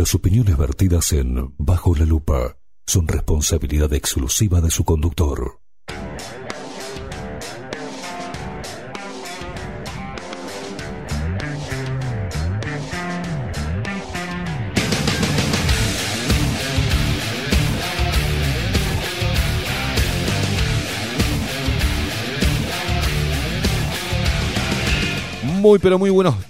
Las opiniones vertidas en Bajo la lupa son responsabilidad exclusiva de su conductor. Muy pero muy buenos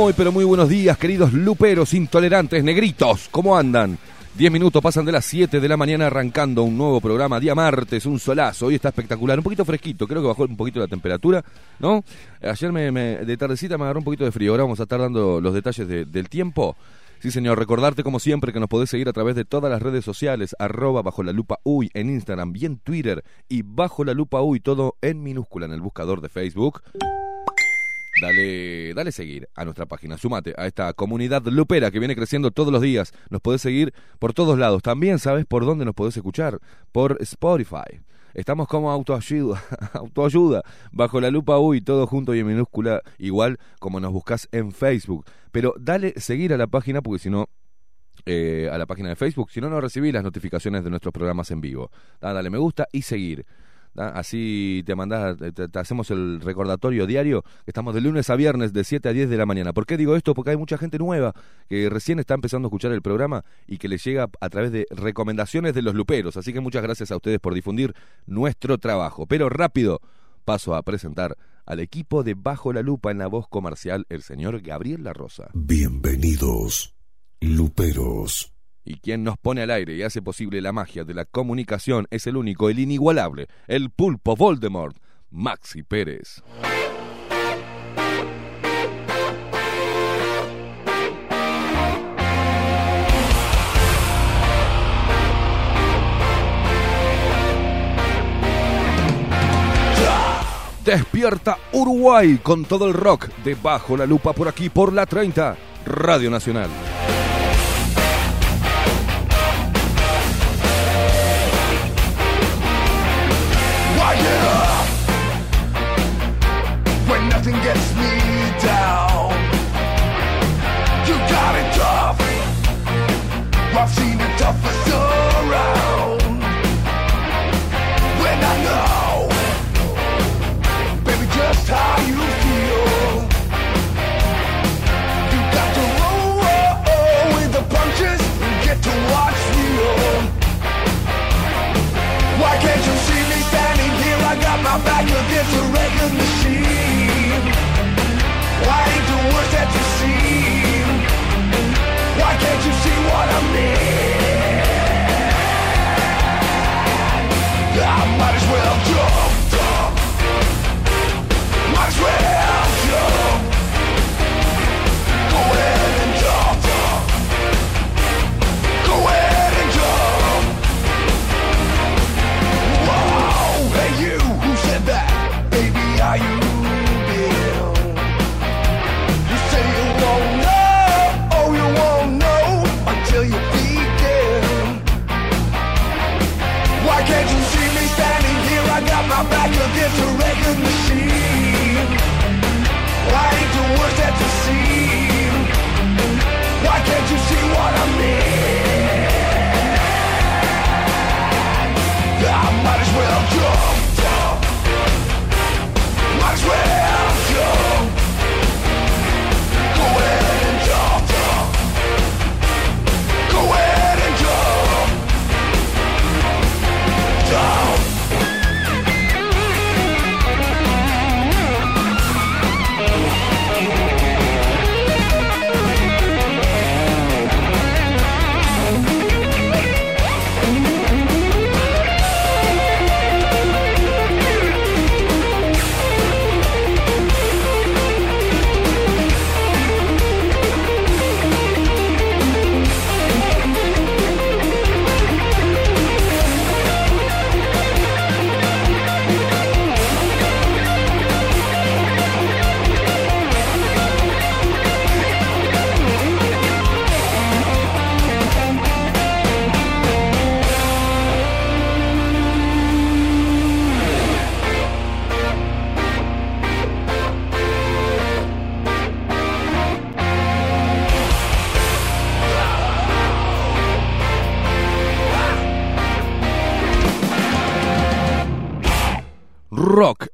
Muy pero muy buenos días, queridos luperos, intolerantes, negritos, ¿cómo andan? Diez minutos pasan de las 7 de la mañana arrancando un nuevo programa, día martes, un solazo, hoy está espectacular, un poquito fresquito, creo que bajó un poquito la temperatura, ¿no? Ayer me, de tardecita me agarró un poquito de frío, ahora vamos a estar dando los detalles de- del tiempo. Sí, señor, recordarte como siempre que nos podés seguir a través de todas las redes sociales, arroba bajo la lupa uy en Instagram y en Twitter, y bajo la lupa uy todo en minúscula en el buscador de Facebook. Dale, dale seguir a nuestra página, sumate a esta comunidad lupera que viene creciendo todos los días. Nos podés seguir por todos lados. También sabes por dónde nos podés escuchar, por Spotify. Estamos como autoayuda, autoayuda, bajo la lupa uy, todo junto y en minúscula, igual como nos buscas en Facebook. Pero dale seguir a la página porque si no eh, a la página de Facebook, si no, no recibís las notificaciones de nuestros programas en vivo. Da, Dale me gusta y seguir. Así te mandás, te, hacemos el recordatorio diario. Estamos de lunes a viernes de 7 a 10 de la mañana. ¿Por qué digo esto? Porque hay mucha gente nueva que recién está empezando a escuchar el programa y que le llega a través de recomendaciones de los luperos. Así que muchas gracias a ustedes por difundir nuestro trabajo. Pero rápido, paso a presentar al equipo de Bajo la Lupa en la voz comercial, el señor Gabriel La Rosa. Bienvenidos, luperos. Y quien nos pone al aire y hace posible la magia de la comunicación es el único, el inigualable, el pulpo Voldemort, Maxi Pérez. Despierta Uruguay con todo el rock de Bajo la Lupa por aquí por la 30 Radio Nacional. I've seen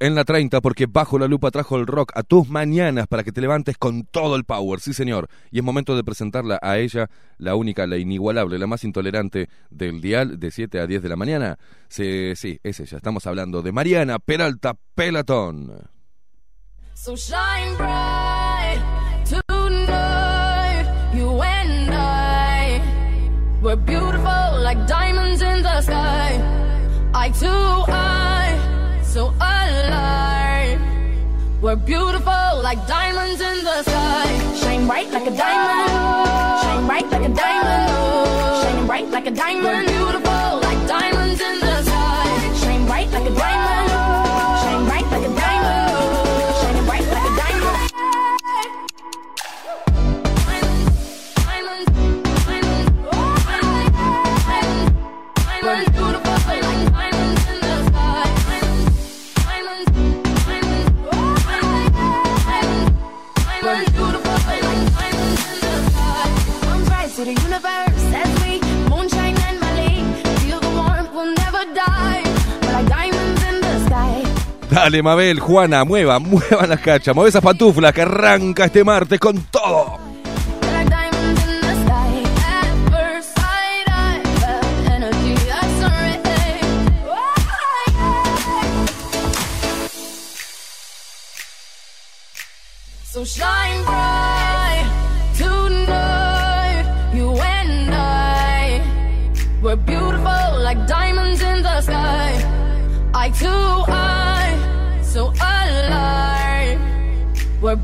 en la 30 porque bajo la lupa trajo el rock a tus mañanas para que te levantes con todo el power, sí señor. Y es momento de presentarla a ella, la única, la inigualable, la más intolerante del dial de 7 a 10 de la mañana. Sí, sí, es ella. Estamos hablando de Mariana Peralta Pelatón. So shine bright tonight, you and I. We're beautiful like diamonds in the sky. Eye to eye, so alive. We're beautiful like diamonds in the sky. Shine bright like a diamond. Shine bright like a diamond. Shining bright like a diamond. We're beautiful to the universe as we moonshine and Mali. Feel the warmth, we'll never die. We're like diamonds in the sky. Dale, Mabel, Juana, mueva, muevan las cachas, mueve esas pantuflas que arranca este martes con todo. We're like diamonds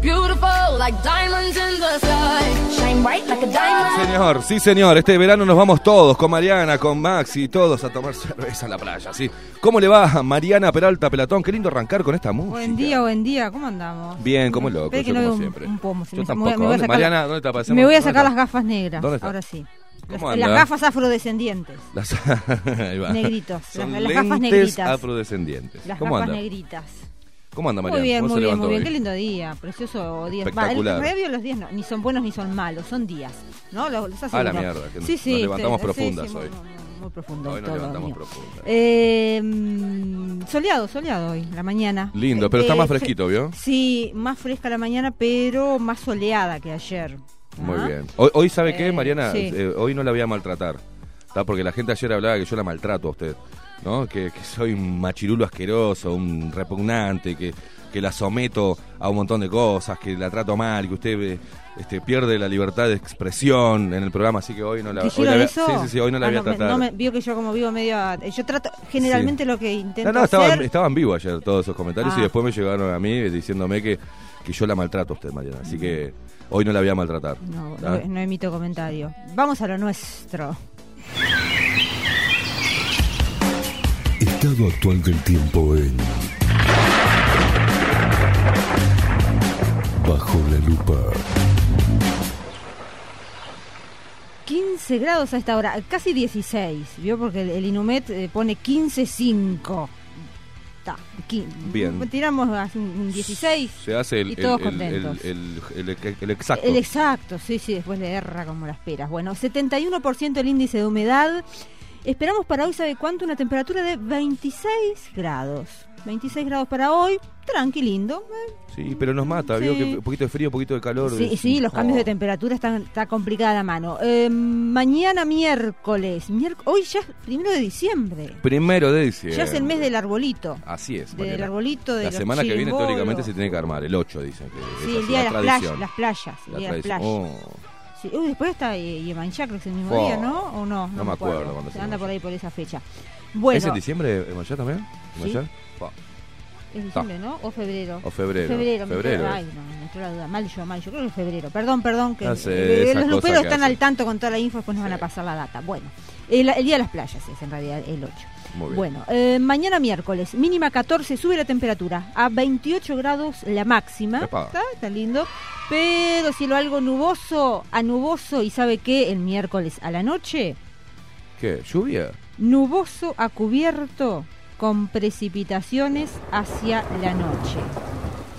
Beautiful like diamonds in the sky. Shine bright like a diamond. Señor, sí señor, este verano nos vamos todos, con Mariana, con Maxi, todos a tomar cerveza en la playa, ¿sí? ¿Cómo le va a Mariana Peralta Pelatón? Qué lindo arrancar con esta música. Buen día, buen día, ¿cómo andamos? Bien, como loco, que yo no como un- siempre. un pomo, se Yo me- tampoco. me voy a ¿Dónde- sacar- Mariana, ¿dónde te aparecemos? Me voy a ¿Dónde sacar está? las gafas negras, ¿Dónde está? ahora sí. ¿Cómo Las, anda? las gafas afrodescendientes, Las, Ahí va. negritos, Son las, las gafas negritas. afrodescendientes. Las ¿Cómo gafas anda? negritas. ¿Cómo anda Mariana? Muy bien, ¿Cómo se muy bien, muy bien. hoy? Qué lindo día, precioso día. Va, el Espectacular. revio los días no, ni son buenos ni son malos, son días. ¿No? Los, los hace Ah, la mierda, que Sí, nos sí, levantamos sí, profundas sí, hoy. Muy, muy- muy profundo Hoy nos todo, levantamos profundas. Eh, soleado, soleado hoy, la mañana. Lindo, pero está Eh, más fre- fresquito, ¿vio? Sí, más fresca la mañana, pero más soleada que ayer. Muy ¿Ah? bien. Hoy, hoy ¿sabe qué, Eh, Mariana? sí. Eh, hoy no la voy a maltratar. ¿tá? Porque la gente ayer hablaba que yo la maltrato a usted. ¿No? Que, que soy un machirulo asqueroso, un repugnante, que, que la someto a un montón de cosas, que la trato mal, que usted eh, este, pierde la libertad de expresión en el programa. Así que hoy no la, hoy ¿Dijeron la voy a- eso? Sí, sí, sí, hoy no la Ah, voy a tratar. no me- vio que yo como vivo medio... Yo trato, generalmente lo que intento No, no, estaban, hacer... estaban vivos ayer todos esos comentarios y Ah. después me llegaron a mí diciéndome que, que yo la maltrato a usted, Mariana. Así que hoy no la voy a maltratar. No, ¿tá? no, no emito comentario. Vamos a lo nuestro. Estado actual del tiempo en Bajo la lupa. 15 grados a esta hora, casi 16, ¿vio? Porque el, el Inumet eh, pone 15.5. Ta, qui- Bien. Tiramos un un 16. Se hace el, Y todos el- contentos. el- el- el- el exacto. El exacto, sí, sí, después le erra como las peras. Bueno, 71% el índice de humedad. Esperamos para hoy, ¿sabe cuánto? Una temperatura de 26 grados. 26 grados para hoy, tranquilindo. eh, Sí, pero nos mata, vio Sí. que un poquito de frío, un poquito de calor. Sí, sí, los cambios oh. de temperatura están está complicada la mano. Eh, mañana miércoles, miérc- hoy ya es primero de diciembre. Primero de diciembre. Ya es el mes del arbolito. Así es. Del arbolito de La semana que viene teóricamente se tiene que armar, el 8 dicen que Sí, el día de las playas, las playas, el La día de las playas. Oh. Sí, uy, después está eh, Yemanjá, creo que es el mismo Oh. día, ¿no? ¿O no? No me acuerdo cuándo Se se anda por ahí por esa fecha. Bueno, ¿Es en diciembre, Emayá también? Sí. ¿Emayá? Pa. es diciembre, ¿no? ¿O febrero? O febrero. Febrero, Febrero. Ay, no, me entró la duda. Mal yo, mal yo. Creo que es febrero. Perdón, perdón. Que eh, los luperos están al tanto con toda la info, después nos van a Sí. pasar la data. Bueno, el, el día de las playas es en realidad el 8. Muy bien. Bueno, eh, mañana miércoles, mínima 14, sube la temperatura a 28 grados la máxima. ¿Está? Está lindo. Pero cielo algo nuboso, a nuboso, y ¿sabe qué? El miércoles a la noche, ¿Qué? ¿Lluvia? nuboso a cubierto con precipitaciones hacia la noche.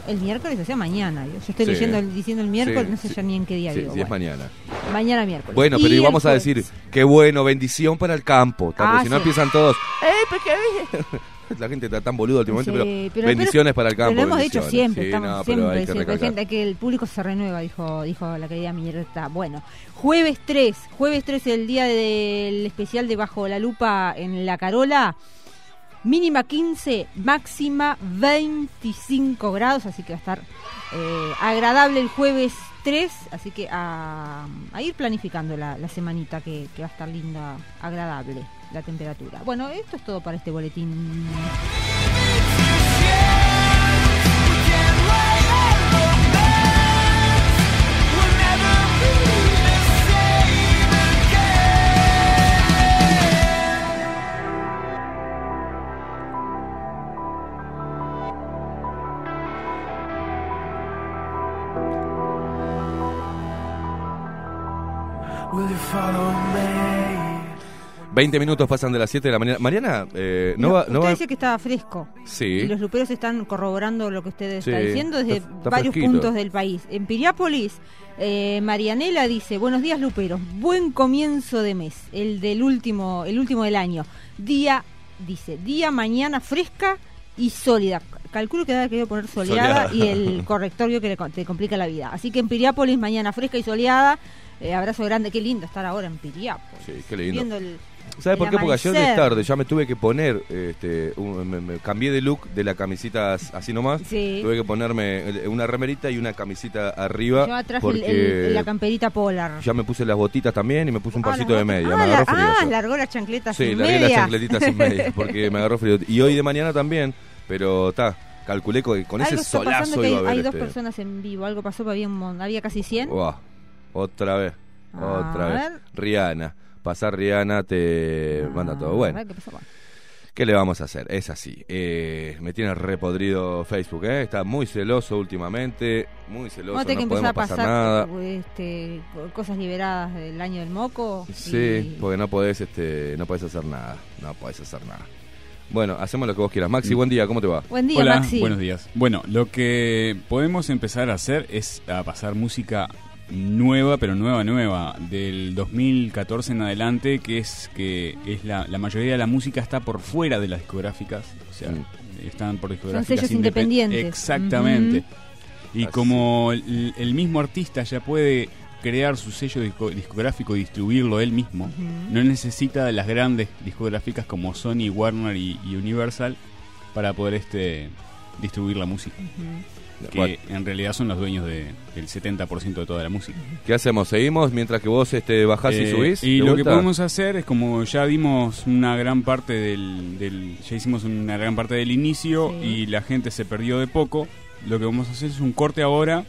El miércoles, o sea, mañana. Yo estoy Sí. leyendo, diciendo el miércoles, Sí, no sé sí. ya ni en qué día vivo. sí, es Bueno, mañana. mañana miércoles. Bueno, pero Y vamos a decir, qué bueno, bendición para el campo. Ah, si no empiezan todos, Eh, porque La gente está tan boluda últimamente, Sí, pero, pero- bendiciones para el Pero campo. lo hemos dicho siempre, Sí, estamos no, siempre, siempre, gente, que el público se renueva, dijo, dijo la querida Mirta. Bueno, jueves 3, jueves 3 el día del especial de Bajo la Lupa en La Carola. Mínima 15, máxima 25 grados, así que va a estar eh, agradable el jueves 3, así que a, ir planificando la, la semanita que, que va a estar linda, agradable la temperatura. Bueno, esto es todo para este boletín. 20 minutos pasan de las 7 de la mañana. Mariana, eh, no, va. usted No va dice que estaba fresco. Y sí. los luperos están corroborando lo que usted está Sí, diciendo desde está- está varios fresquito. puntos del país. En Piriápolis, eh, Marianela dice, buenos días luperos, buen comienzo de mes, el del último, el último del año. Día, dice, día mañana fresca y sólida. Calculo que debe querido poner soleada, Soleada. y el corrector vio que le, te complica la vida. Así que en Piriápolis, mañana fresca y soleada. Eh, abrazo grande, qué lindo estar ahora en Piriápolis. Sí, qué lindo. Viendo el, ¿Sabes el por qué? Porque ayer de tarde ya me tuve que poner, este, un- me, me cambié de look de la camisita as- así nomás. Sí. Tuve que ponerme eh, una remerita y una camisita arriba. Yo el- porque el- la camperita polar. ya me puse las botitas también y me puse un Ah, parcito de media. Ah, me la- agarró frío. ah, largó las chancletas Sí, sin largué media. las chancletitas sin media porque me agarró frío. Y hoy de mañana también, pero está, calculé que con ese Algo solazo que iba a hay, haber hay dos este- personas en vivo. Algo pasó, había, un mon- había casi 100. Uah, otra vez, otra vez. ver. Rihanna, pasar Rihanna te manda todo. Ah, Bueno, a ver qué pasó. Bueno. ¿qué le vamos a hacer? Es así. Eh, me tiene repodrido Facebook, ¿eh? Está muy celoso últimamente, muy celoso, que no empezar podemos a pasar pasar nada. este, cosas liberadas del año del moco. Sí, y- porque no podés, este, no podés hacer nada, no podés hacer nada. Bueno, hacemos lo que vos quieras. Maxi, buen día, ¿cómo te va? Buen día, Hola, Maxi. buenos días. Bueno, lo que podemos empezar a hacer es a pasar música nueva, pero nueva, nueva, del 2014 en adelante, que es que es la, la mayoría de la música está por fuera de las discográficas, o sea, Mm. están por discográficas sellos independ- independientes. Exactamente. Y Así. como el, el mismo artista ya puede crear su sello disco- discográfico y distribuirlo él mismo, no necesita de las grandes discográficas como Sony, Warner y, y Universal para poder este distribuir la música. Que Bueno, en realidad son los dueños de- del 70% de toda la música. ¿Qué hacemos? ¿Seguimos mientras que vos este, bajás y Eh, subís? y lo que podemos hacer es como ya dimos una gran parte del, del- ya hicimos una gran parte del inicio Sí. y la gente se perdió de poco, lo que vamos a hacer es un corte ahora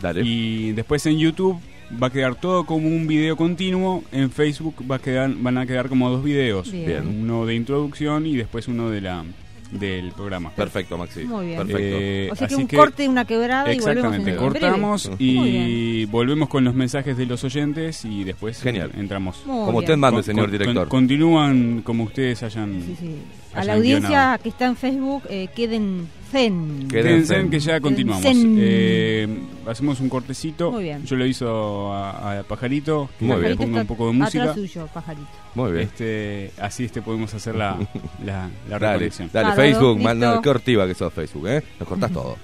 Dale. y después en YouTube va a quedar todo como un video continuo, en Facebook va a quedar, van a quedar como dos videos. Bien. uno de introducción y después uno de la del programa. Perfecto, Maxi. Muy bien. Perfecto. Eh, O sea que un corte, una quebrada y volvemos Exactamente, en breve. cortamos y volvemos con los mensajes de los oyentes y después Genial. entramos. Muy Como bien. usted mande, señor con- director. con- continúan como ustedes hayan. Sí, sí. A la audiencia guionado. que está en Facebook, eh, queden zen. Queden zen. que ya continuamos. Eh, hacemos un cortecito. Muy bien. Yo lo hizo a, a Pajarito, que Muy le bien. Ponga un poco de música. Atrás suyo, pajarito. Muy bien. Este, así este podemos hacer la, la, la Dale, reconexión. dale, Facebook, listo. man, no, qué hortiva que sos Facebook, ¿eh? Nos cortás todo.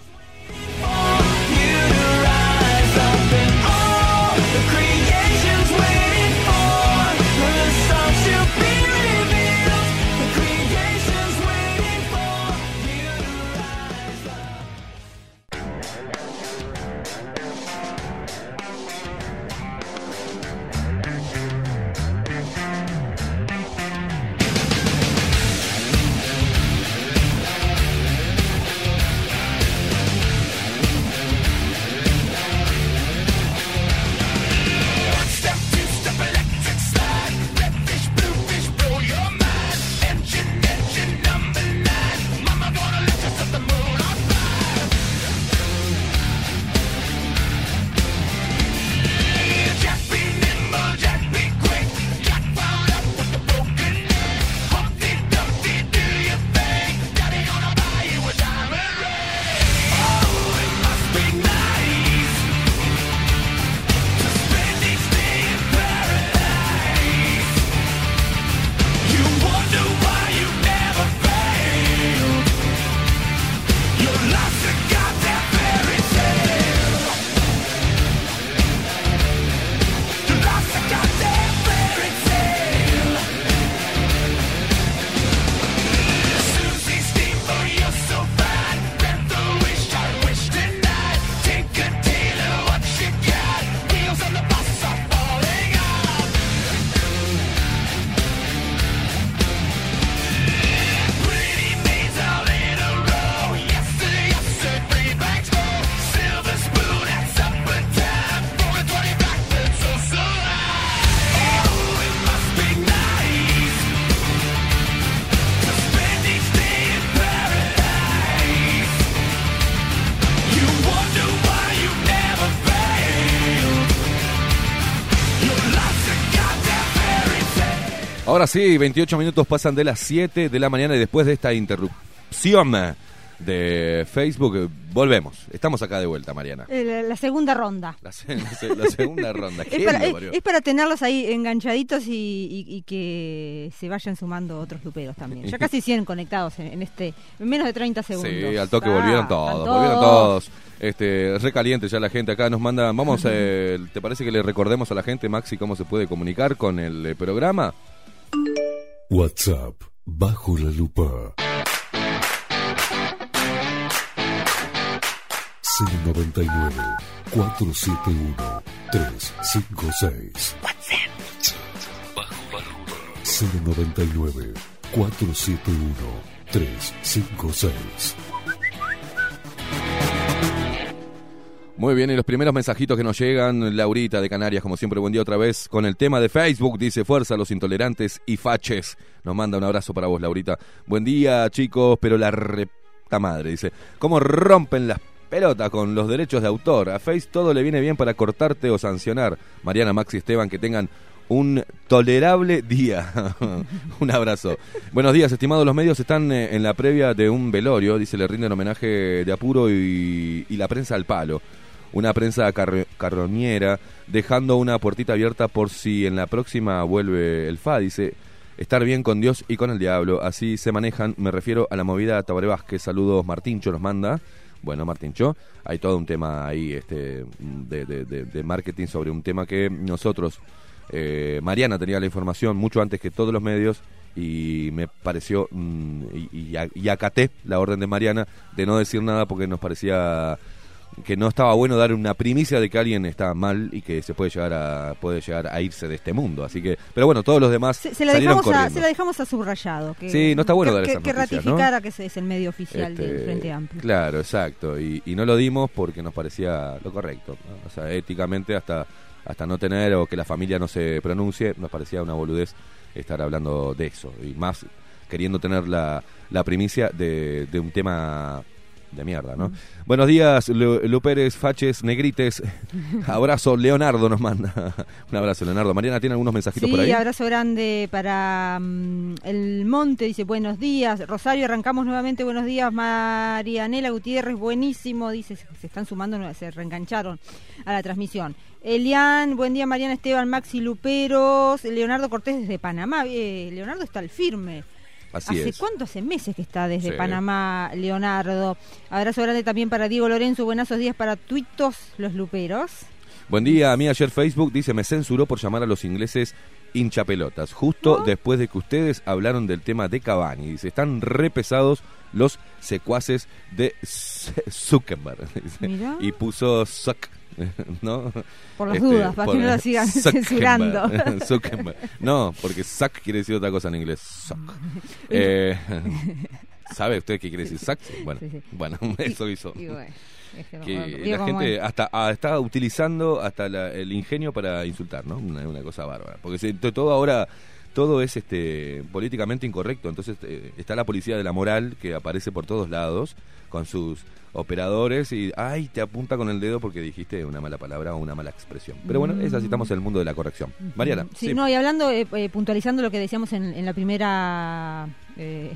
Ahora sí, 28 minutos pasan de las 7 de la mañana y después de esta interrupción de Facebook, volvemos. Estamos acá de vuelta, Mariana. Eh, La, la segunda ronda. La, se- la se- la segunda ronda. Es ¿Qué para, lo es- parió? es para tenerlos ahí enganchaditos y, y- y que se vayan sumando otros luperos también. Ya casi 100 conectados en, en este, en menos de 30 segundos. Sí, al toque Ah, volvieron todos, están volvieron todos. Este, recaliente ya la gente acá nos manda, vamos, eh, ¿te parece que le recordemos a la gente, Maxi, cómo se puede comunicar con el eh, programa? WhatsApp bajo la lupa. 099 471 356 WhatsApp bajo la lupa 099 471 356 Muy bien, y los primeros mensajitos que nos llegan, Laurita de Canarias, como siempre, buen día otra vez, con el tema de Facebook, dice Fuerza a los intolerantes y faches. Nos manda un abrazo para vos, Laurita. Buen día, chicos, pero la repta madre, dice, ¿cómo rompen las pelotas con los derechos de autor? A Face todo le viene bien para cortarte o sancionar. Mariana, Maxi, Esteban, que tengan un tolerable día. un abrazo. Buenos días, estimados. Los medios están eh, en la previa de un velorio, dice, le rinden homenaje de apuro y, y la prensa al palo. Una prensa carro- carroñera, dejando una puertita abierta por si en la próxima vuelve el FA, dice. Estar bien con Dios y con el diablo, así se manejan. Me refiero a la movida Tabaré Vázquez. Saludos, Martincho nos manda. Bueno, Martincho, hay todo un tema ahí este, de, de- marketing sobre un tema que nosotros, eh, Mariana tenía la información mucho antes que todos los medios y me pareció, mm, y, y y acaté la orden de Mariana de no decir nada porque nos parecía que no estaba bueno dar una primicia de que alguien está mal y que se puede llegar a puede llegar a irse de este mundo así que pero bueno todos los demás Se, se la salieron dejamos a, se la dejamos a subrayado. Que, Sí, no está bueno que, dar que- esas que noticias, ¿no? ratificara que ese es el medio oficial Este, del Frente Amplio. Claro, exacto. Y, y no lo dimos porque nos parecía lo correcto. ¿no? O sea, éticamente hasta, hasta no tener o que la familia no se pronuncie, nos parecía una boludez estar hablando de eso. Y más queriendo tener la, la primicia de, de un tema de mierda, ¿no? Buenos días, Lu, Lu Pérez, Faches, Negrites. abrazo, Leonardo nos manda. un abrazo, Leonardo. Mariana, ¿tiene algunos mensajitos por ahí? Sí, abrazo grande para mm, el Monte, dice buenos días. Rosario, arrancamos nuevamente, buenos días. Marianela Gutiérrez, buenísimo, dice, se, se están sumando, se reengancharon a la transmisión. Elian, buen día Mariana Esteban, Maxi Luperos, Leonardo Cortés desde Panamá. Eh, Leonardo está al firme. Así ¿Hace es. cuánto? Hace meses que está desde Sí. Panamá, Leonardo. Abrazo grande también para Diego Lorenzo. Buenazos días para Tuitos los Luperos. Buen día, a mí ayer Facebook dice me censuró por llamar a los ingleses hinchapelotas, justo ¿No? después de que ustedes hablaron del tema de Cavani. Dice, están re pesados los secuaces de Zuckerberg. dice. Y puso Zuck, ¿no? Por las Este, dudas, para que no lo sigan censurando. No, porque Zuck quiere decir otra cosa en inglés. Zuck. Eh, ¿Sabe usted qué quiere decir Zuck? Bueno, Sí, sí. bueno, eso hizo Y bueno, que la gente es. hasta ah, está utilizando hasta la- el ingenio para insultar, ¿no? Una, una cosa bárbara. Porque se- to- todo ahora todo es este políticamente incorrecto, entonces eh, está la policía de la moral que aparece por todos lados con sus operadores y ay, te apunta con el dedo porque dijiste una mala palabra o una mala expresión. Pero bueno, es así estamos en el mundo de la corrección. Mariana, Sí, sí. no, y hablando, eh, eh, puntualizando lo que decíamos en, en la primera. eh,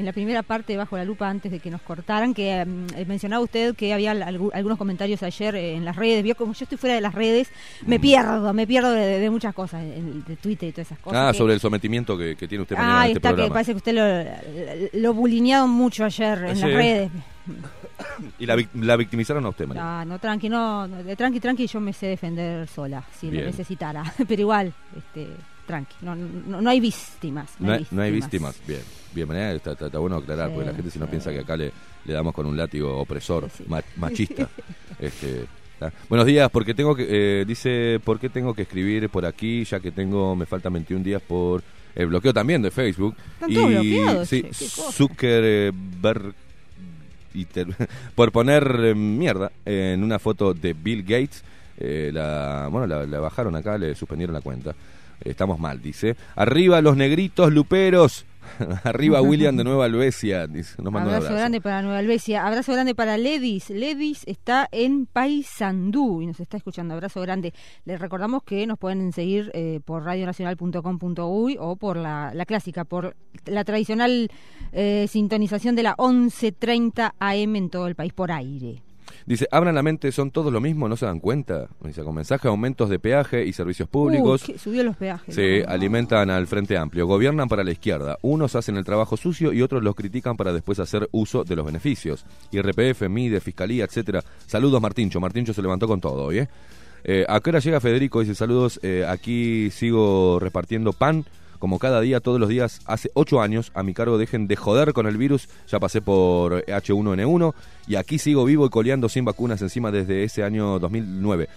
en la primera parte bajo la lupa antes de que nos cortaran, que mm, eh, mencionaba usted que había algu- algunos comentarios ayer eh, en las redes, vio como yo estoy fuera de las redes, me Mm. pierdo, me pierdo de, de muchas cosas, de Twitter y todas esas cosas. Ah, que- sobre el sometimiento que, que tiene usted Ah, ahí este está, que parece que usted lo, lo bulinearon mucho ayer en Sí. las redes. Y la, la victimizaron a usted, Mariana. Ah, no, tranqui, no, no, de tranqui, tranqui, yo me sé defender sola, si Bien. lo necesitara. Pero igual, este, tranqui, no, no, no hay víctimas. No hay, no hay víctimas. Bien, bien, manera, está, está- está bueno aclarar, Sí, porque la gente si no sí. piensa que acá le, le damos con un látigo opresor, Sí, sí. ma- machista. este, ¿tá? Buenos días, porque tengo que, eh, dice, ¿por qué tengo que escribir por aquí, ya que tengo, me faltan 21 días por el bloqueo también de Facebook? Están bloqueados, sí. Zuckerberg y ter- por poner eh, mierda en una foto de Bill Gates, eh, la, bueno, la, la bajaron acá, le suspendieron la cuenta. Estamos mal, dice. Arriba los negritos luperos. Arriba William de Nueva Albesia. Dice. Nos manda un Abrazo, abrazo. grande para Nueva Albesia. Abrazo grande para Ledis. Ledis está en Paysandú y nos está escuchando. Abrazo grande. Les recordamos que nos pueden seguir eh, por radionacional.com.uy o por la, la clásica, por la tradicional eh, sintonización de la 11.30 AM en todo el país por aire. Dice, abran la mente, son todos lo mismo, no se dan cuenta. Dice, con mensaje aumentos de peaje y servicios públicos. Subió los peajes. Se ¿no? alimentan al Frente Amplio, gobiernan para la izquierda. Unos hacen el trabajo sucio y otros los critican para después hacer uso de los beneficios. IRPF, MIDE, Fiscalía, etcétera. Saludos Martincho. Martincho se levantó con todo hoy, ¿eh? Eh, ¿A qué hora llega Federico? Dice saludos. eh, aquí sigo repartiendo pan como cada día, todos los días. Hace ocho años a mi cargo dejen de joder con el virus. Ya pasé por H1N1 y aquí sigo vivo y coleando sin vacunas encima desde ese año 2009.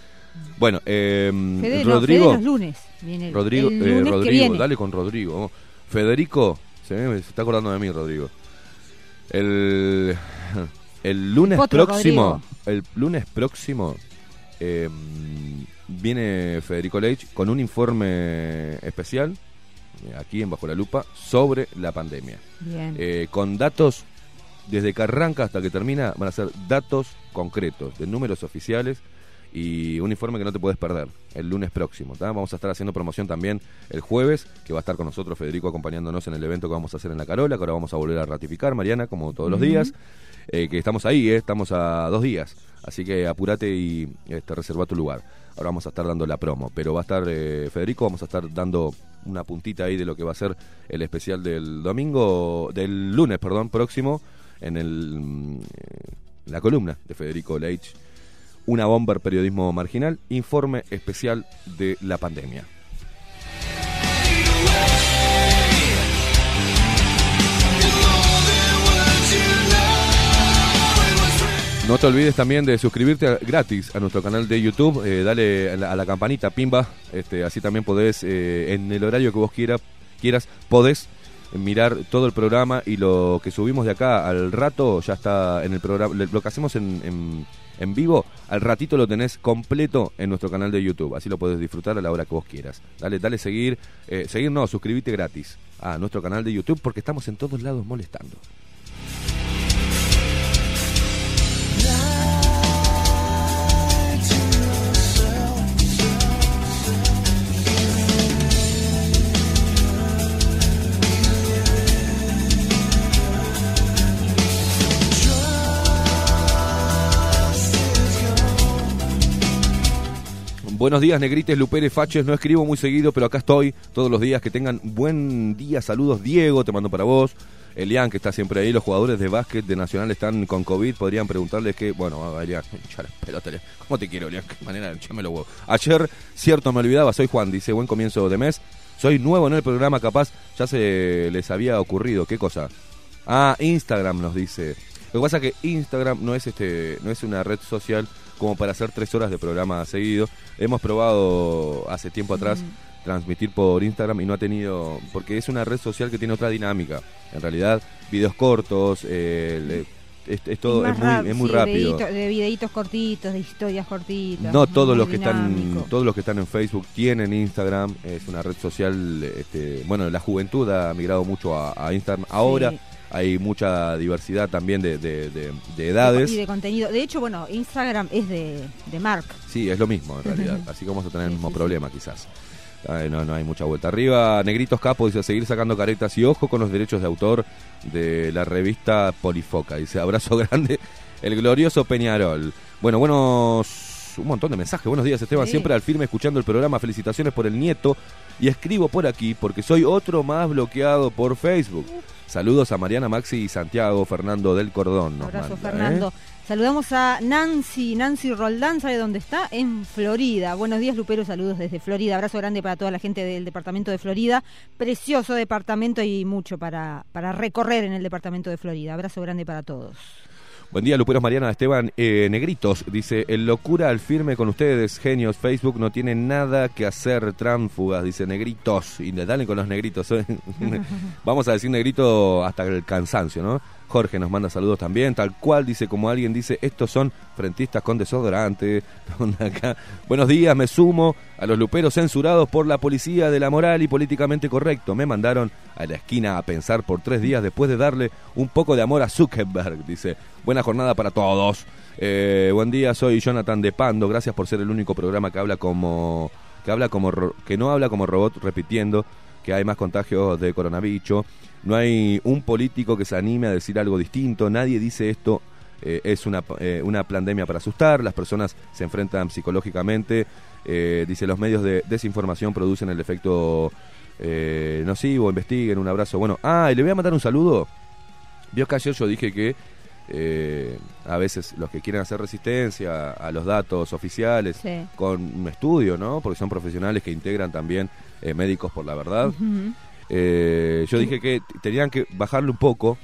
Bueno, eh, Fede, no, Rodrigo. Fede los lunes. Viene el- Rodrigo, el eh, lunes que Rodrigo, viene. dale con Rodrigo. Federico, se, me- se está acordando de mí, Rodrigo. El, el lunes próximo, el lunes próximo eh, viene Federico Leitch con un informe especial eh, aquí en Bajo la Lupa sobre la pandemia. Bien. Eh, con datos desde que arranca hasta que termina van a ser datos concretos de números oficiales y un informe que no te puedes perder el lunes próximo. ¿tá? Vamos a estar haciendo promoción también el jueves, que va a estar con nosotros Federico acompañándonos en el evento que vamos a hacer en La Carola, que ahora vamos a volver a ratificar, Mariana, como todos los días. Eh, que estamos ahí, eh, estamos a dos días. Así que apúrate y este, reserva tu lugar. Ahora vamos a estar dando la promo, pero va a estar eh, Federico, vamos a estar dando una puntita ahí de lo que va a ser el especial del domingo, del lunes, perdón, próximo, en el, mm, la columna de Federico Leitch, una bomber periodismo marginal, informe especial de la pandemia. No te olvides también de suscribirte gratis a nuestro canal de YouTube, eh, dale a la, campanita, pimba, este, así también podés, eh, en el horario que vos quiera, quieras, podés mirar todo el programa y lo que subimos de acá al rato ya está en el programa, lo que hacemos en, en- en vivo, al ratito lo tenés completo en nuestro canal de YouTube, así lo podés disfrutar a la hora que vos quieras. Dale, dale seguir, eh, seguir no, suscribite gratis a nuestro canal de YouTube porque estamos en todos lados molestando. Buenos días, negrites, luperes, faches. No escribo muy seguido, pero acá estoy todos los días. Que tengan buen día. Saludos, Diego, te mando para vos. Elian, que está siempre ahí. Los jugadores de básquet de Nacional están con COVID. Podrían preguntarles que. Bueno, Elian, pelotas, Elian. ¿cómo te quiero, Elian? Qué manera de hincharme los huevos. Ayer, cierto, me olvidaba. Soy Juan, dice. Buen comienzo de mes. Soy nuevo en el programa, capaz ya se les había ocurrido. ¿Qué cosa? Ah, Instagram nos dice. Lo que pasa es que Instagram no es este, no es una red social como para hacer tres horas de programa seguido. Hemos probado hace tiempo atrás transmitir por Instagram y no ha tenido, porque es una red social que tiene otra dinámica. En realidad, videos cortos, eh, le- es, es todo, es muy, es muy sí, rápido. dedito- de videitos cortitos, de historias cortitas. No todos los que están, todos los que están en Facebook tienen Instagram. Es una red social, este, bueno, la juventud ha migrado mucho a, a Instagram. Ahora Sí. Hay mucha diversidad también de, de- de- de edades. Y de contenido. De hecho, bueno, Instagram es de, de Mark. Sí, es lo mismo en realidad. Así que vamos a tener el mismo sí, sí. problema quizás. Ay, no, no hay mucha vuelta arriba. Negritos Capo dice seguir sacando caretas y ojo con los derechos de autor de la revista Polifoca. Dice abrazo grande, el glorioso Peñarol. Bueno, buenos, un montón de mensajes. Buenos días Esteban, Sí. siempre al firme escuchando el programa. Felicitaciones por el nieto. Y escribo por aquí porque soy otro más bloqueado por Facebook. Saludos a Mariana Maxi y Santiago Fernando del Cordón. Abrazo, manda, ¿eh? Fernando. Saludamos a Nancy, Nancy Roldán, ¿sabe dónde está? En Florida. Buenos días, Lupero, saludos desde Florida. Abrazo grande para toda la gente del departamento de Florida. Precioso departamento y mucho para, para recorrer en el departamento de Florida. Abrazo grande para todos. Buen día, Luperos Mariana Esteban eh, Negritos. Dice, el locura al firme con ustedes, genios. Facebook no tiene nada que hacer, tránfugas, dice Negritos. Y le dale con los negritos. ¿eh? Vamos a decir negrito hasta el cansancio, ¿no? Jorge nos manda saludos también, tal cual dice como alguien dice, estos son frentistas con desodorante. Buenos días, me sumo a los luperos censurados por la policía de la moral y políticamente correcto. Me mandaron a la esquina a pensar por tres días después de darle un poco de amor a Zuckerberg, dice. Buena jornada para todos. Eh, buen día, soy Jonathan de Pando. Gracias por ser el único programa que habla como que habla como que no habla como robot repitiendo que hay más contagios de coronavirus. No hay un político que se anime a decir algo distinto. Nadie dice esto eh, es una, eh, una pandemia para asustar. Las personas se enfrentan psicológicamente. Eh, dice los medios de desinformación producen el efecto eh, nocivo. Investiguen. Un abrazo. Bueno, ah, y le voy a mandar un saludo. Vio que ayer yo dije que eh, a veces los que quieren hacer resistencia a los datos oficiales Sí. con un estudio, ¿no? Porque son profesionales que integran también eh, médicos por la verdad. Eh, yo dije que tenían que bajarle un poco,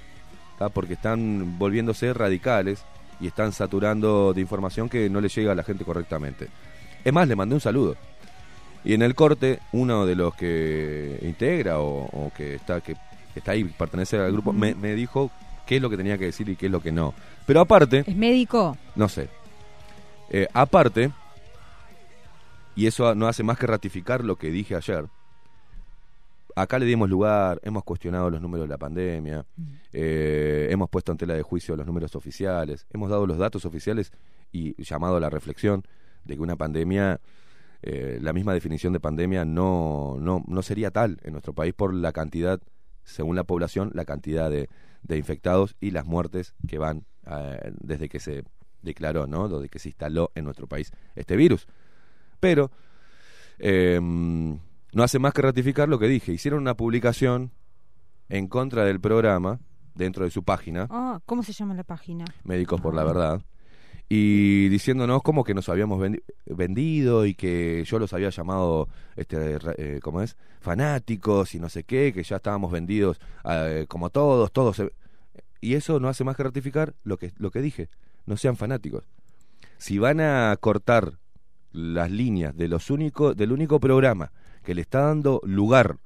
¿tá? porque están volviéndose radicales y están saturando de información que no le llega a la gente correctamente. Es más, le mandé un saludo. Y en el corte, uno de los que integra o, o que está que está ahí, pertenece al grupo, me, me dijo qué es lo que tenía que decir y qué es lo que no. Pero aparte, ¿Es médico? no sé. Eh, aparte, y eso no hace más que ratificar lo que dije ayer, acá le dimos lugar, hemos cuestionado los números de la pandemia, eh, hemos puesto en tela de juicio los números oficiales, hemos dado los datos oficiales y llamado a la reflexión de que una pandemia, eh, la misma definición de pandemia no, no, no sería tal en nuestro país por la cantidad, según la población, la cantidad de, de infectados y las muertes que van eh, desde que se declaró, ¿no? Desde que se instaló en nuestro país este virus. Pero eh, no hace más que ratificar lo que dije. Hicieron una publicación en contra del programa dentro de su página, Ah, ¿Cómo se llama la página? Médicos por la Verdad, y diciéndonos como que nos habíamos vendi- vendido y que yo los había llamado, este, eh, ¿cómo es? Fanáticos y no sé qué, que ya estábamos vendidos eh, como todos, todos. Y eso no hace más que ratificar lo que, lo que dije. No sean fanáticos. Si van a cortar las líneas de los únicos, del único programa que le está dando lugar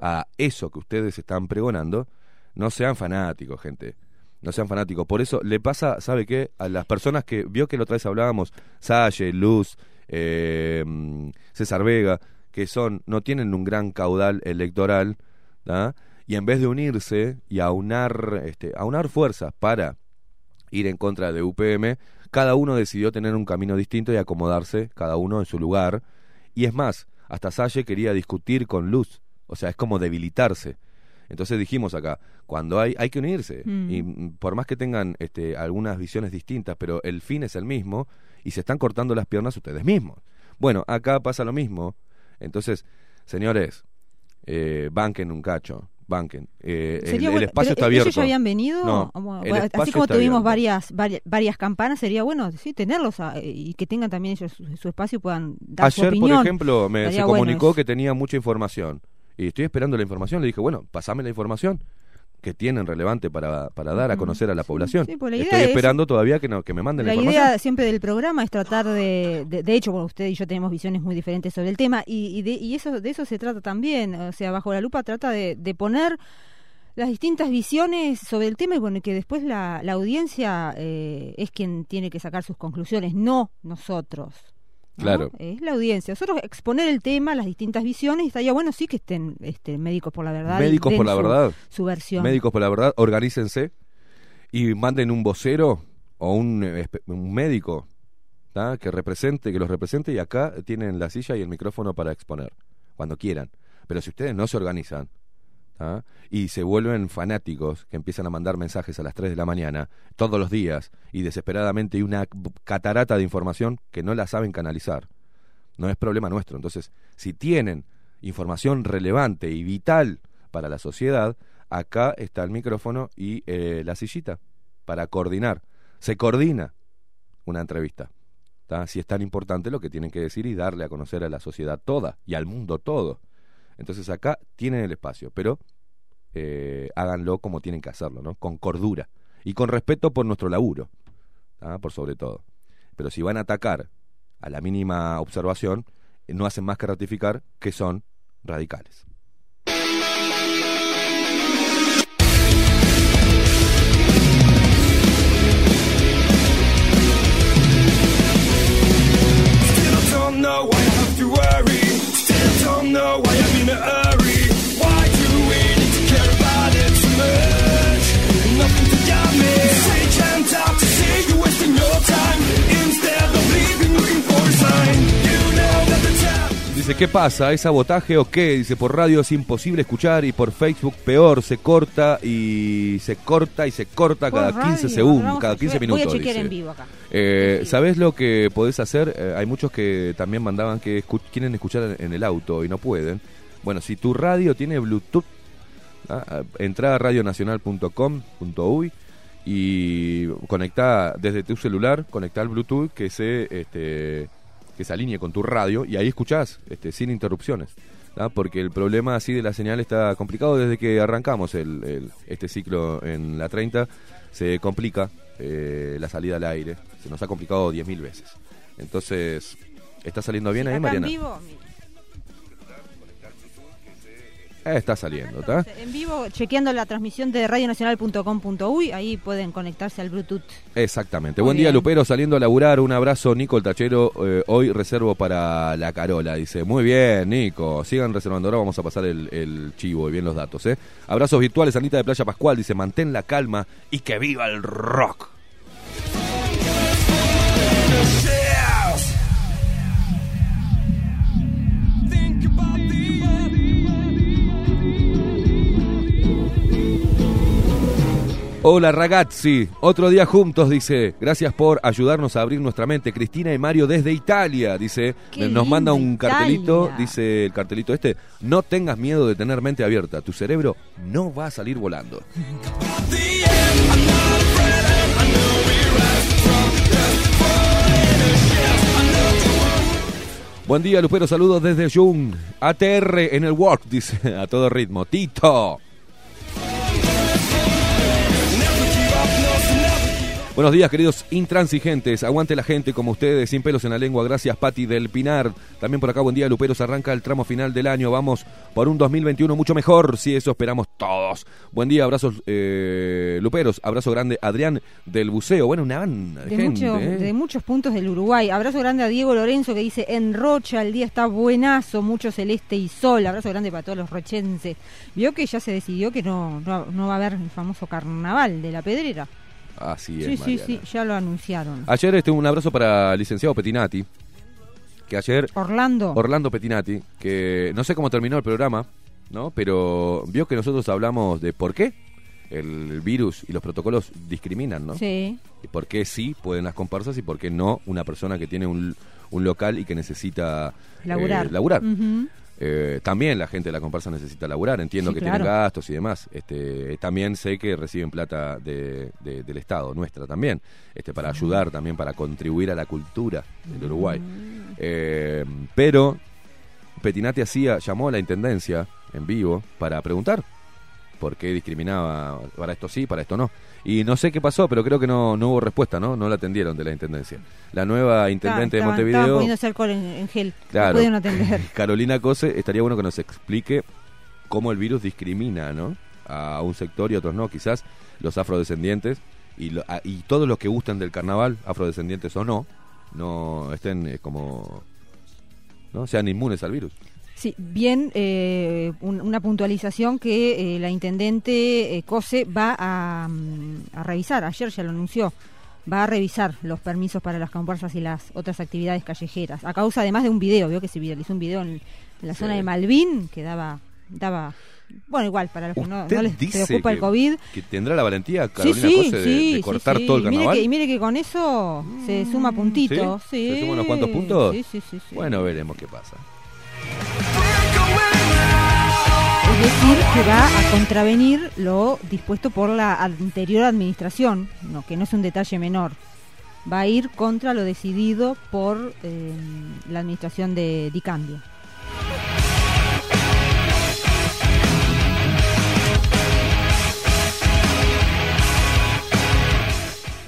a eso que ustedes están pregonando, no sean fanáticos, gente. No sean fanáticos. Por eso le pasa, ¿sabe qué? A las personas que vio que la otra vez hablábamos, Salle, Luz, eh, César Vega, que son, no tienen un gran caudal electoral, y en vez de unirse y aunar, este, aunar fuerzas para ir en contra de UPM, cada uno decidió tener un camino distinto y acomodarse, cada uno en su lugar. Y es más, hasta Salle quería discutir con Luz, o sea, es como debilitarse. Entonces dijimos acá, cuando hay, hay que unirse, Mm. y mm, por más que tengan este, algunas visiones distintas, pero el fin es el mismo, y se están cortando las piernas ustedes mismos. Bueno, acá pasa lo mismo. Entonces, señores, eh, banquen un cacho, banquen. Eh, el, espacio está abierto. ¿Ellos ya habían venido? No, Ah, bueno, así como tuvimos varias, varias varias campanas, sería bueno sí tenerlos y que tengan también ellos su, su espacio y puedan dar su Ayer, por opinión. ejemplo, me, se bueno comunicó que tenía mucha información. Y estoy esperando la información. Le dije, bueno, pasame la información que tienen relevante para, para dar a conocer a la Sí, población. sí, pues la estoy es- esperando todavía que, no, que me manden la, La información. idea siempre del programa es tratar de, de, de hecho, bueno, usted y yo tenemos visiones muy diferentes sobre el tema y, y, de, y eso de eso se trata también, o sea, bajo la lupa trata de, de poner las distintas visiones sobre el tema y bueno, que después la, la audiencia eh, es quien tiene que sacar sus conclusiones, no nosotros. ¿No? Claro. Es la audiencia. Nosotros exponer el tema, las distintas visiones, y estaría bueno sí que estén este, médicos por la verdad. Médicos por la su- verdad. Su versión. Médicos por la verdad, organícense y manden un vocero o un, un médico ¿tá? que represente, que los represente y acá tienen la silla y el micrófono para exponer, cuando quieran. Pero si ustedes no se organizan ¿tá? y se vuelven fanáticos, que empiezan a mandar mensajes a las 3 de la mañana, todos los días, y desesperadamente hay una catarata de información que no la saben canalizar, no es problema nuestro. Entonces, si tienen información relevante y vital para la sociedad, acá está el micrófono y eh, la sillita para coordinar. Se coordina una entrevista. Si es tan importante lo que tienen que decir y darle a conocer a la sociedad toda y al mundo todo. Entonces acá tienen el espacio, pero eh, háganlo como tienen que hacerlo, ¿no? Con cordura y con respeto por nuestro laburo, ¿ah? por sobre todo. Pero si van a atacar a la mínima observación, no hacen más que ratificar que son radicales. Dice, ¿qué pasa? ¿Es sabotaje o qué? Dice, por radio es imposible escuchar y por Facebook peor, se corta y se corta y se corta Por cada radio, 15 segundos, cada a- 15 Voy minutos. a chequear dice. en vivo acá. Eh. ¿Sabés lo que podés hacer? Eh, hay muchos que también mandaban que escu- quieren escuchar en, el auto y no pueden. Bueno, si tu radio tiene Bluetooth, ¿ah? Ah, entra a radionacional.com.uy y conecta desde tu celular, conecta el Bluetooth que se este, que se alinee con tu radio y ahí escuchás este, sin interrupciones. Porque el problema así de la señal está complicado desde que arrancamos el, el- este ciclo en la 30. Se complica eh, la salida al aire. Se nos ha complicado 10.000 veces. Entonces, ¿está saliendo bien ahí, Mariana? vivo, mira. Está saliendo, ¿está? En vivo, chequeando la transmisión de radionacional.com.uy, ahí pueden conectarse al Bluetooth. Exactamente. Muy Buen día. Lupero, saliendo a laburar. Un abrazo, Nico el Tachero. eh, hoy reservo para la Carola. Dice, muy bien, Nico. Sigan reservando. Ahora vamos a pasar el, el chivo y bien los datos. ¿eh? Abrazos virtuales, Anita de Playa Pascual. Dice, mantén la calma y que viva el rock. Hola ragazzi, otro día juntos, dice. Gracias por ayudarnos a abrir nuestra mente. Cristina y Mario desde Italia, dice. Qué Nos manda un cartelito, Italia. dice el cartelito este. No tengas miedo de tener mente abierta. Tu cerebro no va a salir volando. Buen día, Lupero. Saludos desde Jung. ATR en el work, dice a todo ritmo. Tito. Buenos días, queridos intransigentes. Aguante la gente como ustedes, sin pelos en la lengua. Gracias, Pati del Pinar. También por acá, buen día, Luperos. Arranca el tramo final del año. Vamos por un 2021 mucho mejor. Si eso esperamos todos. Buen día, abrazos, eh, Luperos. Abrazo grande, Adrián del Buceo. Bueno, una banda de, De, gente. muchos- ¿eh? de muchos puntos del Uruguay. Abrazo grande a Diego Lorenzo que dice, en Rocha el día está buenazo, mucho celeste y sol. Abrazo grande para todos los rochenses. Vio que ya se decidió que no, no, no va a haber el famoso carnaval de la pedrera. Así es, Sí, sí, Mariana. sí, ya lo anunciaron. Ayer este, un abrazo para el licenciado Petinati. Que ayer Orlando. Orlando Petinati, que no sé cómo terminó el programa, ¿no? Pero vio que nosotros hablamos de por qué el virus y los protocolos discriminan, ¿no? Sí. Y por qué sí pueden las comparsas y por qué no una persona que tiene un, un local y que necesita eh, Laburar. Ujú. Eh, también la gente de la comparsa necesita laburar, entiendo Sí, que claro. tienen gastos y demás. Este, también sé que reciben plata de- de- del Estado, nuestra también, este, para ayudar también, para contribuir a la cultura del Uruguay. Mm. Eh, pero Petinati hacía, llamó a la Intendencia en vivo para preguntar por qué discriminaba para esto sí, para esto no. Y no sé qué pasó, pero creo que no, no hubo respuesta, ¿no? No la atendieron de la Intendencia. La nueva Intendente de Estaban- Montevideo... poniéndose alcohol en, en gel. Claro. No pudieron atender. Carolina Cose, estaría bueno que nos explique cómo el virus discrimina, ¿no? A un sector y a otros no, quizás los afrodescendientes y, lo- a- y todos los que gustan del carnaval, afrodescendientes o no, no estén eh, como, ¿no? Sean inmunes al virus. Sí, bien, eh, un- una puntualización que eh, la intendente eh, Cose va a, mm, a revisar, ayer ya lo anunció, va a revisar los permisos para las comparsas y las otras actividades callejeras, a causa además de un video, vio que se viralizó un video en, en la Sí. zona de Malvin que daba, daba, bueno, igual, para los que no, ¿Usted no les preocupa el COVID. Que tendrá la valentía, Carolina sí, Cose, de, sí, de sí, cortar todo el Y mire, carnaval. que, y mire que con eso se suma puntitos. ¿Se suman unos cuantos puntos? Bueno, veremos qué pasa. Es decir, que va a contravenir lo dispuesto por la anterior administración, que no es un detalle menor. Va a ir contra lo decidido por eh, la administración de Dicambio.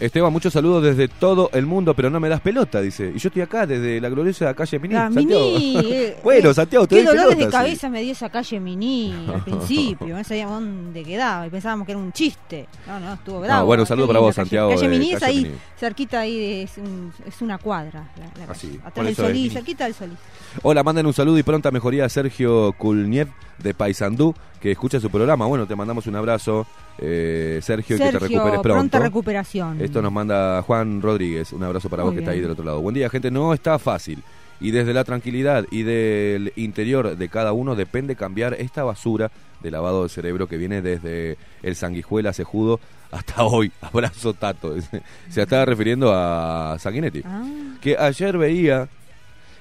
Esteban, muchos saludos desde todo el mundo, pero no me das pelota, dice. Y yo estoy acá desde la gloriosa calle Miní. Ah, Santiago. Miní, eh, bueno, eh, Santiago, te Qué doy dolores pelota, de sí. cabeza me dio esa calle Miní al principio, no sabíamos dónde quedaba y pensábamos que era un chiste. No, no, estuvo bravo. Ah, bueno, un saludo para vos, calle- Santiago, Calle Miní es ahí, Miní. cerquita ahí, de- es, un- es una cuadra. La, la Ah, calle. por Atrás del Solís, cerquita del Solís. Hola, manden un saludo y pronta mejoría a Sergio Kulniev de Paysandú, que escucha su programa. Bueno, te mandamos un abrazo, eh, Sergio, y que te recuperes pronto. pronta recuperación. Esto nos manda Juan Rodríguez. Un abrazo para Muy vos que está ahí del otro lado. Buen día, gente. No está fácil. Y desde la tranquilidad y del interior de cada uno depende cambiar esta basura de lavado de cerebro que viene desde el sanguijuela cejudo hasta hoy. Abrazo Tato. Se estaba refiriendo a Sanguinetti. Ah, Que ayer veía,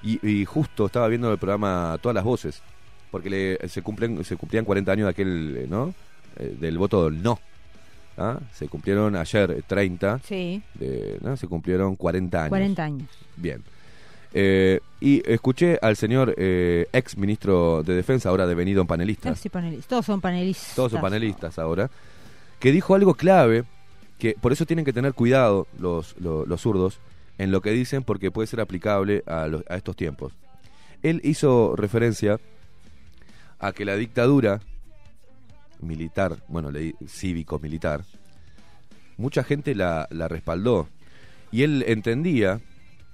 y, y justo estaba viendo el programa Todas las Voces, porque le, se, cumplen, se cumplían 40 años de aquel, eh, ¿no? Eh, del voto del no. ¿ah? Se cumplieron ayer eh, 30, sí, de, ¿no? se cumplieron 40 años. 40 años. Bien. Eh, y escuché al señor eh, ex ministro de Defensa, ahora devenido en panelista, Sí, panelistas. Todos son panelistas. todos son panelistas ahora, que dijo algo clave, que por eso tienen que tener cuidado los, los, los zurdos en lo que dicen, porque puede ser aplicable a, los- a estos tiempos. Él hizo referencia a que la dictadura militar, bueno, cívico-militar, mucha gente la, respaldó. Y él entendía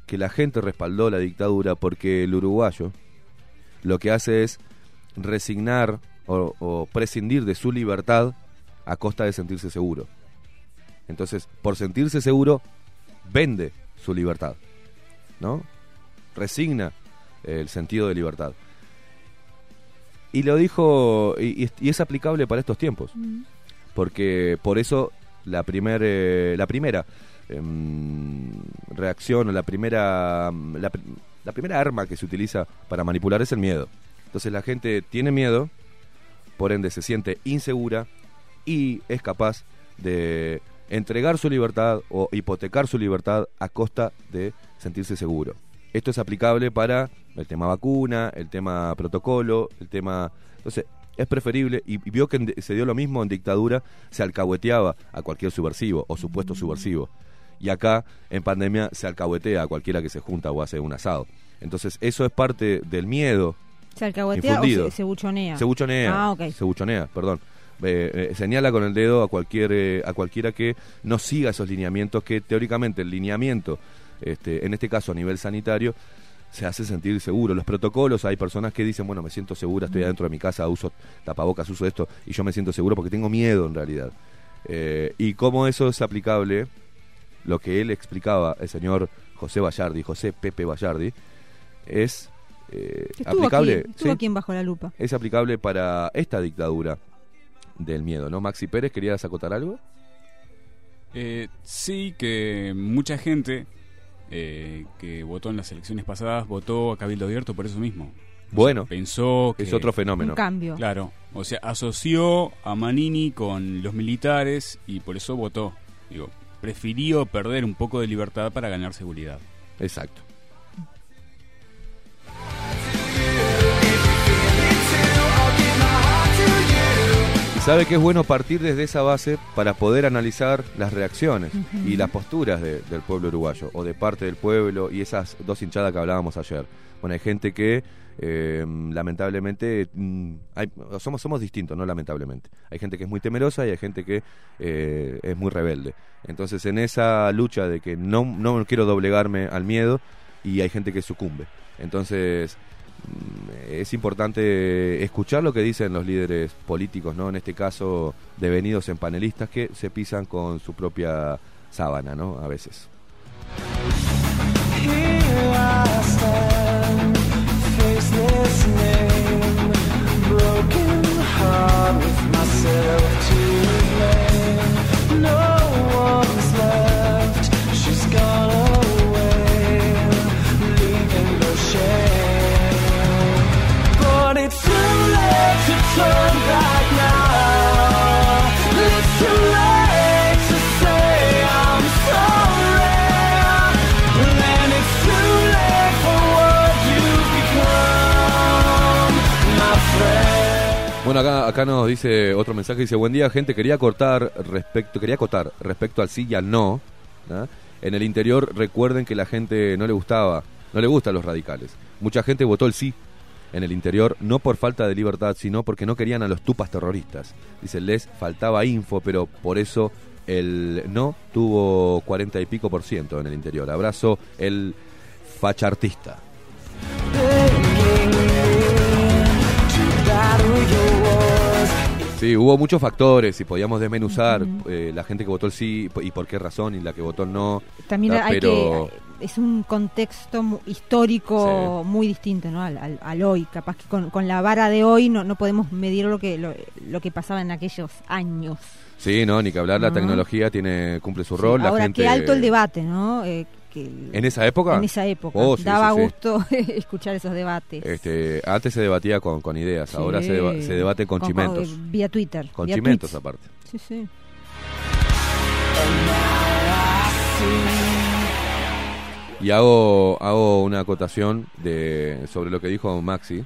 que la gente respaldó la dictadura porque el uruguayo lo que hace es resignar o prescindir de su libertad a costa de sentirse seguro. Entonces, por sentirse seguro, vende su libertad, ¿no? Resigna el sentido de libertad. Y lo dijo, y, y es- aplicable para estos tiempos, porque por eso la, primer, eh, la primera em, reacción o la primera, mm, la primera arma que se utiliza para manipular es el miedo. Entonces la gente tiene miedo, por ende se siente insegura y es capaz de entregar su libertad o hipotecar su libertad a costa de sentirse seguro. Esto es aplicable para el tema vacuna, el tema protocolo, el tema... Entonces, es preferible, y, y vio que en- se dio lo mismo en dictadura, se alcahueteaba a cualquier subversivo o supuesto subversivo. Y acá, en pandemia, se alcahuetea a cualquiera que se junta o hace un asado. Entonces, eso es parte del miedo ¿Se alcahuetea o Infundido. se, se buchonea? se buchonea. Ah, ok. Se buchonea, perdón. Eh, eh, señala con el dedo a cualquier eh, a cualquiera que no siga esos lineamientos que teóricamente el lineamiento este, en este caso a nivel sanitario se hace sentir seguro los protocolos hay personas que dicen bueno me siento segura estoy adentro de mi casa uso tapabocas uso esto y yo me siento seguro porque tengo miedo en realidad Eh, y cómo eso es aplicable lo que él explicaba el señor José Vallardi José Pepe Vallardi es eh, Estuvo, aplicable aquí, estuvo ¿sí? aquí en Bajo la Lupa. es aplicable para esta dictadura del miedo, ¿no? Maxi Pérez, ¿querías acotar algo? Eh, sí, que mucha gente eh, que votó en las elecciones pasadas votó a Cabildo Abierto por eso mismo. Bueno, Pensó que... es otro fenómeno. Un cambio. Claro, o sea, asoció a Manini con los militares y por eso votó. Digo, prefirió perder un poco de libertad para ganar seguridad. Exacto. Sabe que es bueno partir desde esa base para poder analizar las reacciones y las posturas de- del pueblo uruguayo o de parte del pueblo y esas dos hinchadas que hablábamos ayer. Bueno, hay gente que eh, lamentablemente mm, hay- somos somos distintos, no lamentablemente. Hay gente que es muy temerosa y hay gente que eh, es muy rebelde. Entonces, en esa lucha de que no no quiero doblegarme al miedo y hay gente que sucumbe. Entonces, es importante escuchar lo que dicen los líderes políticos, ¿no? En este caso, devenidos en panelistas que se pisan con su propia sábana, ¿no? A veces. Bueno, acá, acá nos dice otro mensaje, dice, buen día gente, quería cortar respecto, quería acotar respecto al sí y al no. ¿ah? En el interior recuerden que la gente no le gustaba, no le gustan los radicales. Mucha gente votó el sí en el interior, no por falta de libertad, sino porque no querían a los tupas terroristas. Dice, les faltaba info, pero por eso el no tuvo 40 y pico por ciento en el interior. Abrazo el fachartista. Sí, hubo muchos factores y podíamos desmenuzar eh, la gente que votó el sí y por qué razón y la que votó el no. También Ah, hay pero- que es un contexto histórico muy distinto ¿no? al, al- al hoy. Capaz que con, con la vara de hoy no, no podemos medir lo que, lo, lo que pasaba en aquellos años. Sí, no, ni que hablar, la No. tecnología tiene cumple su rol. la Ahora, gente, qué alto el debate, ¿no? Eh, que ¿En esa época? En esa época. Oh, sí, Daba sí, sí. gusto escuchar esos debates. Este, antes se debatía con, con ideas, Sí. ahora se, deba- se debate con, chimentos. eh, vía Twitter. Con vía chimentos tweets. aparte. Sí, sí. Y hago, hago una acotación de, sobre lo que dijo Maxi,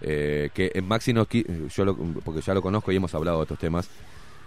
eh, que en Maxi no, yo lo- porque ya lo conozco y hemos hablado de estos temas,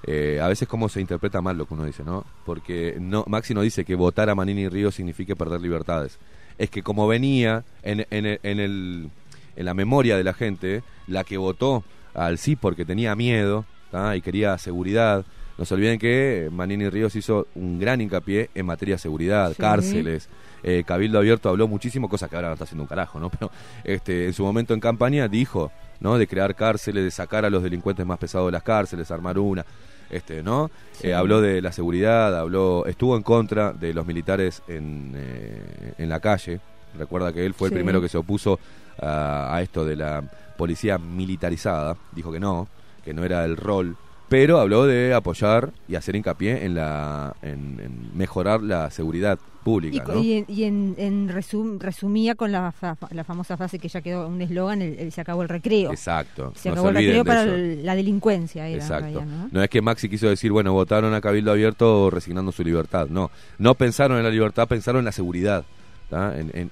eh, a veces cómo se interpreta mal lo que uno dice, ¿no? Porque no, Maxi no dice que votar a Manini Río signifique perder libertades. Es que como venía en, en, el- en, el, en la memoria de la gente, la que votó al sí porque tenía miedo ¿tá? y quería seguridad, no se olviden que Manini Ríos hizo un gran hincapié en materia de seguridad, Sí. cárceles, eh, Cabildo Abierto habló muchísimo, cosas que ahora no está haciendo un carajo, ¿no? Pero este, en su momento en campaña dijo, ¿no? De crear cárceles, de sacar a los delincuentes más pesados de las cárceles, armar una, este, ¿no? Sí. Eh, habló de la seguridad, habló, estuvo en contra de los militares en, eh, en la calle. Recuerda que él fue el primero que se opuso a, a esto de la policía militarizada. Dijo que no, que no era el rol. Pero habló de apoyar y hacer hincapié en la en, en mejorar la seguridad Y, pública, co- ¿no? y en, y en- en resum- resumía con la, fa- la famosa frase que ya quedó un eslogan, el, el se acabó el recreo. Exacto. Se no acabó el recreo para el- la delincuencia. Era, Exacto. realidad, ¿no? ¿no? es que Maxi quiso decir, bueno, votaron a Cabildo Abierto resignando su libertad. No, no pensaron en la libertad, pensaron en la seguridad.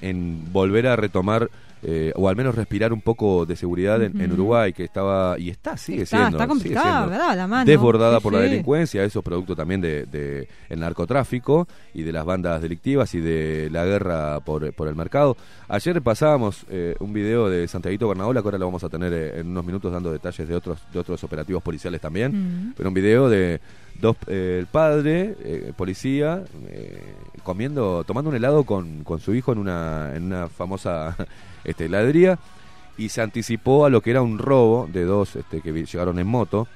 en volver a retomar, eh, o al menos respirar un poco de seguridad en. Uruguay, que estaba, y está, sigue está, siendo. está sigue complicada, siendo ¿verdad? La mano. desbordada Sí, por la delincuencia, eso es producto también de, de el narcotráfico y de las bandas delictivas y de la guerra por, por el mercado. Ayer pasábamos eh, un video de Santiaguito Bernaola, que ahora lo vamos a tener eh, en unos minutos dando detalles de otros, de otros operativos policiales también, pero un video de dos, eh, el padre, eh, policía, eh, comiendo, tomando un helado con, con su hijo en una, en una famosa este, heladería y se anticipó a lo que era un robo de dos este, que llegaron en moto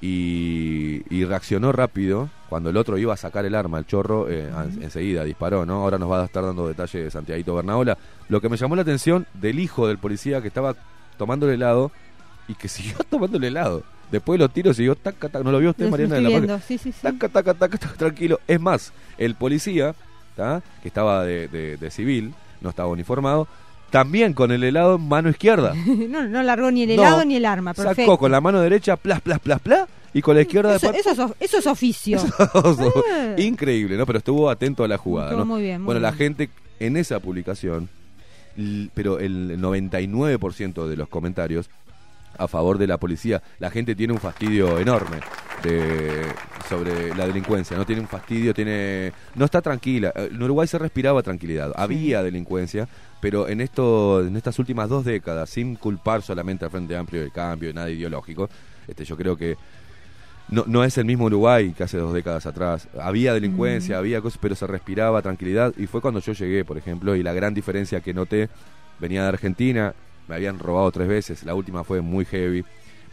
y, y reaccionó rápido cuando el otro iba a sacar el arma, el chorro, eh, enseguida disparó, ¿no? Ahora nos va a estar dando detalles de Santiaguito Bernaola. Lo que me llamó la atención del hijo del policía que estaba tomando el helado y que siguió tomando el helado. Después de los tiros siguió, taca, taca, ¿no lo vio usted, Mariana? de la Marca? sí, sí, sí. Taca, taca, taca, taca, tranquilo. Es más, el policía, ¿tá? que estaba de, de- de civil, no estaba uniformado, también con el helado en mano izquierda. no, no largó ni el No, helado ni el arma. Perfecto. Sacó con la mano derecha, plas, plas, plas, plas, y con la izquierda eso, de eso es, of- eso es oficio. Eh. Increíble, ¿no? Pero estuvo atento a la jugada, Estuvo ¿no? muy bien, muy bueno, la gente en esa publicación, pero el 99% de los comentarios a favor de la policía, la gente tiene un fastidio enorme de, sobre la delincuencia, no tiene un fastidio, tiene no está tranquila. Eh, En Uruguay se respiraba tranquilidad, había delincuencia, pero en esto, en estas últimas dos décadas, sin culpar solamente al Frente Amplio del Cambio, nada ideológico, este, yo creo que no, no es el mismo Uruguay que hace dos décadas atrás. Había delincuencia, había cosas, pero se respiraba tranquilidad. Y fue cuando yo llegué, por ejemplo, y la gran diferencia que noté, venía de Argentina, me habían robado tres veces, la última fue muy heavy.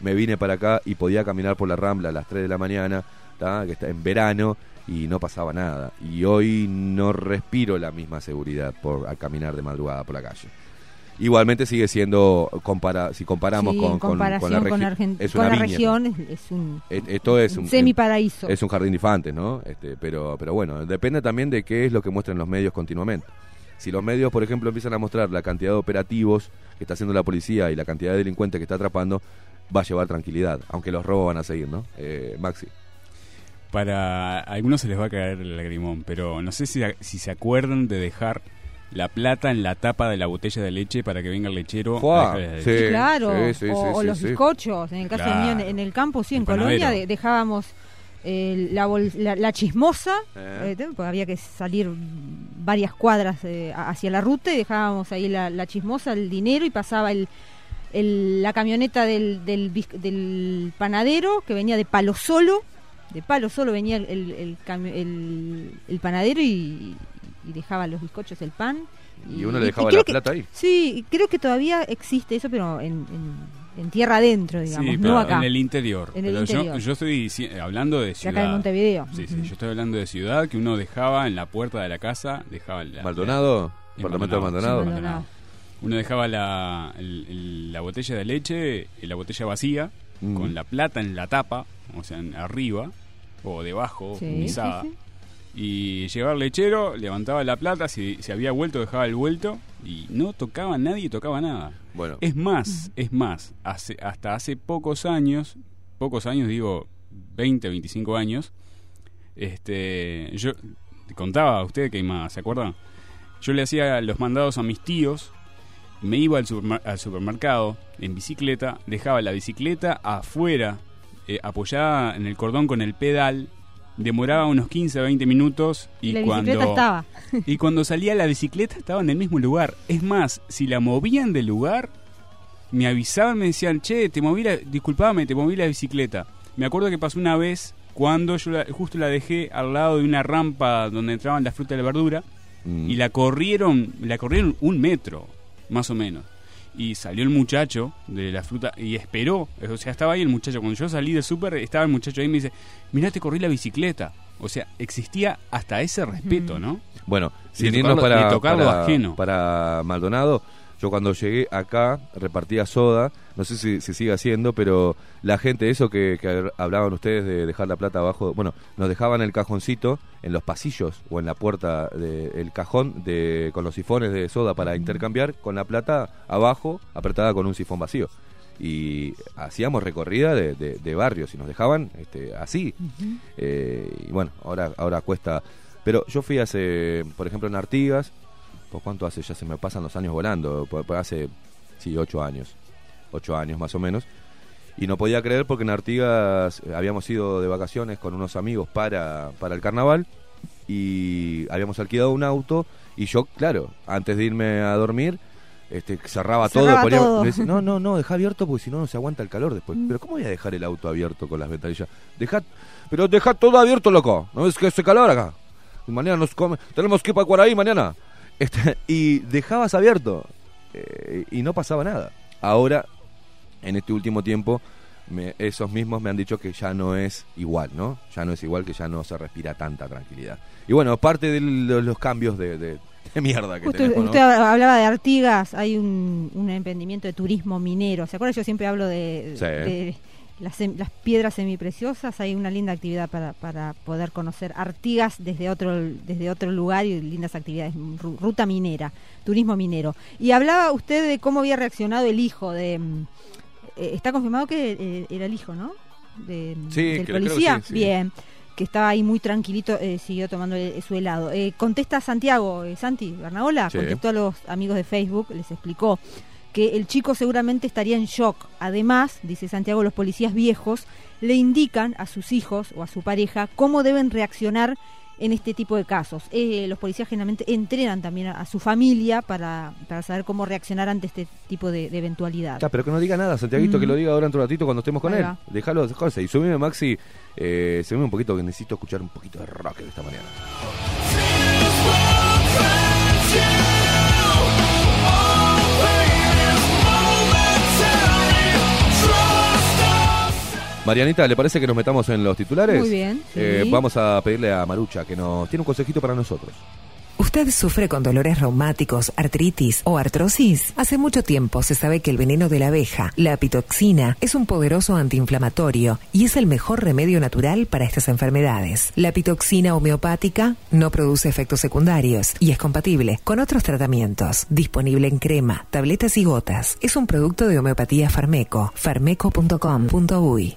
Me vine para acá y podía caminar por la Rambla a las 3 de la mañana, ¿tá? que está en verano, y no pasaba nada. Y hoy no respiro la misma seguridad por al caminar de madrugada por la calle. Igualmente sigue siendo, compara, si comparamos Sí, con, con- con la, con, es una la región, es, es un, Esto es un, semiparaíso. es un jardín de infantes, ¿no? Este, pero, pero bueno, depende también de qué es lo que muestran los medios continuamente. Si los medios, por ejemplo, empiezan a mostrar la cantidad de operativos que está haciendo la policía y la cantidad de delincuentes que está atrapando, va a llevar tranquilidad, aunque los robos van a seguir, ¿no? Eh, Maxi. Para algunos se les va a caer el lagrimón, pero no sé si, si se acuerdan de dejar la plata en la tapa de la botella de leche para que venga el lechero. a sí. claro, sí, sí, o, sí, o sí, los sí. bizcochos, en el caso Claro. mío en, en el campo, sí, en El Colonia panadero. de- dejábamos eh, la, bol- la, la chismosa, Eh. eh, porque había que salir varias cuadras eh, hacia la ruta y dejábamos ahí la, la chismosa, el dinero y pasaba el, el- la camioneta del, del, del panadero que venía de palo solo, de palo solo venía el, el, el el- el panadero y, y dejaba los bizcochos, el pan. Y uno le y dejaba la que- plata ahí. Sí, creo que todavía existe eso, pero en, en, en tierra adentro, digamos, sí, no pero acá. en el interior. En Pero yo- interior. Yo, estoy dici- hablando de De ciudad. acá de Montevideo. Sí, sí, Ujú. yo estoy hablando de ciudad que uno dejaba en la puerta de la casa, dejaba la, Maldonado, En departamento de Maldonado, Maldonado. sí, Maldonado. Uno dejaba la, el- el- la botella de leche, y la botella vacía, Mm. con la plata en la tapa, o sea, en- arriba, o debajo, Sí, guisada. sí, sí. Y llegaba el lechero, levantaba la plata, si se había vuelto, dejaba el vuelto, y no tocaba nadie, tocaba nada. Bueno, Es más, es más, hace, hasta hace pocos años, pocos años digo 20, 25 años, este, yo te contaba a usted que más, ¿se acuerdan? Yo le hacía los mandados a mis tíos, me iba al, supermer- al supermercado en bicicleta, dejaba la bicicleta afuera, eh, apoyada en el cordón con el pedal, demoraba unos 15 a 20 minutos y la cuando estaba. y cuando salía la bicicleta estaba en el mismo lugar. Es más, si la movían del lugar, me avisaban, me decían, che, te moví la, disculpame, te moví la bicicleta. Me acuerdo que pasó una vez cuando yo la- justo la dejé al lado de una rampa donde entraban las frutas y la verdura mm, y la corrieron, la corrieron un metro, más o menos. Y salió el muchacho de la fruta y esperó, o sea, estaba ahí el muchacho. Cuando yo salí del súper, estaba el muchacho ahí y me dice, mirá, te corrí la bicicleta. O sea, existía hasta ese respeto, ¿no? Bueno, sin irnos para, de tocar lo para, ajeno. para Maldonado, yo cuando llegué acá repartía soda, no sé si, si sigue haciendo, pero la gente, eso que, que hablaban ustedes de dejar la plata abajo, bueno, nos dejaban el cajoncito en los pasillos o en la puerta del cajón de, con los sifones de soda para intercambiar, con la plata abajo apretada con un sifón vacío. Y hacíamos recorrida de, de- de barrios y nos dejaban este, así. Eh, y bueno, ahora, ahora cuesta. Pero yo fui hace, por ejemplo, en Artigas, ¿por cuánto hace? Ya se me pasan los años volando, por, por hace, sí, ocho años, ocho años más o menos. Y no podía creer porque en Artigas eh, habíamos ido de vacaciones con unos amigos para, para el carnaval y habíamos alquilado un auto y yo, claro, antes de irme a dormir, este, cerraba, Cerraba todo. ponía- todo. decía, no, no, no, deja abierto porque si no, no se aguanta el calor después. Mm. Pero ¿cómo voy a dejar el auto abierto con las ventanillas? Deja, pero deja todo abierto, loco. ¿No ves que hace calor acá? Y mañana nos come, tenemos que ir para Cuaraí mañana. Este, y dejabas abierto eh, y no pasaba nada. Ahora, en este último tiempo, me- esos mismos me han dicho que ya no es igual, ¿no? Ya no es igual, que ya no se respira tanta tranquilidad. Y bueno, parte de lo- los cambios de, de- de mierda que Justo tenemos, ¿no? usted hablaba de Artigas, hay un, un emprendimiento de turismo minero. ¿Se acuerda? Yo siempre hablo de, Sí. de las, las piedras semipreciosas. Hay una linda actividad para, para poder conocer Artigas desde otro, desde otro lugar y lindas actividades. ru- Ruta minera, turismo minero. Y hablaba usted de cómo había reaccionado el hijo de... mm, eh, está confirmado que eh, era el hijo, ¿no? De, Sí, del que policía. sí, sí. Bien que estaba ahí muy tranquilito, eh, siguió tomando eh, su helado. Eh, contesta Santiago, eh, Santi Bernabola, Sí. contestó a los amigos de Facebook, les explicó que el chico seguramente estaría en shock. Además, dice Santiago, los policías viejos le indican a sus hijos o a su pareja cómo deben reaccionar en este tipo de casos. Eh, los policías generalmente entrenan también a, a su familia para, para saber cómo reaccionar ante este tipo de, de eventualidad. Ya, pero que no diga nada, Santiaguito, Mm. que lo diga ahora en un ratito cuando estemos con Ahí él. va. Déjalo, déjalo. Y subime, Maxi, eh, subime un poquito, que necesito escuchar un poquito de rock de esta mañana. Marianita, ¿le parece que nos metamos en los titulares? Muy bien, sí. Eh, vamos a pedirle a Marucha que nos tiene un consejito para nosotros. ¿Usted sufre con dolores reumáticos, artritis o artrosis? Hace mucho tiempo se sabe que el veneno de la abeja, la apitoxina, es un poderoso antiinflamatorio y es el mejor remedio natural para estas enfermedades. La apitoxina homeopática no produce efectos secundarios y es compatible con otros tratamientos. Disponible en crema, tabletas y gotas. Es un producto de homeopatía Farmeco. farmeco.com.uy.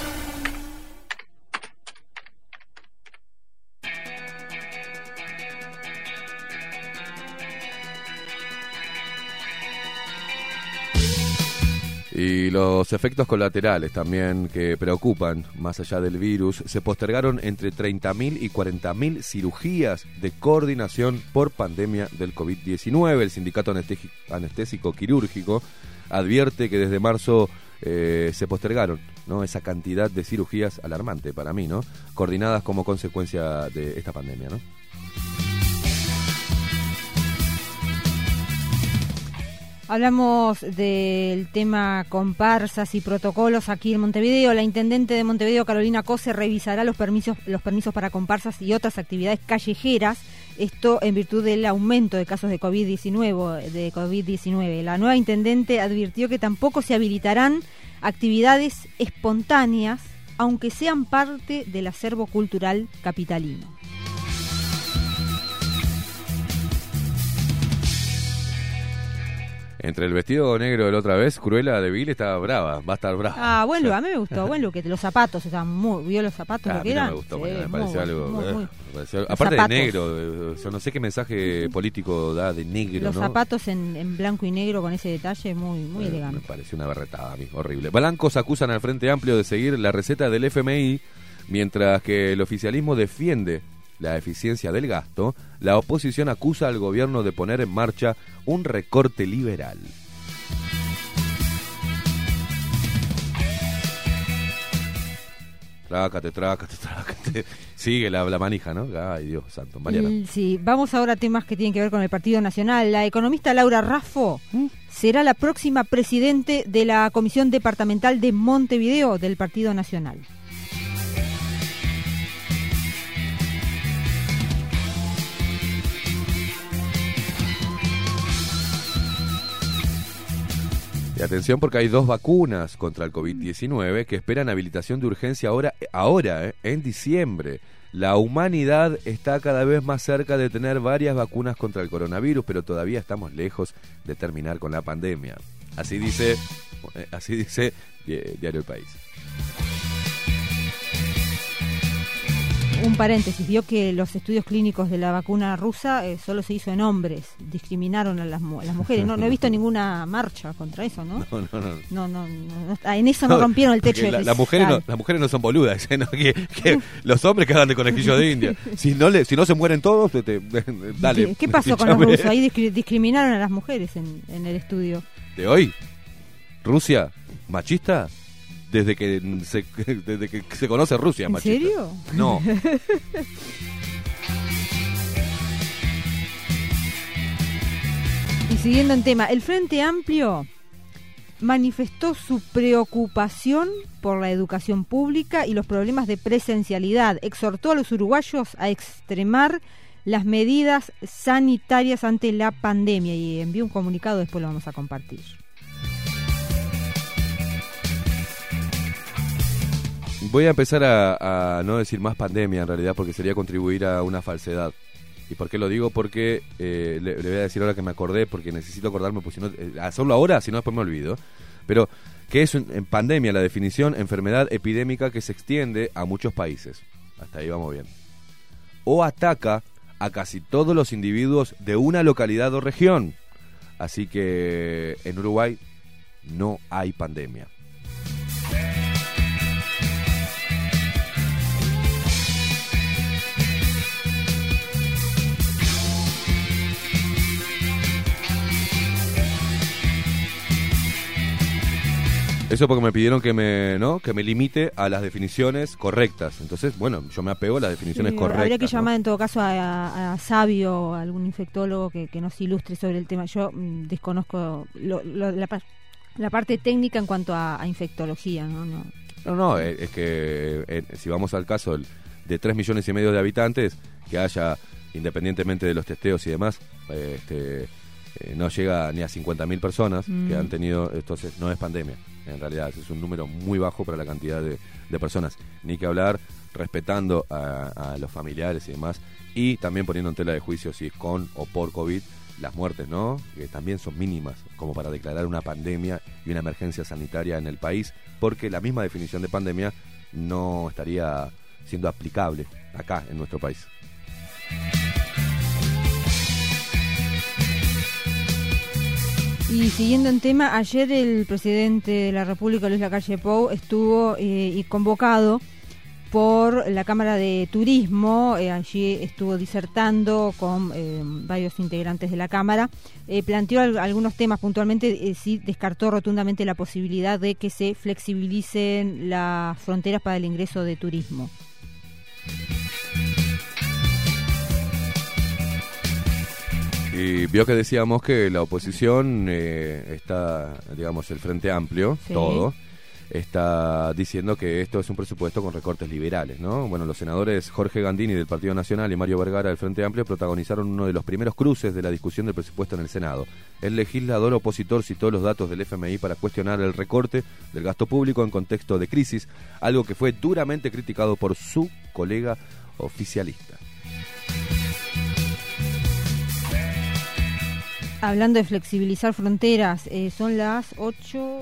Y los efectos colaterales también que preocupan, más allá del virus, se postergaron entre 30.000 y 40.000 cirugías de coordinación por pandemia del COVID-19. El Sindicato Anestésico Quirúrgico advierte que desde marzo eh, se postergaron ¿no? esa cantidad de cirugías alarmante para mí, ¿no? coordinadas como consecuencia de esta pandemia. ¿no? Hablamos del tema comparsas y protocolos aquí en Montevideo. La intendente de Montevideo, Carolina Cose, revisará los permisos, los permisos para comparsas y otras actividades callejeras. Esto en virtud del aumento de casos de COVID-19. De COVID-19. La nueva intendente advirtió que tampoco se habilitarán actividades espontáneas, aunque sean parte del acervo cultural capitalino. Entre el vestido negro de la otra vez, Cruella de Vil está brava, va a estar brava. Ah, buen look, a mí me gustó, buen look, los zapatos estaban muy, ¿vio los zapatos Ah, lo que mí no eran? me gustó, Sí, me pareció algo. muy, eh, muy. me pareció- Los aparte zapatos. de negro, eh, yo no sé qué mensaje político da de negro, Los ¿no? zapatos en, en blanco y negro con ese detalle muy, muy Eh, Me elegante. pareció una berretada a mí, horrible. Blancos acusan al Frente Amplio de seguir la receta del FMI, mientras que el oficialismo defiende la eficiencia del gasto, la oposición acusa al gobierno de poner en marcha un recorte liberal. Trácate, trácate, trácate. Sigue la, la manija, ¿no? Ay, Dios santo. Mariana. Sí, vamos ahora a temas que tienen que ver con el Partido Nacional. La economista Laura Raffo será la próxima presidente de la Comisión Departamental de Montevideo del Partido Nacional. Atención porque hay dos vacunas contra el COVID-19 que esperan habilitación de urgencia ahora, ahora eh, en diciembre. La humanidad está cada vez más cerca de tener varias vacunas contra el coronavirus, pero todavía estamos lejos de terminar con la pandemia. Así dice, eh, así dice eh, Diario El País. Un paréntesis, vio que los estudios clínicos de la vacuna rusa eh, solo se hizo en hombres, discriminaron a las, a las mujeres. No, no he visto ninguna marcha contra eso, ¿no? No, no, no. No, no, no, no, en eso no rompieron el techo la- las mujeres las mujeres no son boludas, ¿eh? que, que los hombres que hagan de conejillo de India. Si no le, si no se mueren todos, te- te- dale. ¿Qué, qué pasó con los rusos? Ahí discri- discriminaron a las mujeres en, en el estudio. de hoy, Rusia, machista, desde que se, desde que se conoce Rusia, ¿En serio? No. Y siguiendo en tema, el Frente Amplio manifestó su preocupación por la educación pública y los problemas de presencialidad. Exhortó a los uruguayos a extremar las medidas sanitarias ante la pandemia y envió un comunicado, después lo vamos a compartir. Voy a empezar a, no decir más pandemia en realidad porque sería contribuir a una falsedad. ¿Y por qué lo digo? Porque eh, le, voy a decir ahora que me acordé, porque necesito acordarme, pues si no, eh, hacerlo ahora, si no después me olvido. Pero, ¿qué es en pandemia? La definición, enfermedad epidémica que se extiende a muchos países. Hasta ahí vamos bien. O ataca a casi todos los individuos de una localidad o región. Así que en Uruguay no hay pandemia. Eso porque me pidieron que me, ¿no? que me limite a las definiciones correctas. Entonces, bueno, yo me apego a las definiciones Sí, correctas. Habría que ¿no? llamar en todo caso a, a- a Sabio, a algún infectólogo que, que nos ilustre sobre el tema. Yo mm, desconozco lo- lo- la, par- la parte técnica en cuanto a, a infectología, ¿no? no. No, no, eh, es que eh, si vamos al caso de 3 millones y medio de habitantes, que haya, independientemente de los testeos y demás, eh, este, eh, no llega ni a 50.000 personas Mm. que han tenido, entonces no es pandemia, en realidad es un número muy bajo para la cantidad de, personas. Ni que hablar respetando a los familiares y demás, y también poniendo en tela de juicio si es con o por COVID las muertes, ¿no? Que también son mínimas, como para declarar una pandemia y una emergencia sanitaria en el país, porque la misma definición de pandemia no estaría siendo aplicable acá en nuestro país. Y siguiendo en tema, ayer el presidente de la República, Luis Lacalle Pou, estuvo eh, y convocado por la Cámara de Turismo. eh, allí estuvo disertando con eh, varios integrantes de la Cámara. Planteó al- algunos temas puntualmente, sí descartó rotundamente la posibilidad de que se flexibilicen las fronteras para el ingreso de turismo. Y vio que decíamos que la oposición eh, está, digamos, el Frente Amplio, Sí. todo, está diciendo que esto es un presupuesto con recortes liberales, ¿no? Bueno, los senadores Jorge Gandini del Partido Nacional y Mario Vergara del Frente Amplio protagonizaron uno de los primeros cruces de la discusión del presupuesto en el Senado. El legislador opositor citó los datos del FMI para cuestionar el recorte del gasto público en contexto de crisis, algo que fue duramente criticado por su colega oficialista. Hablando de flexibilizar fronteras, eh, son las 8...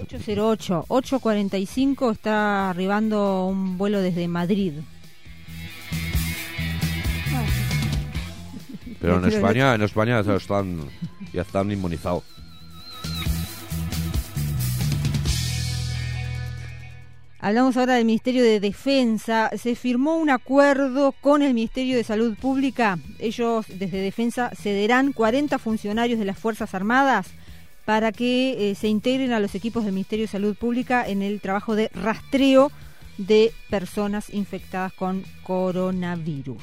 808, 845 está arribando un vuelo desde Madrid. Pero en España, en España ya están, ya están inmunizados. Hablamos ahora del Ministerio de Defensa. Se firmó un acuerdo con el Ministerio de Salud Pública. Ellos desde Defensa cederán 40 funcionarios de las Fuerzas Armadas para que eh, se integren a los equipos del Ministerio de Salud Pública en el trabajo de rastreo de personas infectadas con coronavirus.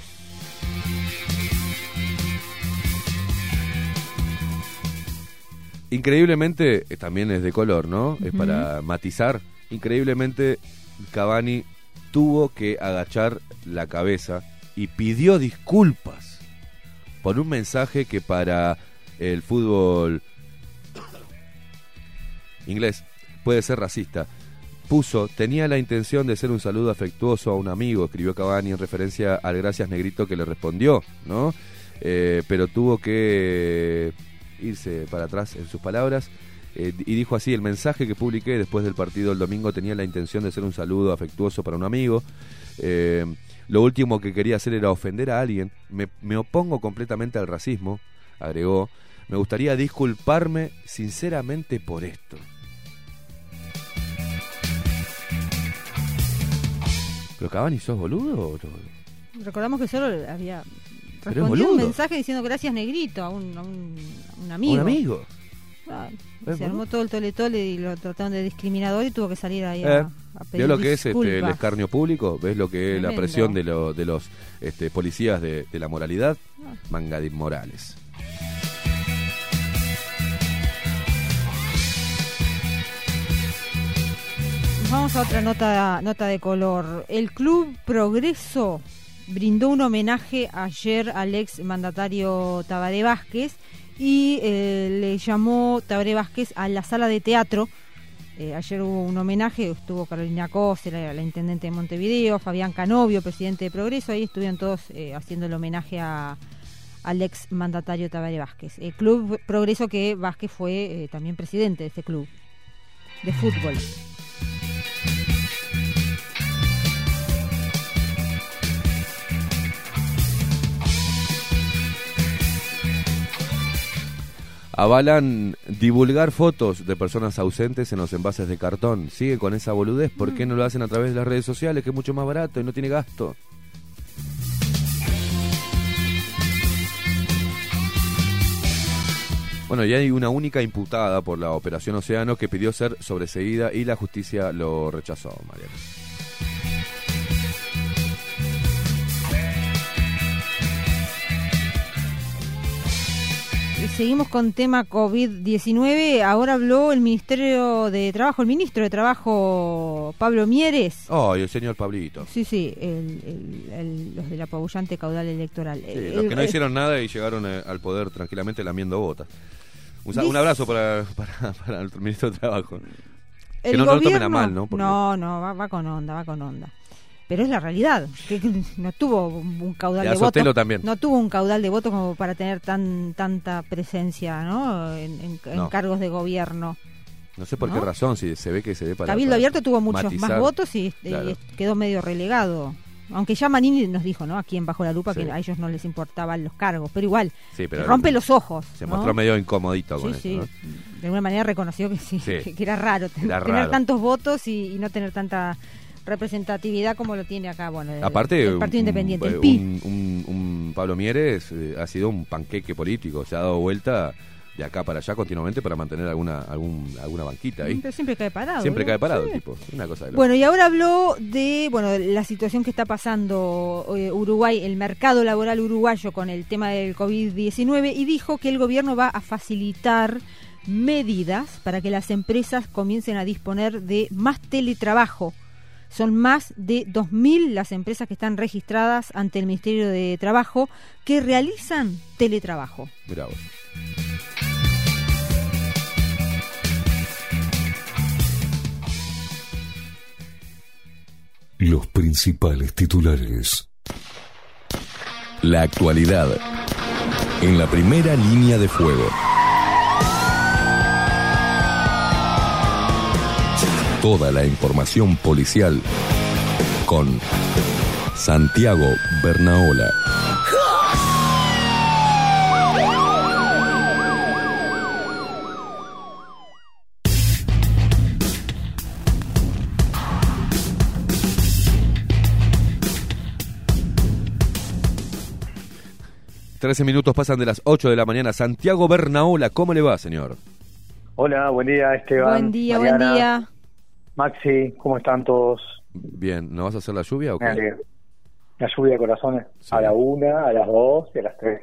Increíblemente, eh, también es de color, ¿no? Es para matizar. Increíblemente, Cavani tuvo que agachar la cabeza y pidió disculpas por un mensaje que para el fútbol inglés puede ser racista. Puso, tenía la intención de ser un saludo afectuoso a un amigo, escribió Cavani en referencia al gracias negrito que le respondió, ¿no? Eh, pero tuvo que irse para atrás en sus palabras eh, y dijo así, el mensaje que publiqué después del partido el domingo tenía la intención de ser un saludo afectuoso para un amigo. Eh, lo último que quería hacer era ofender a alguien. Me, me opongo completamente al racismo, agregó. Me gustaría disculparme sinceramente por esto. ¿Pero Cavani sos boludo? o? Recordamos que solo había respondido un mensaje diciendo gracias negrito a un, a un- a un amigo. Un amigo. Ah, se armó todo el tole tole y lo trataron de discriminador y tuvo que salir ahí Eh, a, a pedir ¿Ves lo que es este, el escarnio público? ¿Ves lo que es la presión de, lo- de los este, policías de, de la moralidad? Manga de inmorales. Vamos a otra nota, nota de color. El Club Progreso brindó un homenaje ayer al ex mandatario Tabaré Vázquez y eh, le llamó Tabaré Vázquez a la sala de teatro. Eh, ayer hubo un homenaje, estuvo Carolina Cose, la, intendente de Montevideo, Fabián Canovio, presidente de Progreso, ahí estuvieron todos eh, haciendo el homenaje a, al ex mandatario Tabaré Vázquez. El Club Progreso que Vázquez fue también presidente de este club de fútbol. Avalan divulgar fotos de personas ausentes en los envases de cartón. Sigue con esa boludez. ¿Por qué no lo hacen a través de las redes sociales, que es mucho más barato y no tiene gasto? Bueno, y hay una única imputada por la Operación Océano que pidió ser sobreseída y la justicia lo rechazó, Mariana. Seguimos con tema COVID-19. Ahora habló el Ministerio de Trabajo, el ministro de Trabajo, Pablo Mieres. ¡Ay, el señor Pablito! Sí, sí, el- el- el- los del apabullante caudal electoral. Sí, El- los que no el- hicieron nada y llegaron eh, al poder tranquilamente lamiendo botas. Un, Dice- un abrazo para, para, para el ministro de Trabajo. el que no- no lo tomen a gobierno- mal, ¿no? Porque- No, no, va, va con onda, va con onda. Pero es la realidad, que no tuvo un caudal de votos. también. No tuvo un caudal de votos como para tener tan tanta presencia ¿no? en, en- en No. cargos de gobierno. No sé por ¿No? qué razón, si se ve que se ve para... Cabildo para Abierto tuvo muchos matizar. más votos y, y Claro. quedó medio relegado. Aunque ya Manini nos dijo, ¿no? Aquí en Bajo la Lupa Sí. que a ellos no les importaban los cargos, pero igual, Sí, pero rompe los ojos. Se ¿no? mostró medio incomodito con Sí, eso, sí. ¿no? De alguna manera reconoció que sí, que, que era raro Era tener raro. tantos votos y, y no tener tanta representatividad como lo tiene acá, bueno, el, Aparte, el Partido un- Independiente, el un, PI. un- un- Pablo Mieres eh, ha sido un panqueque político, se ha dado vuelta de acá para allá continuamente para mantener alguna algún, alguna banquita ahí. Pero siempre cae parado. Siempre ¿no? cae parado Sí. el tipo. Una cosa de. Bueno, y ahora habló de bueno la situación que está pasando eh, Uruguay, el mercado laboral uruguayo con el tema del COVID-19 y dijo que el gobierno va a facilitar medidas para que las empresas comiencen a disponer de más teletrabajo. Son más de 2.000 las empresas que están registradas ante el Ministerio de Trabajo que realizan teletrabajo. Vos. Los principales titulares. La actualidad en la primera línea de fuego. Toda la información policial con Santiago Bernaola. Trece minutos pasan de las 8 de la mañana. Santiago Bernaola, ¿cómo le va, señor? Hola, buen día Esteban. buen día, Mariana, buen día. Maxi, ¿cómo están todos? Bien, ¿no vas a hacer la lluvia o qué? La lluvia de corazones. Sí. A la una, a las dos y a las tres.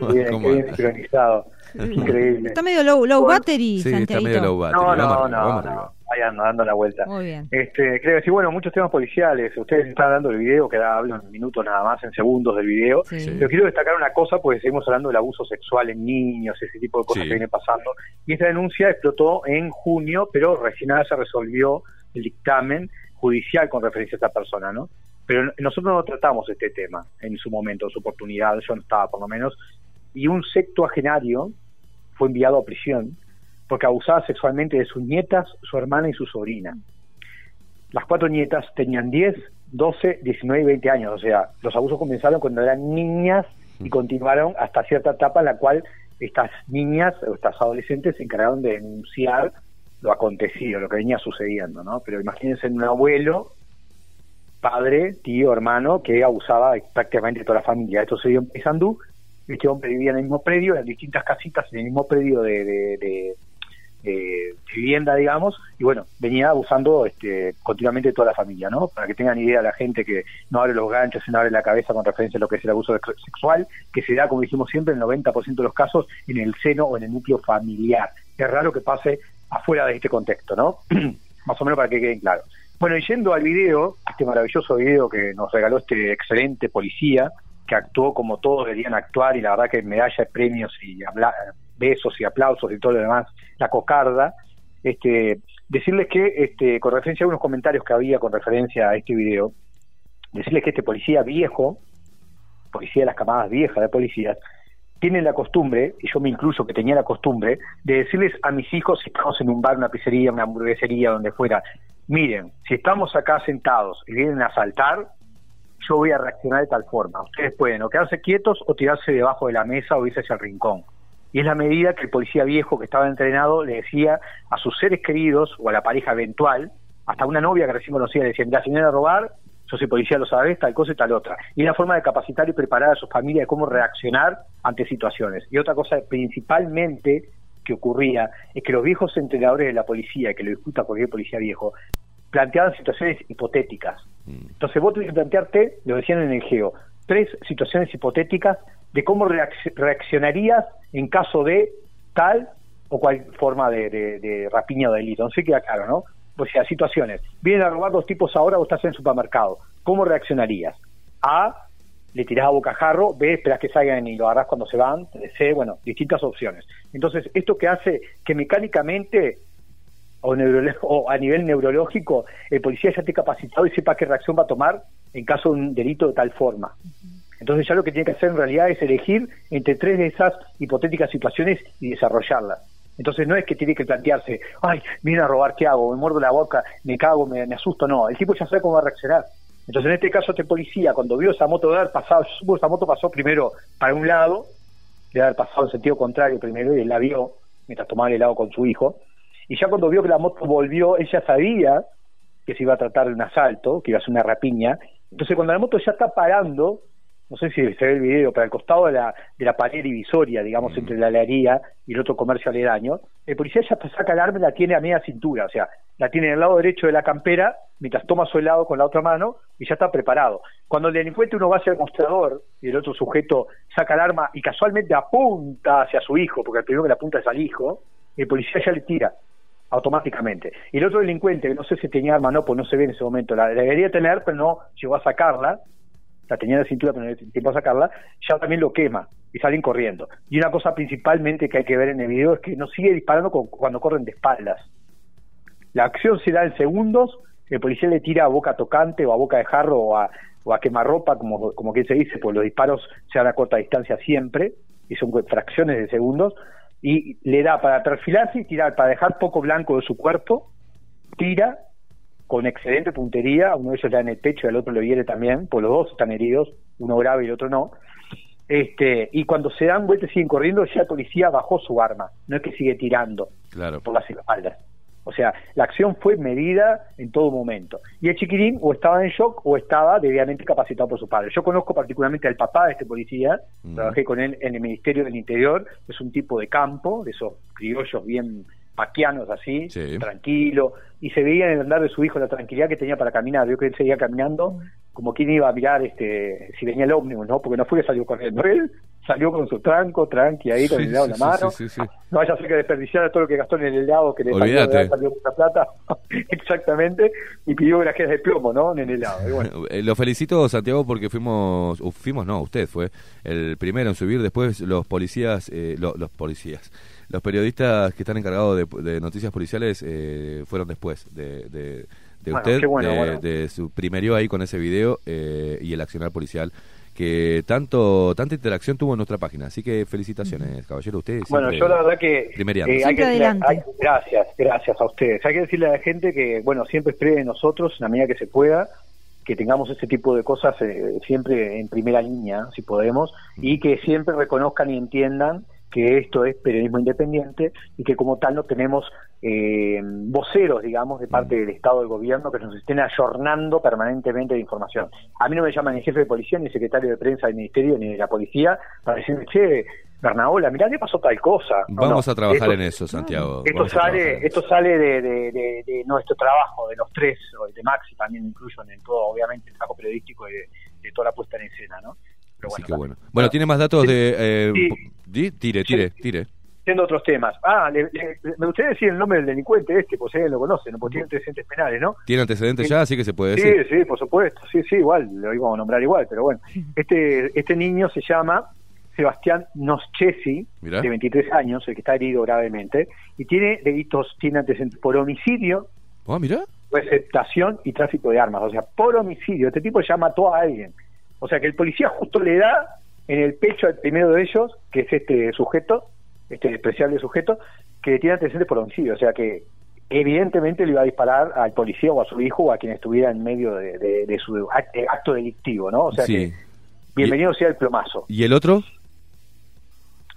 Bien, ¿Cómo qué bien sincronizado. Increíble. Está medio low, low battery, Sí, está Santiaguito. medio low battery. No, no, no, vamos no. Ando, dando la vuelta. Muy bien. Este, creo que sí, bueno, muchos temas policiales. Ustedes están dando el video, que ahora hablo en minutos nada más, en segundos del video. Sí. Pero quiero destacar una cosa, porque seguimos hablando del abuso sexual en niños, ese tipo de cosas Sí. que viene pasando. Y esta denuncia explotó en junio, pero recién ahora se resolvió el dictamen judicial con referencia a esta persona, ¿no? Pero nosotros no tratamos este tema en su momento, en su oportunidad, yo no estaba por lo menos. Y un septuagenario fue enviado a prisión porque abusaba sexualmente de sus nietas, su hermana y su sobrina. Las cuatro nietas tenían 10, 12, 19 y 20 años. O sea, los abusos comenzaron cuando eran niñas y continuaron hasta cierta etapa en la cual estas niñas o estas adolescentes se encargaron de denunciar lo acontecido, lo que venía sucediendo, ¿no? Pero imagínense un abuelo, padre, tío, hermano, que abusaba prácticamente toda la familia. Esto se dio en Paysandú, este hombre vivía en el mismo predio, en distintas casitas, en el mismo predio de, de- de- de vivienda, digamos, y bueno, venía abusando este, continuamente toda la familia, ¿no? Para que tengan idea la gente que no abre los ganchos no abre la cabeza con referencia a lo que es el abuso sex- sexual, que se da, como dijimos siempre, en el 90% de los casos en el seno o en el núcleo familiar. Es raro que pase afuera de este contexto, ¿no? Más o menos para que queden claro. Bueno, y yendo al video, este maravilloso video que nos regaló este excelente policía, que actuó como todos deberían actuar y la verdad que medalla de premios y habla- besos y aplausos y todo lo demás, la cocarda, este, decirles que este, con referencia a unos comentarios que había con referencia a este video, decirles que este policía viejo, policía de las camadas viejas de policías, tiene la costumbre, y yo me incluyo que tenía la costumbre, de decirles a mis hijos si estamos en un bar, una pizzería, una hamburguesería, donde fuera, miren, si estamos acá sentados y vienen a asaltar, yo voy a reaccionar de tal forma. Ustedes pueden o quedarse quietos o tirarse debajo de la mesa o irse hacia el rincón. Y es la medida que el policía viejo que estaba entrenado le decía a sus seres queridos o a la pareja eventual, hasta una novia que recién conocía, le decía, mira, si vienen a robar, yo soy policía, lo sabés, tal cosa y tal otra. Y es la forma de capacitar y preparar a su familia de cómo reaccionar ante situaciones. Y otra cosa principalmente que ocurría es que los viejos entrenadores de la policía, que lo discuta cualquier policía viejo, planteaban situaciones hipotéticas. Entonces vos tenés que plantearte, lo decían en el GEO, tres situaciones hipotéticas de cómo reacc- reaccionarías en caso de tal o cual forma de, de- rapiña o delito. No sé queda claro, ¿no? O sea, situaciones. Vienen a robar dos tipos ahora, vos estás en el supermercado. ¿Cómo reaccionarías? A, le tirás a bocajarro, B, esperás que salgan y lo agarrás cuando se van, C, bueno, distintas opciones. Entonces, esto que hace que mecánicamente o, o a nivel neurológico el policía ya esté capacitado y sepa qué reacción va a tomar en caso de un delito de tal forma. Entonces ya lo que tiene que hacer en realidad es elegir entre tres de esas hipotéticas situaciones y desarrollarlas. Entonces no es que tiene que plantearse, ay, vienen a robar, ¿qué hago? Me muerdo la boca, me cago, me, asusto. No, el tipo ya sabe cómo va a reaccionar. Entonces en este caso este policía, cuando vio esa moto de haber pasado, que esa moto pasó primero para un lado, de haber pasado en sentido contrario primero y él la vio mientras tomaba el helado con su hijo. Y ya cuando vio que la moto volvió, ella sabía que se iba a tratar de un asalto, que iba a ser una rapiña. Entonces cuando la moto ya está parando, no sé si se ve el video, pero al costado de la, de la pared divisoria, digamos, entre la heladería y el otro comercio aledaño, el policía ya saca el arma y la tiene a media cintura, o sea, la tiene en el lado derecho de la campera mientras toma su helado con la otra mano y ya está preparado. Cuando el delincuente uno va hacia el mostrador y el otro sujeto saca el arma y casualmente apunta hacia su hijo, porque el primero que le apunta es al hijo, el policía ya le tira automáticamente. Y el otro delincuente, que no sé si tenía arma o no, pues no se ve en ese momento, la debería tener, pero no llegó a sacarla, la tenía en la cintura, pero no dio tiempo a sacarla, ya también lo quema y salen corriendo. Y una cosa principalmente que hay que ver en el video es que no sigue disparando cu- cuando corren de espaldas. La acción se da en segundos, el policía le tira a boca tocante o a boca de jarro o a, o a quemarropa, como, como quien se dice, pues los disparos se dan a corta distancia siempre, y son fracciones de segundos, y le da para perfilarse y tirar, para dejar poco blanco de su cuerpo, tira con excelente puntería, uno de ellos da en el pecho y al otro lo hiere también, pues los dos están heridos, uno grave y el otro no. Este, y cuando se dan vueltas y siguen corriendo, ya el policía bajó su arma, no es que sigue tirando Claro. por las espaldas. O sea, la acción fue medida en todo momento. Y el chiquirín o estaba en shock o estaba debidamente capacitado por su padre. Yo conozco particularmente al papá de este policía, Mm. trabajé con él en el Ministerio del Interior, es un tipo de campo, de esos criollos bien paquianos así, Sí. tranquilo, y se veía en el andar de su hijo la tranquilidad que tenía para caminar. Vio que él seguía caminando como quien iba a mirar este si venía el ómnibus, ¿no? Porque no fue que salió corriendo. Él salió con su tranco, tranqui ahí, con el helado en sí, la sí, mano. sí. No vaya a ser que desperdiciara todo lo que gastó en el helado que le salió, Olvídate. salió mucha plata. Exactamente. Y pidió grajeas de plomo, ¿no? En el helado. Y bueno, Eh, Lo felicito, Santiago, porque fuimos, fuimos, no, usted fue el primero en subir. Después los policías, eh, lo- los policías, los periodistas que están encargados de, de noticias policiales eh, fueron después de, de, de Bueno, usted, bueno, de, bueno. de su primerio ahí con ese video eh, y el accionar policial que tanto tanta interacción tuvo en nuestra página. Así que felicitaciones, caballero. Usted bueno yo la verdad que... eh, hay Siempre que decirle- adelante. hay- gracias, gracias a ustedes. Hay que decirle a la gente que, bueno, siempre espere de nosotros, en la medida que se pueda, que tengamos ese tipo de cosas eh, siempre en primera línea, si podemos, y que siempre reconozcan y entiendan que esto es periodismo independiente y que como tal no tenemos eh, voceros, digamos, de parte del Estado del Gobierno que nos estén ayornando permanentemente de información. A mí no me llaman ni jefe de policía, ni secretario de prensa del Ministerio, ni de la policía, para decirme, che, Bernaola, mirá que pasó tal cosa. No, Vamos no. a trabajar Esto- en eso, Santiago. esto Vamos sale, esto sale de, de- de- de nuestro trabajo, de los tres, o de Maxi también incluyo en todo, obviamente, el trabajo periodístico y de, de toda la puesta en escena, ¿no? Pero Así bueno, que bueno. Bueno, ¿tiene más datos Sí. de... eh, Sí. Di- Tire, tire, tire. Siendo otros temas. Ah, le- le- me gustaría decir el nombre del delincuente este, pues alguien lo conoce, ¿no? Porque tiene antecedentes penales, ¿no? ¿Tiene antecedentes Sí. ya? Así que se puede Sí, decir. sí, por supuesto, sí, sí, igual, lo íbamos a nombrar igual, pero bueno. Este, este niño se llama Sebastián Noschesi, Mirá. de 23 años, el que está herido gravemente, y tiene delitos, tiene antecedentes por homicidio, Ah, mirá. receptación y tráfico de armas. O sea, por homicidio. Este tipo ya mató a alguien. O sea, que el policía justo le da en el pecho al primero de ellos, que es este sujeto, este despreciable sujeto, que tiene antecedentes por homicidio. O sea, que evidentemente le iba a disparar al policía o a su hijo o a quien estuviera en medio de, de- de su act- acto delictivo, ¿no? O sea, Sí. que bienvenido sea el plomazo. ¿Y el otro?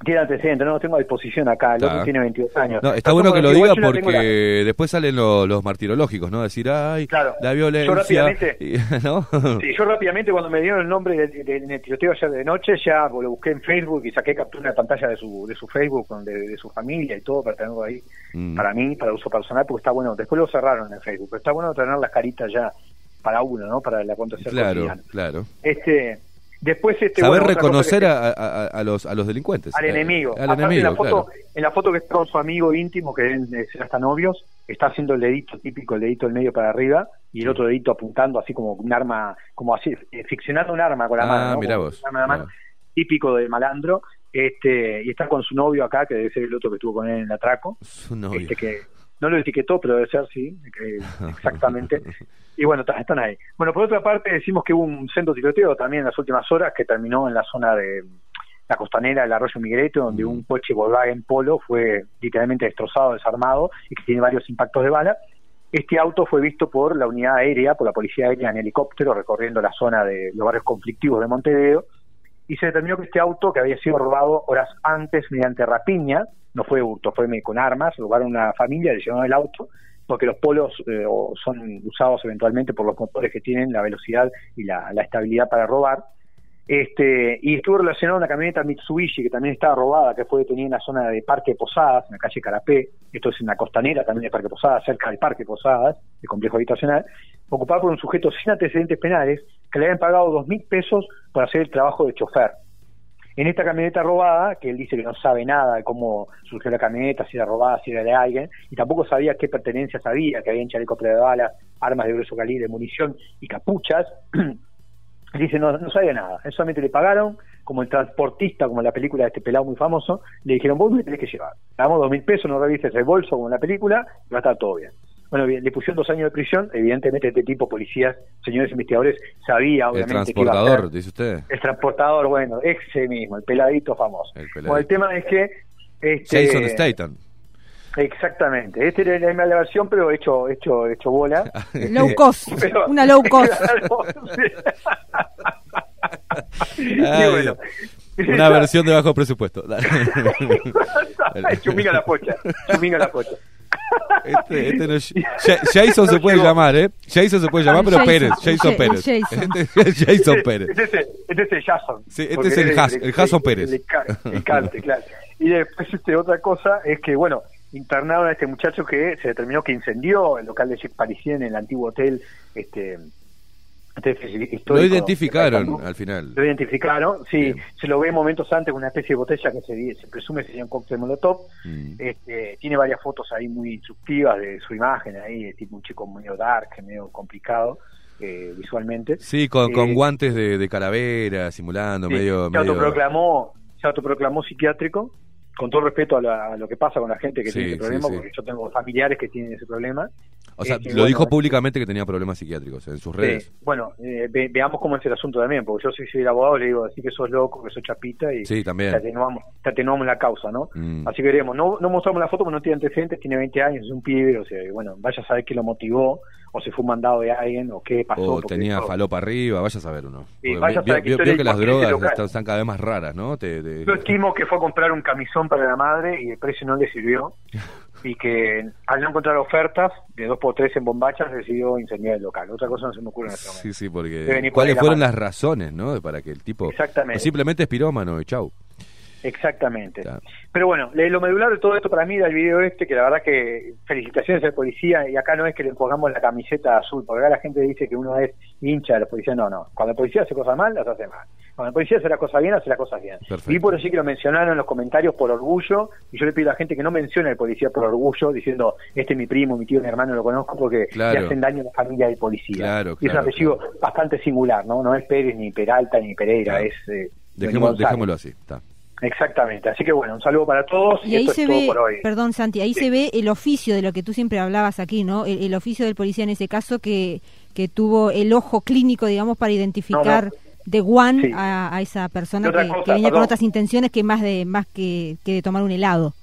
Tiene antecedentes, no lo tengo a disposición acá. El Está. otro tiene 22 años. No, está No, bueno que lo diga yo la porque la- después salen lo- los martirológicos, ¿no? Decir, ay, Claro. la Yo violencia. rápidamente- y- ¿No? Sí, yo rápidamente cuando me dieron el nombre del, del- en el tiroteo ayer de noche, ya lo busqué en Facebook y saqué captura de pantalla de su, de su Facebook, donde, de su familia y todo, para tenerlo ahí Mm. para mí, para uso personal, porque está bueno. Después lo cerraron en Facebook, pero está bueno tener las caritas ya para uno, ¿no? Para el acontecer Claro, cotidiano. claro. Este, después este Saber bueno, reconocer a, a- a los, a los delincuentes. al enemigo. Al Aparte, enemigo, en la foto, claro. en la foto que está con su amigo íntimo, que deben de ser hasta novios, está haciendo el dedito típico, el dedito del medio para arriba, y el otro dedito apuntando así como un arma, como así, eh, ficcionando un arma con la Ah, mano. ¿no? mirá vos, arma mano, mirá. típico de malandro, este, y está con su novio acá, que debe ser el otro que estuvo con él en el atraco, Su novio. este que no lo etiquetó, pero debe ser, sí, que- exactamente. Y bueno, están ahí. Bueno, por otra parte, decimos que hubo un centro tiroteo también en las últimas horas que terminó en la zona de la costanera del arroyo Miguelete, donde Mm. un coche Volkswagen Polo fue literalmente destrozado, desarmado y que tiene varios impactos de bala. Este auto fue visto por la unidad aérea, por la policía aérea en helicóptero, recorriendo la zona de los barrios conflictivos de Montevideo, y se determinó que este auto, que había sido robado horas antes mediante rapiña, no fue hurto, fue con armas, robaron una familia, le llevaron el auto, porque los polos eh, son usados eventualmente por los motores que tienen la velocidad y la, la estabilidad para robar. Este, y estuvo relacionado a una camioneta Mitsubishi que también estaba robada, que fue detenida en la zona de Parque Posadas, en la calle Carapé, esto es en la costanera también de Parque Posadas, cerca del Parque Posadas, el complejo habitacional, ocupada por un sujeto sin antecedentes penales le habían pagado dos mil pesos por hacer el trabajo de chofer. En esta camioneta robada, que él dice que no sabe nada de cómo surgió la camioneta, si era robada, si era de alguien, y tampoco sabía qué pertenencias había, que había chalecos de balas, armas de grueso calibre, munición y capuchas, dice, no, no sabía nada, él solamente le pagaron, como el transportista, como en la película de este pelado muy famoso, le dijeron, vos me tenés que llevar, le damos dos mil pesos, no revises el bolso como en la película, y va a estar todo bien. Bueno, bien, le pusieron dos años de prisión, evidentemente este tipo, policías, señores investigadores, sabía El obviamente que iba a transportador, ser- dice usted. el transportador, bueno, ese mismo, el peladito famoso. El peladito. Bueno, el tema es que... Este, Jason Statham. Exactamente, este era la misma versión, pero hecho, hecho, hecho bola. Low cost, Pero- una low cost. Claro, sí. Y Ay, bueno. Una versión de bajo presupuesto. Chuminga la pocha, chuminga la pocha. Este, este no es- Jason se puede llamar, ¿eh? Jason se puede llamar, pero Jason, Pérez. Jason el Pérez. Jason. Este es Jason Pérez. Este es el, este es el Jason. Sí, este es el él Jas- el Jason Pérez. El, el cante, claro. Y después este, otra cosa es que, bueno, internaron a este muchacho que se determinó que incendió el local de Jack Parisien en el antiguo hotel este, Lo de identificaron al final. Lo identificaron, sí, Bien. se lo ve momentos antes con una especie de botella que se, se presume sería un cóctel molotov. Mm. Este, tiene varias fotos ahí muy instructivas de su imagen ahí, de tipo un chico medio dark, medio complicado eh, visualmente. Sí, con, con Eh, guantes de, de calavera, simulando, Sí, medio... se medio... autoproclamó, se autoproclamó psiquiátrico, con todo respeto a, la- a lo que pasa con la gente que Sí, tiene ese problema, sí. porque yo tengo familiares que tienen ese problema. O sea, Este, lo bueno, dijo públicamente que tenía problemas psiquiátricos en sus redes. Bueno, eh, ve- veamos cómo es el asunto también, porque yo si soy el abogado le digo, así que sos loco, que sos chapita y Sí, también. te atenuamos, te atenuamos la causa, ¿no? Mm. Así que veremos, no, no mostramos la foto porque no tiene antecedentes, tiene 20 años, es un pibe, o sea, bueno, vaya a saber qué lo motivó, o si fue un mandado de alguien, o qué pasó. O tenía eso- falopa arriba, vaya a saber uno. Sí, a saber que las drogas están, están cada vez más raras, ¿no? Te- te- Yo estimo que fue a comprar un camisón para la madre y el precio no le sirvió. Y que al no encontrar ofertas de 2x3 en bombachas decidió incendiar el local. Otra cosa no se me ocurre en este momento. Sí, sí, porque por cuáles la fueron las razones, ¿no? Para que el tipo Exactamente. o simplemente es pirómano y chau. Exactamente. Claro. Pero bueno, lo medular de todo esto para mí era el video este, que la verdad que felicitaciones al policía, y acá no es que le pongamos la camiseta azul, porque acá la gente dice que uno es hincha de los policías, no, no. Cuando el policía hace cosas mal, las hace mal. Cuando el policía hace las cosas bien, hace las cosas bien. Perfecto. Y por allí que lo mencionaron en los comentarios por orgullo, y yo le pido a la gente que no mencione al policía por orgullo, diciendo, este es mi primo, mi tío, mi hermano, lo conozco, porque Claro. le hacen daño a la familia del policía. Claro, y es un claro, apellido bastante singular, ¿no? No es Pérez, ni Peralta, ni Pereira, Claro. es... eh, dejémoslo así. Está. Exactamente, así que bueno, un saludo para todos y, Y ahí esto se es todo ve, por hoy. perdón Santi, ahí se ve el oficio de lo que tú siempre hablabas aquí, ¿no? El, el oficio del policía en ese caso que, que tuvo el ojo clínico, digamos, para identificar No, no. de Sí. a, a esa persona que, cosa, que venía con otras intenciones que más de más que, que de tomar un helado.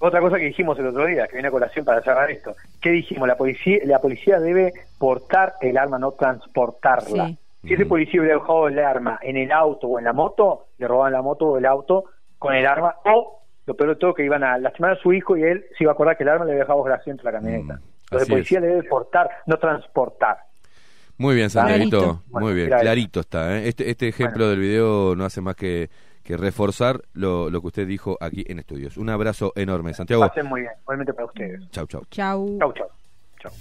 Otra cosa que dijimos el otro día, que viene a colación para cerrar esto, ¿qué dijimos? La policía, la policía debe portar el arma, no transportarla. Sí. Si ese policía hubiera dejado el arma en el auto o en la moto, le robaban la moto o el auto con el arma, o lo peor de todo que iban a lastimar a su hijo y él se iba a acordar que el arma le había dejado gracioso entre la camioneta. Mm, Entonces el policía es. le debe portar, no transportar. Muy bien, Santiaguito. Clarito. Muy bien, clarito está. ¿eh? Este, este ejemplo del video no hace más que, que reforzar lo, lo que usted dijo aquí en estudios. Un abrazo enorme, Santiago. Pasen muy bien, igualmente para ustedes. Chau, chau. Chau. Chau, chau. Chau.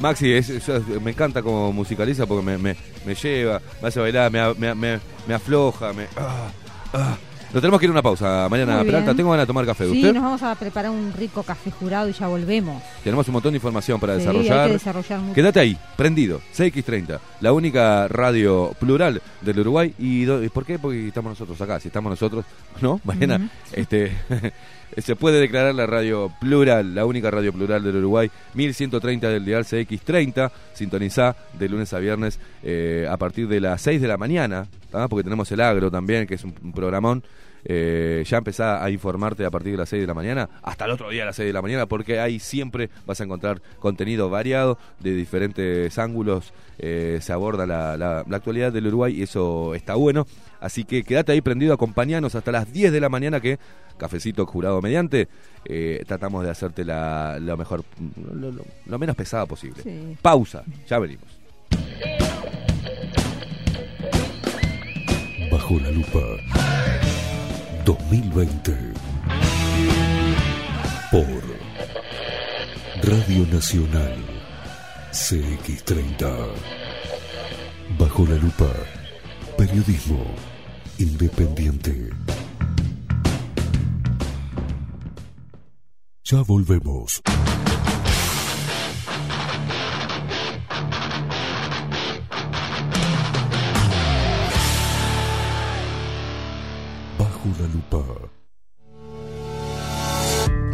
Maxi, es- es- me encanta como musicaliza porque me, me, me lleva, me hace bailar, me, me, afloja, me... ah, ah. Nos tenemos que ir a una pausa, Mariana Peralta. Tengo ganas de tomar café. Sí, ¿Usted? nos vamos a preparar un rico café jurado y ya volvemos. Tenemos un montón de información para Sí, desarrollar. hay que desarrollar mucho. Quédate ahí, prendido, CX30, la única radio plural del Uruguay. ¿Y, do- por qué? Porque estamos nosotros acá. Si estamos nosotros, ¿no? Mariana, este, se puede declarar la radio plural, la única radio plural del Uruguay, 1130 del dial CX30, sintonizá de lunes a viernes eh, a partir de las 6 de la mañana, ¿tá? porque tenemos el agro también, que es un, un programón. Eh, ya empezá a informarte a partir de las 6 de la mañana, hasta el otro día a las 6 de la mañana, porque ahí siempre vas a encontrar contenido variado de diferentes ángulos. eh, se aborda la, la- la actualidad del Uruguay y eso está bueno. Así que quédate ahí prendido, acompañanos hasta las 10 de la mañana que, cafecito jurado mediante, eh, tratamos de hacerte la, lo mejor, lo, lo- lo menos pesada posible. Sí. Pausa, ya venimos. Bajo la lupa 2020 por Radio Nacional CX30 Bajo la lupa Periodismo Independiente. Ya volvemos. Bajo la lupa.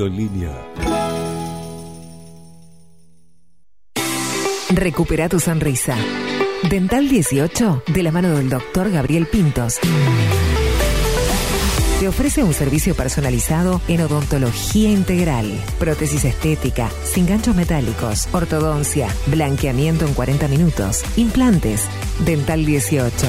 en línea. Recupera tu sonrisa. Dental 18, de la mano del doctor Gabriel Pintos. Te ofrece un servicio personalizado en odontología integral, prótesis estética, sin ganchos metálicos, ortodoncia, blanqueamiento en 40 minutos, implantes. Dental 18.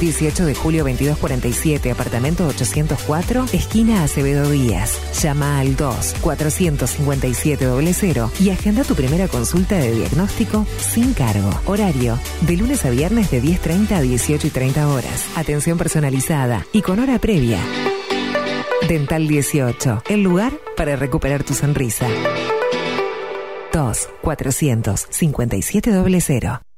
18 de julio 2247, apartamento 804, esquina Acevedo Díaz. Llama al 2 457 00 y agenda tu primera consulta de diagnóstico sin cargo. Horario de lunes a viernes de 10:30 a 18 y 30 horas. Atención personalizada y con hora previa. Dental 18, el lugar para recuperar tu sonrisa. 2 457 00.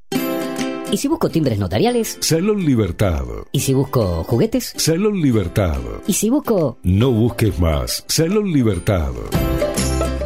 ¿Y si busco timbres notariales? Salón Libertad. ¿Y si busco juguetes? Salón Libertad. ¿Y si busco... No busques más. Salón Libertad.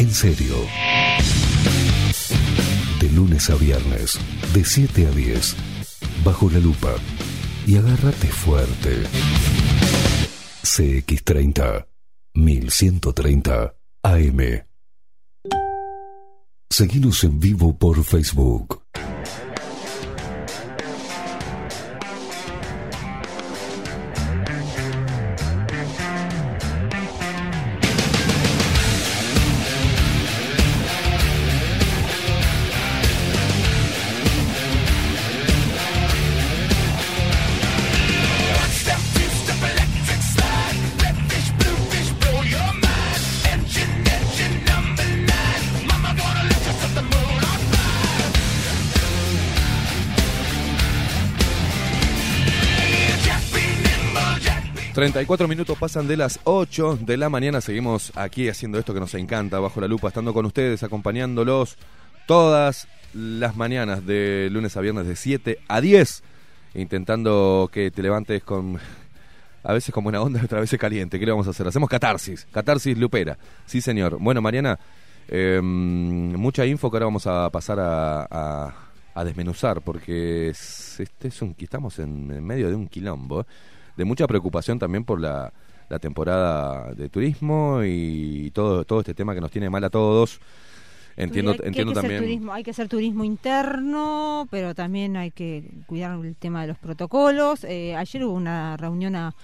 en serio. De lunes a viernes, de 7 a 10, bajo la lupa. Y agárrate fuerte. CX30, 1130 AM. Seguimos en vivo por Facebook. 34 minutos pasan de las 8 de la mañana. Seguimos aquí haciendo esto que nos encanta, bajo la lupa, estando con ustedes, acompañándolos todas las mañanas de lunes a viernes de 7 a 10, intentando que te levantes con a veces con buena onda, otras veces caliente. ¿Qué le vamos a hacer? Hacemos catarsis, catarsis lupera. Sí, señor. Bueno, Mariana, eh, mucha info que ahora vamos a pasar a, a- desmenuzar, porque es- este es un, estamos en, medio de un quilombo. De mucha preocupación también por la, la temporada de turismo y todo, todo este tema que nos tiene mal a todos. Entiendo, Hay entiendo hay que hacer también. turismo, hay que hacer turismo interno, pero también hay que cuidar el tema de los protocolos. Eh, ayer hubo una reunión a,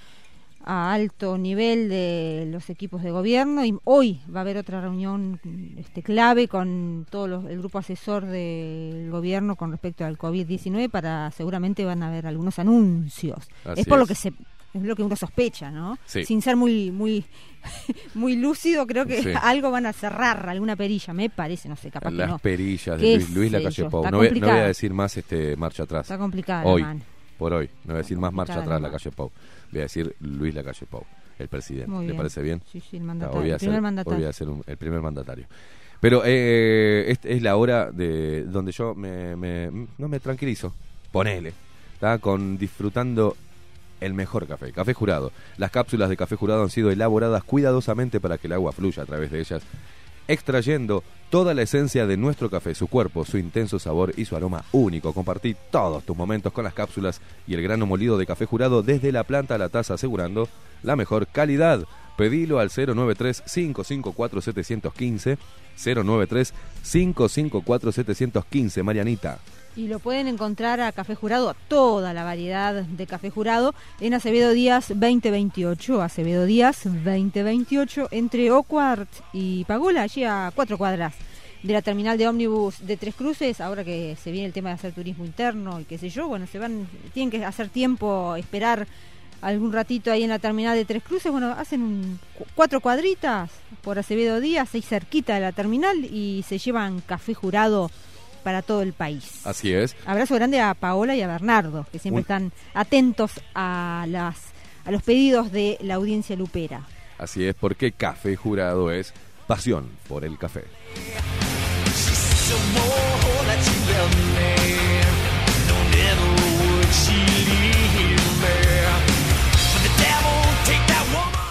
a alto nivel de los equipos de gobierno y hoy va a haber otra reunión este, clave con todo los- el grupo asesor del gobierno con respecto al COVID-19 para seguramente van a haber algunos anuncios. Así es por lo que se es lo que uno sospecha, ¿no? Sí. Sin ser muy muy muy lúcido, creo que Sí. algo van a cerrar, alguna perilla, me parece, no sé, capaz que Las no. perillas de ¿Qué Luis, Luis Lacalle? Pou. No voy, no voy a complicado. decir más este marcha atrás. Está complicada la Hoy, por hoy. No voy a decir más marcha atrás la calle Pou. Voy a decir Luis Lacalle Pou, el presidente. Muy ¿Le bien. parece bien? Sí, sí, el Ah, mandatario, hoy voy a el primer mandatario. hoy voy a ser un- el primer mandatario. Pero eh, esta es la hora de donde yo me, me- no me tranquilizo. Ponele. ¿tá? Con disfrutando el mejor café, café jurado. Las cápsulas de café jurado han sido elaboradas cuidadosamente para que el agua fluya a través de ellas, extrayendo toda la esencia de nuestro café, su cuerpo, su intenso sabor y su aroma único. Compartí todos tus momentos con las cápsulas y el grano molido de café jurado desde la planta a la taza, asegurando la mejor calidad. Pedilo al 093-554-715, 093-554-715, Marianita. Y lo pueden encontrar a Café Jurado, a toda la variedad de Café Jurado, en Acevedo Díaz 2028. Acevedo Díaz 2028, entre Ocuart y Pagola, allí a cuatro cuadras de la terminal de ómnibus de Tres Cruces. Ahora que se viene el tema de hacer turismo interno y qué sé yo, bueno, se van, tienen que hacer tiempo, esperar algún ratito ahí en la terminal de Tres Cruces. Bueno, hacen un, cu- cuatro cuadritas por Acevedo Díaz, ahí cerquita de la terminal, y se llevan Café Jurado para todo el país. Así es. Abrazo grande a Paola y a Bernardo, que siempre Un- están atentos a las a los pedidos de la audiencia lupera. Así es, porque café jurado es pasión por el café.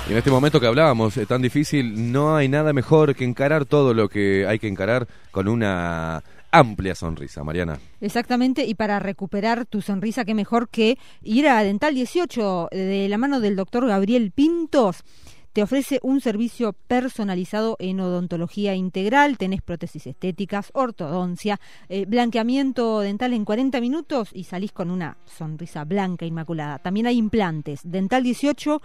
Y en este momento que hablábamos, eh, tan difícil, no hay nada mejor que encarar todo lo que hay que encarar con una amplia sonrisa, Mariana. Exactamente, y para recuperar tu sonrisa, qué mejor que ir a Dental 18 de la mano del doctor Gabriel Pintos. Te ofrece un servicio personalizado en odontología integral, tenés prótesis estéticas, ortodoncia, eh, blanqueamiento dental en 40 minutos y salís con una sonrisa blanca inmaculada. También hay implantes. Dental 18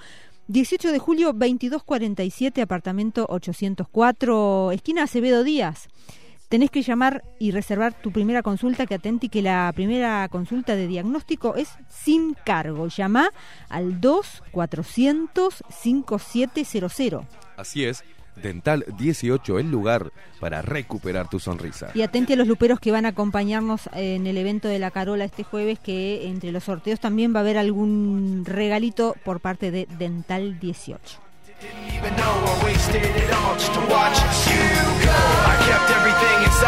18 de julio 2247, apartamento 804, esquina Acevedo Díaz. Tenés que llamar y reservar tu primera consulta, que atenti que la primera consulta de diagnóstico es sin cargo. Llama al 2400-5700. Así es, Dental 18, el lugar para recuperar tu sonrisa. Y atenti a los luperos que van a acompañarnos en el evento de la Carola este jueves, que entre los sorteos también va a haber algún regalito por parte de Dental 18.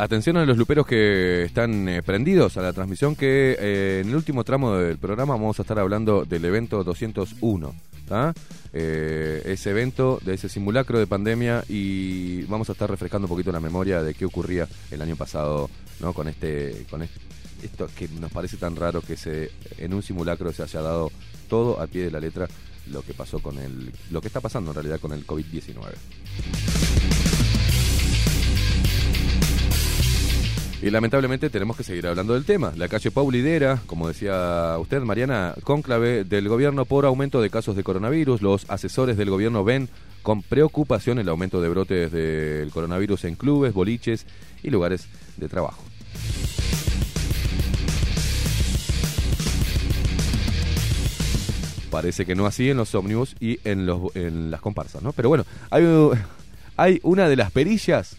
Atención a los luperos que están eh, prendidos a la transmisión que eh, en el último tramo del programa vamos a estar hablando del evento 201. ¿tá? Eh, ese evento, de ese simulacro de pandemia y vamos a estar refrescando un poquito la memoria de qué ocurría el año pasado ¿no? con este con est- esto que nos parece tan raro que se en un simulacro se haya dado todo a pie de la letra lo que pasó con el lo que está pasando en realidad con el COVID-19. Y lamentablemente tenemos que seguir hablando del tema. La calle Pau lidera, como decía usted, Mariana, cónclave del gobierno por aumento de casos de coronavirus. Los asesores del gobierno ven con preocupación el aumento de brotes del coronavirus en clubes, boliches y lugares de trabajo. Parece que no así en los ómnibus y en, los, en las comparsas, ¿no? Pero bueno, hay, hay una de las perillas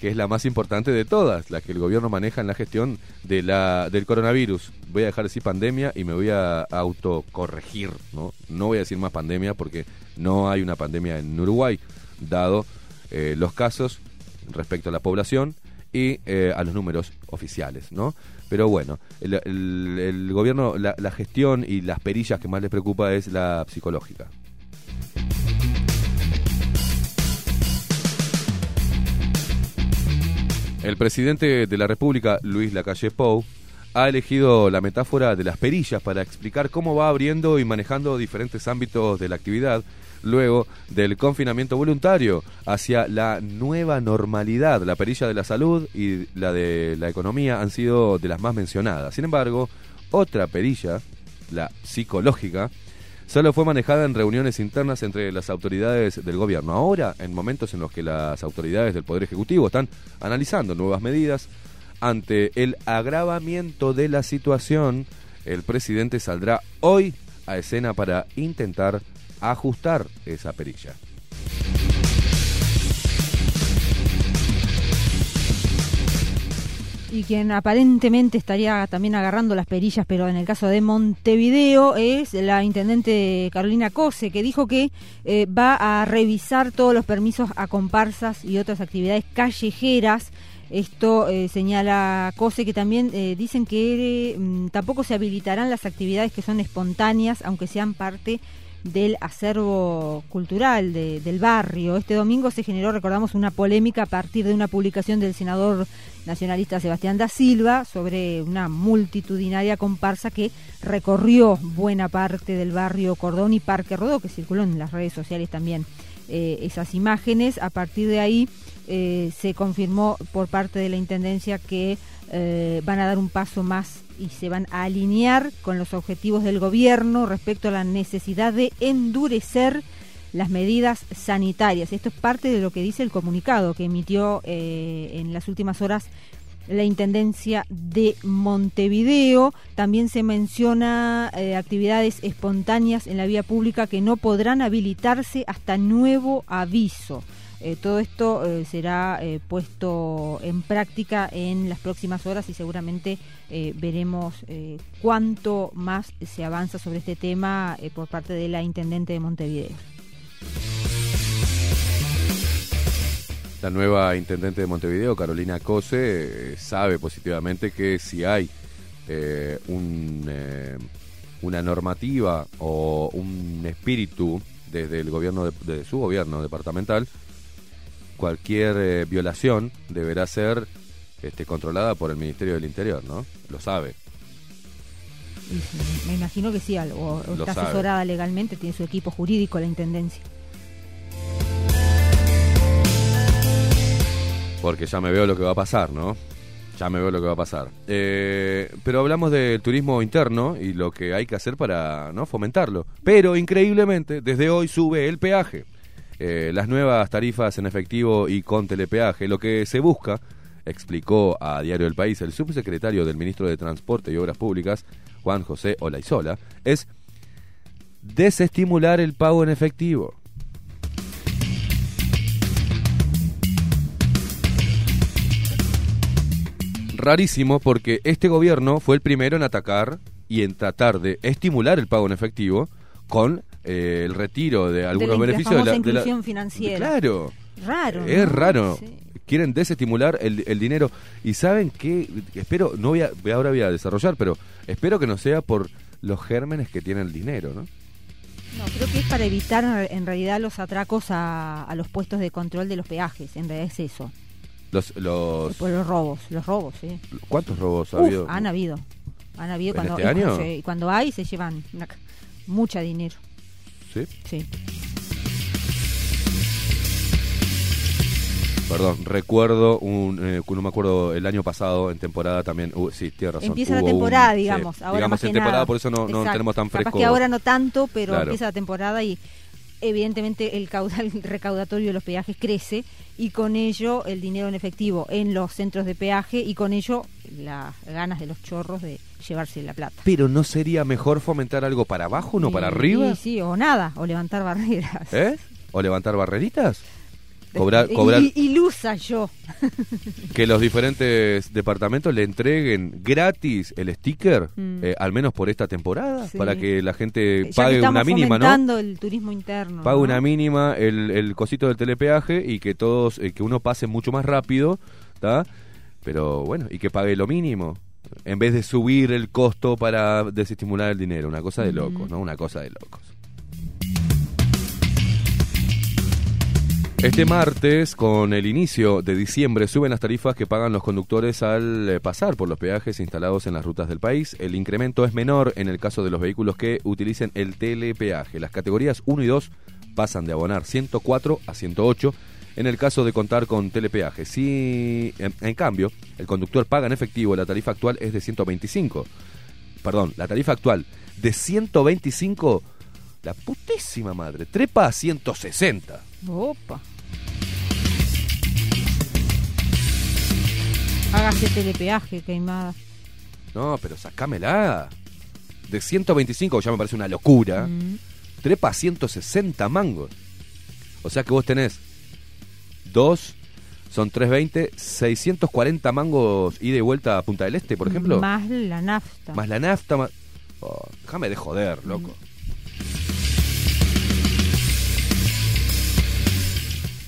que es la más importante de todas, la que el gobierno maneja en la gestión de la, del coronavirus. Voy a dejar de decir pandemia y me voy a autocorregir, ¿no? No voy a decir más pandemia porque no hay una pandemia en Uruguay, dado eh, los casos respecto a la población y eh, a los números oficiales, ¿no? Pero bueno, el, gobierno, la, la gestión y las perillas que más les preocupa es la psicológica. El presidente de la República, Luis Lacalle Pou, ha elegido la metáfora de las perillas para explicar cómo va abriendo y manejando diferentes ámbitos de la actividad luego del confinamiento voluntario hacia la nueva normalidad. La perilla de la salud y la de la economía han sido de las más mencionadas. Sin embargo, otra perilla, la psicológica, solo fue manejada en reuniones internas entre las autoridades del gobierno. Ahora, en momentos en los que las autoridades del Poder Ejecutivo están analizando nuevas medidas, ante el agravamiento de la situación, el presidente saldrá hoy a escena para intentar ajustar esa perilla. Y quien aparentemente estaría también agarrando las perillas, pero en el caso de Montevideo, es la intendente Carolina Cose, que dijo que eh, va a revisar todos los permisos a comparsas y otras actividades callejeras. Esto eh, señala Cose, que también eh, dicen que mm, tampoco se habilitarán las actividades que son espontáneas, aunque sean parte del acervo cultural de- del barrio. Este domingo se generó, recordamos, una polémica a partir de una publicación del senador nacionalista Sebastián da Silva sobre una multitudinaria comparsa que recorrió buena parte del barrio Cordón y Parque Rodó, que circuló en las redes sociales también eh, esas imágenes. A partir de ahí eh, se confirmó por parte de la Intendencia que eh, van a dar un paso más y se van a alinear con los objetivos del gobierno respecto a la necesidad de endurecer las medidas sanitarias. Esto es parte de lo que dice el comunicado que emitió eh, en las últimas horas la Intendencia de Montevideo. También se menciona eh, actividades espontáneas en la vía pública que no podrán habilitarse hasta nuevo aviso. Eh, todo esto eh, será eh, puesto en práctica en las próximas horas y seguramente veremos cuánto más se avanza sobre este tema por parte de la Intendente de Montevideo. La nueva intendente de Montevideo, Carolina Cose, sabe positivamente que si hay un, una normativa o un espíritu desde el gobierno de su gobierno departamental, cualquier eh, violación deberá ser este, controlada por el Ministerio del Interior, ¿no? Lo sabe. Me imagino que sí, o, o está sabe. asesorada legalmente, tiene su equipo jurídico la Intendencia. Porque ya me veo lo que va a pasar, ¿no? Ya me veo lo que va a pasar. Eh, pero hablamos del turismo interno y lo que hay que hacer para ¿no? fomentarlo. Pero increíblemente, desde hoy sube el peaje. Eh, las nuevas tarifas en efectivo y con telepeaje. Lo que se busca, explicó a Diario El País el subsecretario del ministro de Transporte y Obras Públicas, Juan José Olaizola, es desestimular el pago en efectivo. rarísimo porque este gobierno fue el primero en atacar y en tratar de estimular el pago en efectivo con eh, el retiro de algunos la beneficios de la, famosa de la- inclusión financiera. Claro. Raro. Es ¿no? raro. Sí. Quieren desestimular el, el dinero. Y saben que, espero, no voy a, ahora voy a desarrollar, pero espero que no sea por los gérmenes que tiene el dinero, ¿no? No, creo que es para evitar en realidad los atracos a, a los puestos de control de los peajes. En realidad es eso. Los, los, Por los robos, los robos, sí. ¿Cuántos robos ha Uf, habido? han habido. Han habido ¿En cuando, este año? cuando hay se llevan mucha dinero. ¿Sí? Sí. Perdón, recuerdo un, eh, no me acuerdo el año pasado en temporada también, uh, sí, tiene razón. Empieza la hubo un- temporada, sí, digamos. ahora digamos más en que temporada, nada. por eso no, no tenemos tan fresco. Capaz que ahora no tanto, pero Claro. empieza la temporada y evidentemente el caudal recaudatorio de los peajes crece y con ello el dinero en efectivo en los centros de peaje y con ello las ganas de los chorros de llevarse la plata. Pero ¿no sería mejor fomentar algo para abajo, no para arriba? y sí, o nada, o levantar barreras. ¿Eh? ¿O levantar barreritas? Cobrar, cobrar Ilusa yo. que los diferentes departamentos le entreguen gratis el sticker, Mm. eh, al menos por esta temporada, Sí. para que la gente pague una mínima, ¿no? el turismo interno. Pague ¿no? una mínima el, el cosito del telepeaje y que todos, eh, que uno pase mucho más rápido, ¿está? Pero bueno, y que pague lo mínimo. En vez de subir el costo para desestimular el dinero, una cosa de locos, ¿no? Una cosa de locos. Este martes, con el inicio de diciembre, suben las tarifas que pagan los conductores al eh, pasar por los peajes instalados en las rutas del país. El incremento es menor en el caso de los vehículos que utilicen el telepeaje. Las categorías 1 y 2 pasan de abonar 104 a 108 en el caso de contar con telepeaje. Si, en, en cambio, el conductor paga en efectivo, la tarifa actual es de 125. Perdón, la tarifa actual de 125, la putísima madre, trepa a 160. Opa. Hágase telepeaje, queimada. No, pero sacámela. De 125 ya me parece una locura. Mm. Trepa a 160 mangos. O sea que vos tenés dos, son 320, 640 mangos ida y vuelta a Punta del Este, por ejemplo. Más la nafta. Más la nafta, más... Oh, déjame de joder, loco.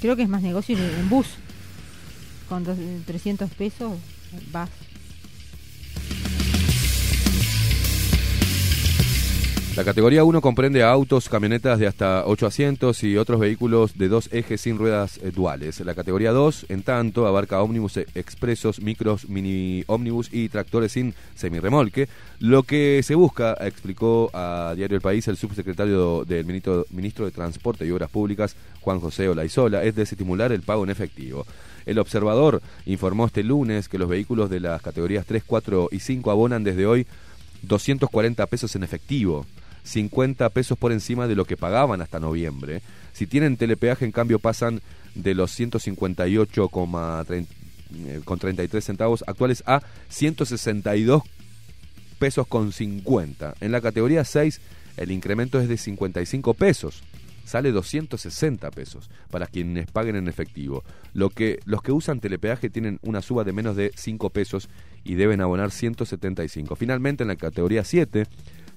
Creo que es más negocio en- bus. Con dos- 300 pesos vas. La categoría 1 comprende a autos, camionetas de hasta 8 asientos y otros vehículos de dos ejes sin ruedas eh, duales. La categoría 2, en tanto, abarca ómnibus eh, expresos, micros, mini ómnibus y tractores sin semirremolque. Lo que se busca, explicó a Diario El País el subsecretario del ministro, de Transporte y Obras Públicas, Juan José Olaizola, es desestimular el pago en efectivo. El observador informó este lunes que los vehículos de las categorías 3, 4 y 5 abonan desde hoy 240 pesos en efectivo, 50 pesos por encima de lo que pagaban hasta noviembre. Si tienen telepeaje, en cambio, pasan de los 158,30 eh, con 33 centavos actuales a 162 pesos con 50. En la categoría 6 el incremento es de 55 pesos. Sale 260 pesos para quienes paguen en efectivo. Lo que, los que usan telepeaje tienen una suba de menos de 5 pesos y deben abonar 175. Finalmente, en la categoría 7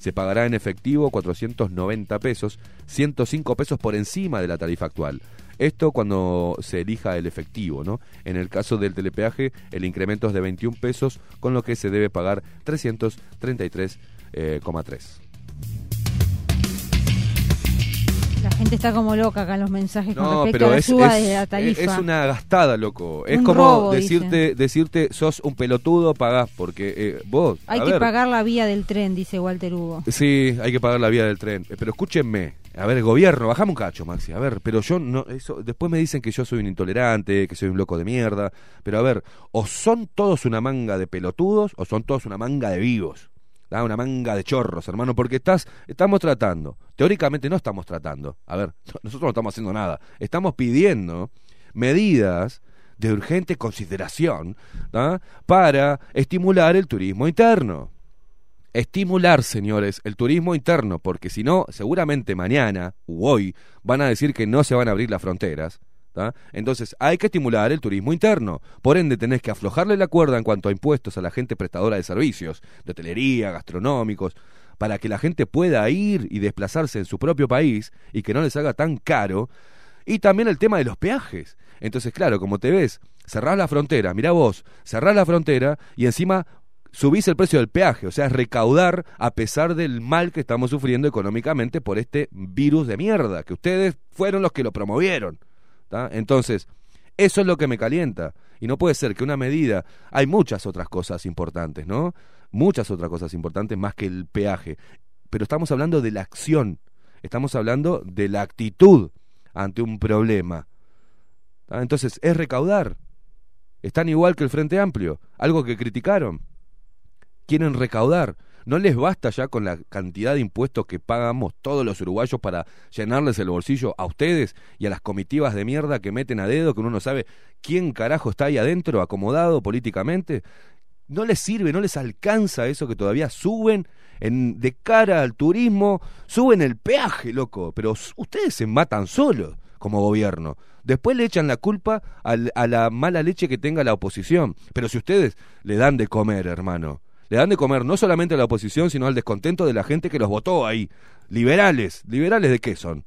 se pagará en efectivo 490 pesos, 105 pesos por encima de la tarifa actual. Esto cuando se elija el efectivo, ¿no? En el caso del telepeaje, el incremento es de 21 pesos, con lo que se debe pagar 333,3. Eh, La gente está como loca acá en los mensajes con No, respecto pero a la es, suba es- de la tarifa. es una gastada, loco. Es Un como robo, decirte, decirte, sos un pelotudo, pagás, porque eh, vos... Hay a que ver, pagar la vía del tren, dice Walter Hugo. Sí, hay que pagar la vía del tren. Eh, Pero escúchenme, a ver, gobierno, bajame un cacho, Maxi. A ver, pero yo no, eso, después me dicen que yo soy un intolerante, que soy un loco de mierda. Pero a ver, o son todos una manga de pelotudos, o son todos una manga de vivos. ¿da? Una manga de chorros, hermano, porque estás, estamos tratando. Teóricamente no estamos tratando. A ver, nosotros no estamos haciendo nada. Estamos pidiendo medidas de urgente consideración para estimular el turismo interno estimular, señores, el turismo interno, porque si no, seguramente mañana u hoy van a decir que no se van a abrir las fronteras. Entonces hay que estimular el turismo interno. Por ende, tenés que aflojarle la cuerda en cuanto a impuestos a la gente prestadora de servicios, de hotelería, gastronómicos, para que la gente pueda ir y desplazarse en su propio país y que no les haga tan caro. Y también el tema de los peajes. Entonces, claro, como te ves, cerrás la frontera, mirá vos, cerrás la frontera y encima subís el precio del peaje, o sea, recaudar a pesar del mal que estamos sufriendo económicamente por este virus de mierda, que ustedes fueron los que lo promovieron. Entonces, eso es lo que me calienta. Y no puede ser que una medida, hay muchas otras cosas importantes, ¿no? Muchas otras cosas importantes más que el peaje. Pero estamos hablando de la acción, estamos hablando de la actitud ante un problema. ¿tá? Entonces, es recaudar. Están igual que el Frente Amplio, algo que criticaron quieren recaudar. ¿No les basta ya con la cantidad de impuestos que pagamos todos los uruguayos para llenarles el bolsillo a ustedes y a las comitivas de mierda que meten a dedo que uno no sabe quién carajo está ahí adentro acomodado políticamente? ¿No les sirve, no les alcanza eso que todavía suben en, de cara al turismo? Suben el peaje, loco, pero ustedes se matan solos como gobierno. Después le echan la culpa al- a la mala leche que tenga la oposición. Pero si ustedes le dan de comer, hermano, le dan de comer no solamente a la oposición, sino al descontento de la gente que los votó ahí. Liberales. ¿Liberales de qué son?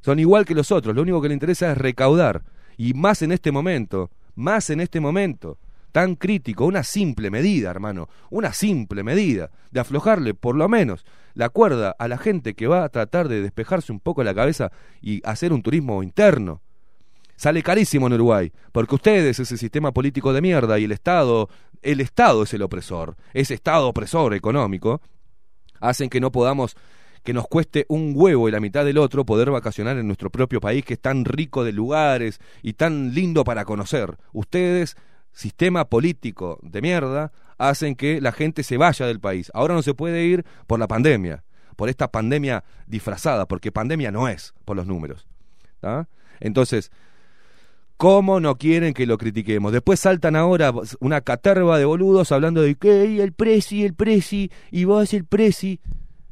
Son igual que los otros. Lo único que les interesa es recaudar. Y más en este momento, más en este momento tan crítico, una simple medida, hermano, una simple medida de aflojarle por lo menos la cuerda a la gente que va a tratar de despejarse un poco la cabeza y hacer un turismo interno. Sale carísimo en Uruguay, porque ustedes, ese sistema político de mierda y el Estado, el Estado es el opresor, ese Estado opresor económico, hacen que no podamos, que nos cueste un huevo y la mitad del otro poder vacacionar en nuestro propio país que es tan rico de lugares y tan lindo para conocer. Ustedes, sistema político de mierda, hacen que la gente se vaya del país. Ahora no se puede ir por la pandemia, por esta pandemia disfrazada, porque pandemia no es por los números. Entonces, ¿Cómo no quieren que lo critiquemos? Después saltan ahora una caterva de boludos hablando de que "Y el presi, el presi, y vos el presi.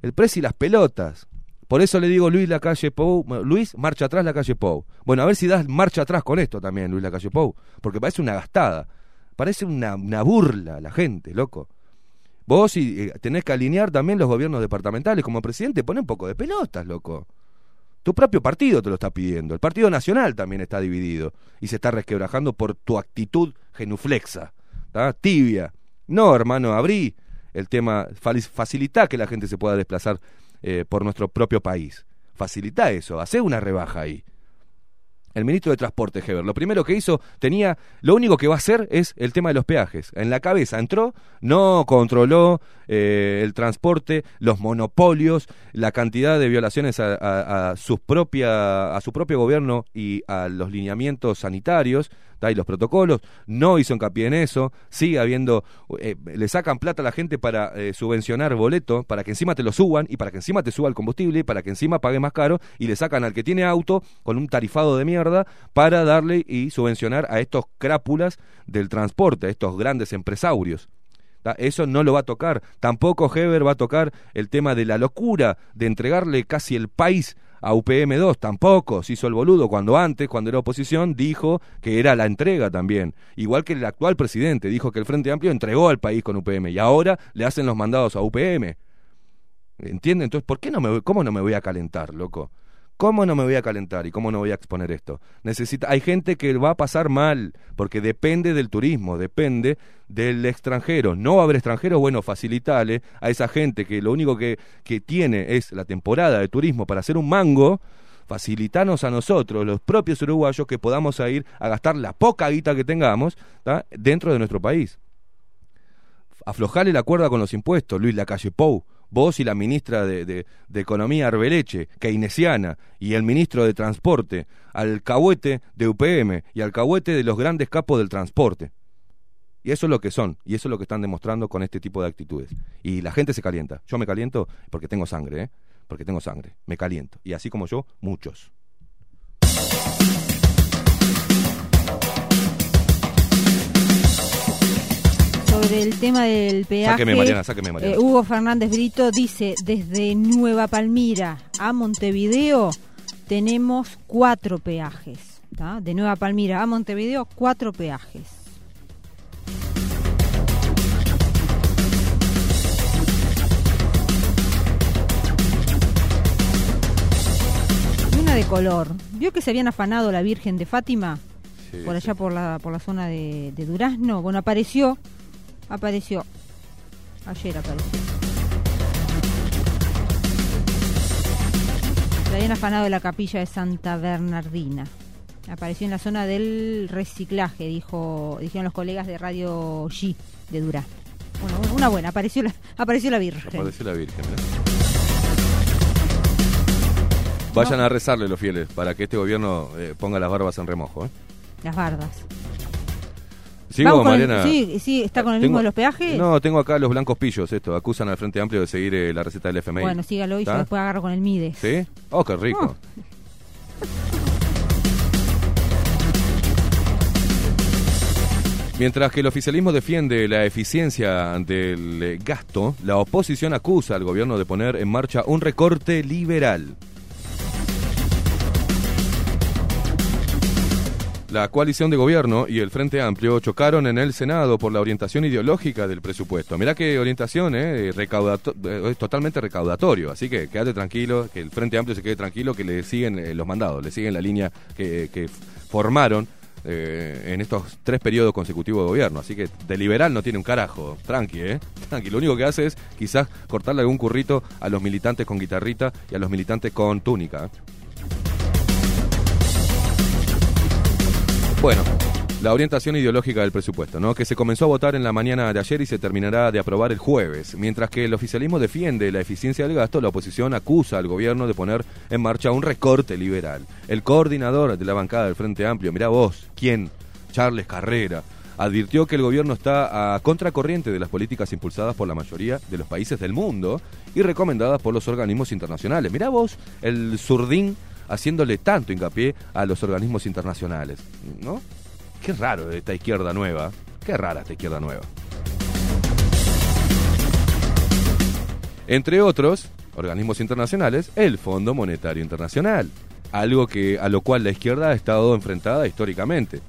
El presi las pelotas. Por eso le digo Luis Lacalle Pou, Luis, marcha atrás Lacalle Pou. Bueno, a ver si das marcha atrás con esto también, Luis Lacalle Pou, porque parece una gastada. Parece una, una burla la gente, loco. Vos y, eh, tenés que alinear también los gobiernos departamentales como presidente, pone un poco de pelotas, loco. Tu propio partido te lo está pidiendo. El Partido Nacional también está dividido y se está resquebrajando por tu actitud genuflexa, ¿tá? tibia. No, hermano, abrí el tema, facilitá que la gente se pueda desplazar eh, por nuestro propio país. Facilitá eso, hacé una rebaja ahí. El ministro de Transporte, Heber, lo primero que hizo, tenía, lo único que va a hacer es el tema de los peajes. En la cabeza entró, no controló eh, el transporte, los monopolios, la cantidad de violaciones a sus propia, a su propio gobierno y a los lineamientos sanitarios, y los protocolos, no hizo hincapié en eso, sigue habiendo, eh, le sacan plata a la gente para eh, subvencionar boleto, para que encima te lo suban y para que encima te suba el combustible y para que encima pague más caro y le sacan al que tiene auto con un tarifado de mierda para darle y subvencionar a estos crápulas del transporte, a estos grandes empresarios. Eso no lo va a tocar. Tampoco Heber va a tocar el tema de la locura de entregarle casi el país a UPM2. Tampoco se hizo el boludo cuando antes, cuando era oposición, dijo que era la entrega también. Igual que el actual presidente dijo que el Frente Amplio entregó al país con UPM y ahora le hacen los mandados a UPM. ¿Entienden? Entonces, ¿por qué no me cómo no me voy a calentar, loco? ¿Cómo no me voy a calentar y cómo no voy a exponer esto? Necesita, hay gente que va a pasar mal, porque depende del turismo, depende del extranjero. No va a haber extranjeros, bueno, facilitale a esa gente que lo único que, que tiene es la temporada de turismo para hacer un mango, facilitanos a nosotros, los propios uruguayos, que podamos ir a gastar la poca guita que tengamos dentro de nuestro país. Aflojale la cuerda con los impuestos, Luis Lacalle Pou vos y la ministra de, de, Economía Arbeleche, keynesiana, y el ministro de Transporte, alcahuete de UPM y alcahuete de los grandes capos del transporte. Y eso es lo que son, y eso es lo que están demostrando con este tipo de actitudes. Y la gente se calienta. Yo me caliento porque tengo sangre, ¿eh? Porque tengo sangre. Me caliento. Y así como yo, muchos. Sobre el tema del peaje. Sáqueme, Mariana, sáqueme, Mariana. Eh, Hugo Fernández Brito dice, desde Nueva Palmira a Montevideo tenemos cuatro peajes. ¿tá? De Nueva Palmira a Montevideo, cuatro peajes. Y una de color. ¿Vio que se habían afanado la Virgen de Fátima? Sí, por allá sí. por la por la zona de, de Durazno. Bueno, apareció apareció. Ayer apareció. Se habían afanado de la capilla de Santa Bernardina. Apareció en la zona del reciclaje, dijo, dijeron los colegas de Radio G de Durán. Bueno, una buena, apareció la, apareció la Virgen. Apareció la Virgen. Vayan No. a rezarle los fieles para que este gobierno eh, ponga las barbas en remojo. ¿eh? Las bardas. ¿Sigo, Vamos el- Mariana? sí, sí, está con el mismo de los peajes. No, tengo acá los blancos pillos, esto. Acusan al Frente Amplio de seguir eh, la receta del FMI. Bueno, sígalo y yo ¿Está? después agarro con el Mides. ¿Sí? Oh, qué rico. Mientras que el oficialismo defiende la eficiencia del eh, gasto, la oposición acusa al gobierno de poner en marcha un recorte liberal. La coalición de gobierno y el Frente Amplio chocaron en el Senado por la orientación ideológica del presupuesto. Mirá qué orientación, ¿eh? Recaudato- eh, es totalmente recaudatorio. Así que quédate tranquilo, que el Frente Amplio se quede tranquilo, que le siguen eh, los mandados, le siguen la línea que, formaron eh, en estos tres periodos consecutivos de gobierno. Así que de liberal no tiene un carajo. Tranqui, ¿eh? Tranqui. Lo único que hace es quizás cortarle algún currito a los militantes con guitarrita y a los militantes con túnica. ¿eh? Bueno, la orientación ideológica del presupuesto, ¿no? Que se comenzó a votar en la mañana de ayer y se terminará de aprobar el jueves. Mientras que el oficialismo defiende la eficiencia del gasto, la oposición acusa al gobierno de poner en marcha un recorte liberal. El coordinador de la bancada del Frente Amplio, mirá vos, ¿quién? Charles Carrera. Advirtió que el gobierno está a contracorriente de las políticas impulsadas por la mayoría de los países del mundo y recomendadas por los organismos internacionales. Mirá vos, el zurdín haciéndole tanto hincapié a los organismos internacionales, ¿no? Qué raro esta izquierda nueva, qué rara esta izquierda nueva. Entre otros organismos internacionales, el Fondo Monetario Internacional, algo que a lo cual la izquierda ha estado enfrentada históricamente,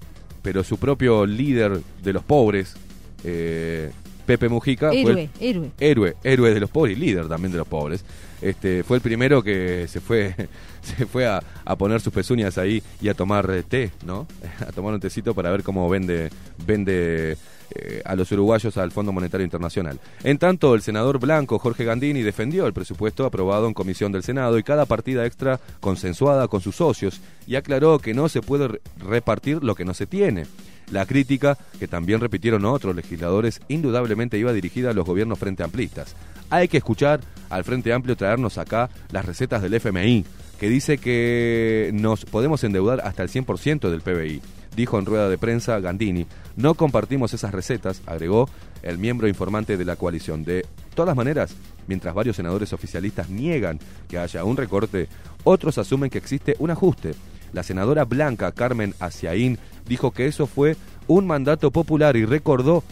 pero su propio líder de los pobres, eh, Pepe Mujica, fue el- Héroe, héroe. héroe, héroe de los pobres y líder también de los pobres. Este, fue el primero que se fue, se fue a, a poner sus pezuñas ahí y a tomar té, ¿no? A tomar un tecito para ver cómo vende, vende eh, a los uruguayos al Fondo Monetario Internacional. En tanto, el senador blanco Jorge Gandini defendió el presupuesto aprobado en comisión del Senado y cada partida extra consensuada con sus socios y aclaró que no se puede re- repartir lo que no se tiene. La crítica, que también repitieron otros legisladores, indudablemente iba dirigida a los gobiernos frente amplistas. Hay que escuchar al Frente Amplio traernos acá las recetas del FMI, que dice que nos podemos endeudar hasta el 100% del PBI. dijo en rueda de prensa Gandini. No compartimos esas recetas, agregó el miembro informante de la coalición. De todas maneras, mientras varios senadores oficialistas niegan que haya un recorte, otros asumen que existe un ajuste. La senadora blanca Carmen Asiaín dijo que eso fue un mandato popular y recordó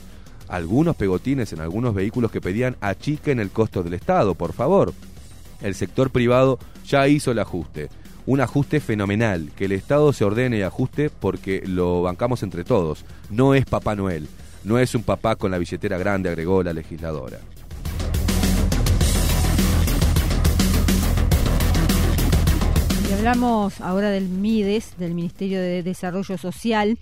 algunos pegotines en algunos vehículos que pedían achiquen el costo del Estado, por favor. El sector privado ya hizo el ajuste. Un ajuste fenomenal, que el Estado se ordene y ajuste porque lo bancamos entre todos. No es Papá Noel, no es un papá con la billetera grande, agregó la legisladora. Y hablamos ahora del MIDES, del Ministerio de Desarrollo Social,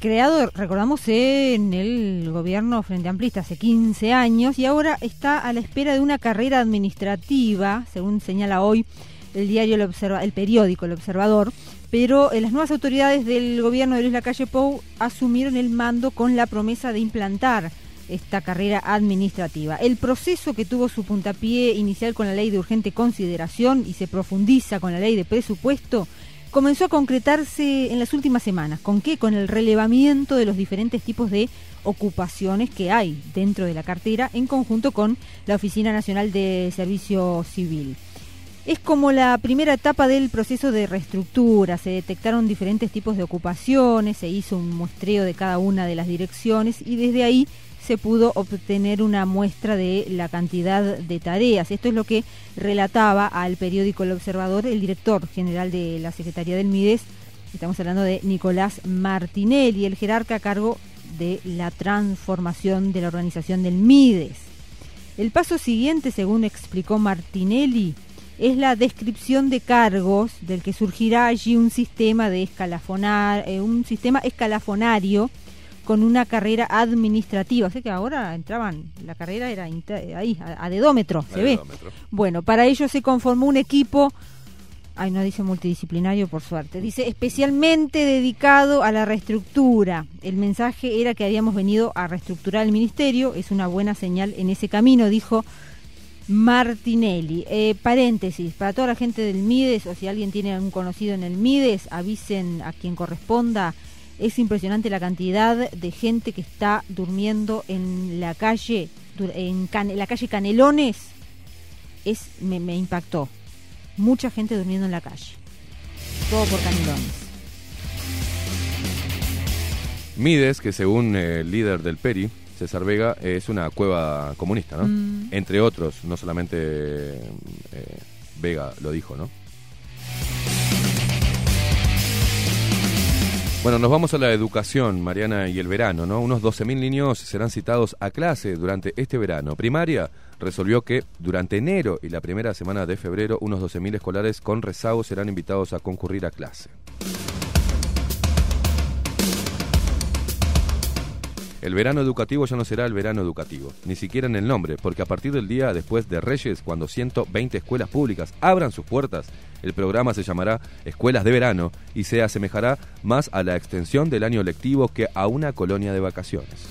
creado, recordamos, en el gobierno Frente Amplista hace 15 años y ahora está a la espera de una carrera administrativa, según señala hoy el diario El, Observa el periódico El Observador, pero eh, las nuevas autoridades del gobierno de Luis Lacalle Pou asumieron el mando con la promesa de implantar esta carrera administrativa. El proceso que tuvo su puntapié inicial con la ley de urgente consideración y se profundiza con la ley de presupuesto comenzó a concretarse en las últimas semanas. ¿Con qué? Con el relevamiento de los diferentes tipos de ocupaciones que hay dentro de la cartera en conjunto con la Oficina Nacional de Servicio Civil. Es como la primera etapa del proceso de reestructura, se detectaron diferentes tipos de ocupaciones, se hizo un muestreo de cada una de las direcciones y desde ahí se pudo obtener una muestra de la cantidad de tareas. Esto es lo que relataba al periódico El Observador el director general de la Secretaría del MIDES, estamos hablando de Nicolás Martinelli, el jerarca a cargo de la transformación de la organización del MIDES. El paso siguiente, según explicó Martinelli, es la descripción de cargos del que surgirá allí un sistema de escalafonar, eh, un sistema escalafonario con una carrera administrativa. Sé que ahora entraban, la carrera era ahí, a, a dedómetro, se ve. Bueno, para ello se conformó un equipo, ay, no dice multidisciplinario por suerte, dice especialmente dedicado a la reestructura. El mensaje era que habíamos venido a reestructurar el ministerio, es una buena señal en ese camino, dijo Martinelli. Eh, paréntesis, para toda la gente del MIDES, o si alguien tiene un conocido en el MIDES, avisen a quien corresponda es impresionante la cantidad de gente que está durmiendo en la calle, en la calle Canelones. Es, me, impactó. Mucha gente durmiendo en la calle. Todo por Canelones. Mides, que según el líder del PERI, César Vega, es una cueva comunista, ¿no? Mm. Entre otros, no solamente eh, Vega lo dijo, ¿no? Bueno, nos vamos a la educación, Mariana, y el verano, ¿no? Unos 12.000 niños serán citados a clase durante este verano. Primaria resolvió que durante enero y la primera semana de febrero, unos 12.000 escolares con rezago serán invitados a concurrir a clase. El verano educativo ya no será el verano educativo, ni siquiera en el nombre, porque a partir del día después de Reyes, cuando 120 escuelas públicas abran sus puertas, el programa se llamará Escuelas de Verano y se asemejará más a la extensión del año lectivo que a una colonia de vacaciones.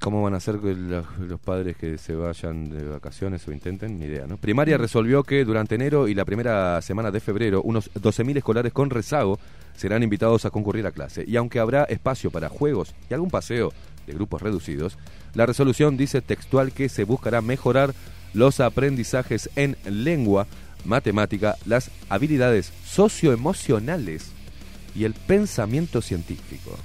¿Cómo van a hacer los, padres que se vayan de vacaciones o intenten? Ni idea, ¿no? Primaria resolvió que durante enero y la primera semana de febrero, unos 12.000 escolares con rezago serán invitados a concurrir a clase. Y aunque habrá espacio para juegos y algún paseo de grupos reducidos, la resolución dice textual que se buscará mejorar los aprendizajes en lengua, matemática, las habilidades socioemocionales y el pensamiento científico.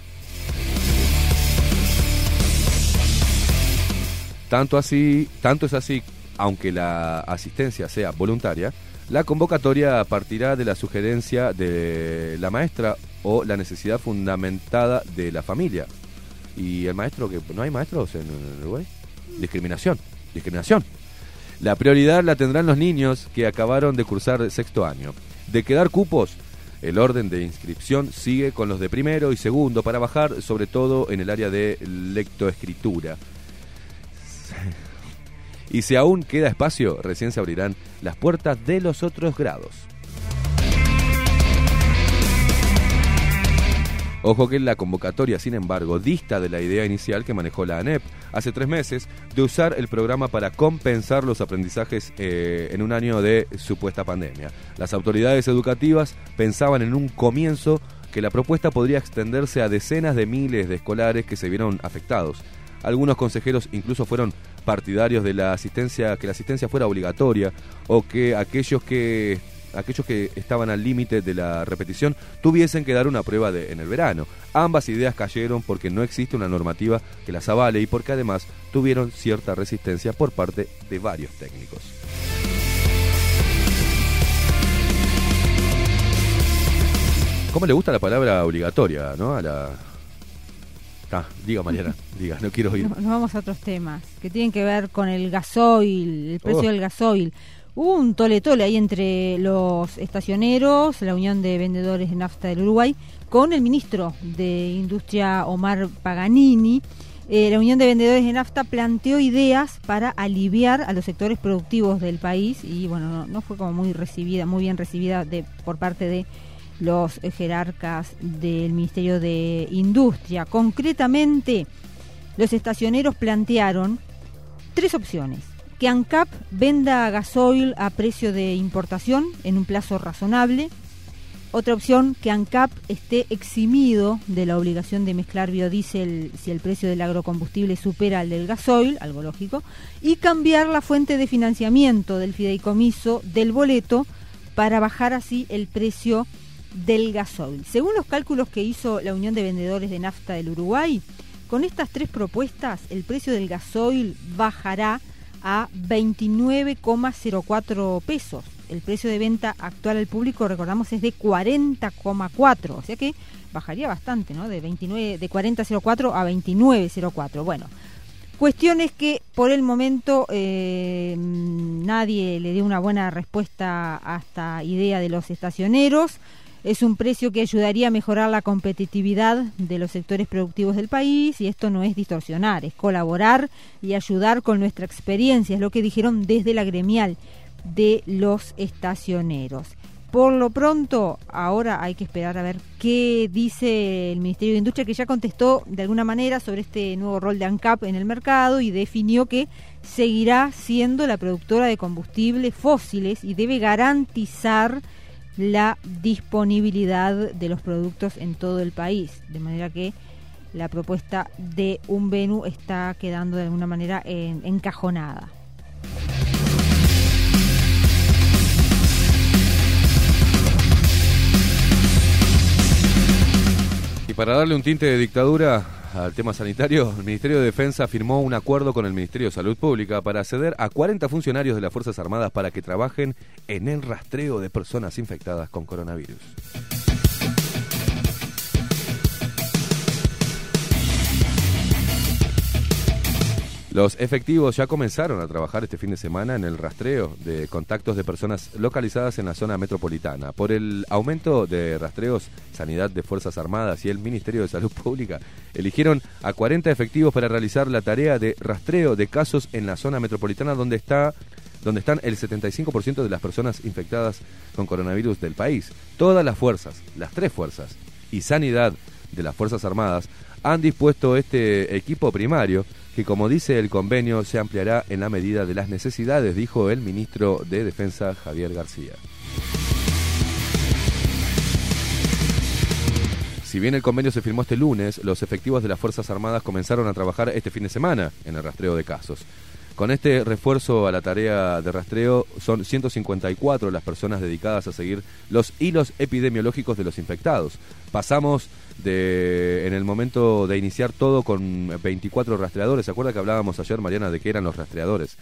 Tanto así, tanto es así, aunque la asistencia sea voluntaria, la convocatoria partirá de la sugerencia de la maestra o la necesidad fundamentada de la familia. Y el maestro, que no hay maestros en Uruguay. Discriminación, discriminación. La prioridad la tendrán los niños que acabaron de cursar sexto año. De quedar cupos, el orden de inscripción sigue con los de primero y segundo para bajar, sobre todo en el área de lectoescritura. Y si aún queda espacio, recién se abrirán las puertas de los otros grados. Ojo que la convocatoria, sin embargo, dista de la idea inicial que manejó la ANEP hace tres meses de usar el programa para compensar los aprendizajes eh, en un año de supuesta pandemia. Las autoridades educativas pensaban en un comienzo que la propuesta podría extenderse a decenas de miles de escolares que se vieron afectados. Algunos consejeros incluso fueron partidarios de la asistencia, que la asistencia fuera obligatoria o que aquellos que aquellos que estaban al límite de la repetición tuviesen que dar una prueba de, en el verano. Ambas ideas cayeron porque no existe una normativa que las avale y porque además tuvieron cierta resistencia por parte de varios técnicos. ¿Cómo le gusta la palabra obligatoria, no? Ah, diga Mariana, diga, no quiero oír. No- Nos vamos a otros temas que tienen que ver con el gasoil, el precio Oh. del gasoil. Hubo un tole tole ahí entre los estacioneros, la Unión de Vendedores de Nafta del Uruguay, con el ministro de Industria Omar Paganini. Eh, la Unión de Vendedores de Nafta planteó ideas para aliviar a los sectores productivos del país y bueno, no, no fue como muy recibida, muy bien recibida de, por parte de los jerarcas del Ministerio de Industria. Concretamente, los estacioneros plantearon tres opciones. Que ANCAP venda gasoil a precio de importación en un plazo razonable. Otra opción, que ANCAP esté eximido de la obligación de mezclar biodiesel si el precio del agrocombustible supera al del gasoil, algo lógico. Y cambiar la fuente de financiamiento del fideicomiso del boleto para bajar así el precio del gasoil. Según los cálculos que hizo la Unión de Vendedores de Nafta del Uruguay, con estas tres propuestas el precio del gasoil bajará a 29,04 pesos. El precio de venta actual al público, recordamos, es de 40,4, o sea que bajaría bastante, ¿no? De 29 de 40,04 a 29,04. Bueno, Cuestión es que por el momento eh, nadie le dio una buena respuesta a esta idea de los estacioneros. Es un precio que ayudaría a mejorar la competitividad de los sectores productivos del país y esto no es distorsionar, es colaborar y ayudar con nuestra experiencia, es lo que dijeron desde la gremial de los estacioneros. Por lo pronto, ahora hay que esperar a ver qué dice el Ministerio de Industria, que ya contestó de alguna manera sobre este nuevo rol de ANCAP en el mercado y definió que seguirá siendo la productora de combustibles fósiles y debe garantizar la disponibilidad de los productos en todo el país. De manera que la propuesta de un Venu está quedando de alguna manera en- encajonada. Y para darle un tinte de dictadura al tema sanitario, el Ministerio de Defensa firmó un acuerdo con el Ministerio de Salud Pública para acceder a 40 funcionarios de las Fuerzas Armadas para que trabajen en el rastreo de personas infectadas con coronavirus. Los efectivos ya comenzaron a trabajar este fin de semana en el rastreo de contactos de personas localizadas en la zona metropolitana. Por el aumento de rastreos, Sanidad de Fuerzas Armadas y el Ministerio de Salud Pública eligieron a 40 efectivos para realizar la tarea de rastreo de casos en la zona metropolitana donde está donde están el 75% de las personas infectadas con coronavirus del país. Todas las fuerzas, las tres fuerzas y sanidad de las Fuerzas Armadas han dispuesto este equipo primario que, como dice el convenio, se ampliará en la medida de las necesidades, dijo el ministro de Defensa Javier García. Si bien el convenio se firmó este lunes, los efectivos de las Fuerzas Armadas comenzaron a trabajar este fin de semana en el rastreo de casos. Con este refuerzo a la tarea de rastreo, son 154 las personas dedicadas a seguir los hilos epidemiológicos de los infectados. Pasamos de en el momento de iniciar todo con 24 rastreadores. ¿Se acuerda que hablábamos ayer, Mariana, de qué eran los rastreadores?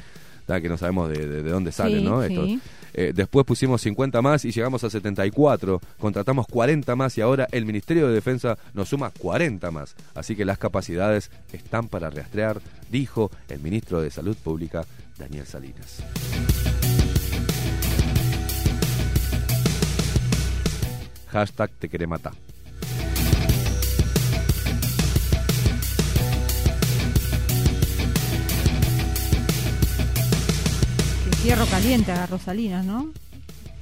Que no sabemos de, de- de dónde salen, Sí, ¿no? sí. Estos- eh, después pusimos 50 más y llegamos a 74. Contratamos 40 más y ahora el Ministerio de Defensa nos suma 40 más. Así que las capacidades están para rastrear, dijo el ministro de Salud Pública, Daniel Salinas. Hashtag te fierro caliente agarró Salinas, ¿no?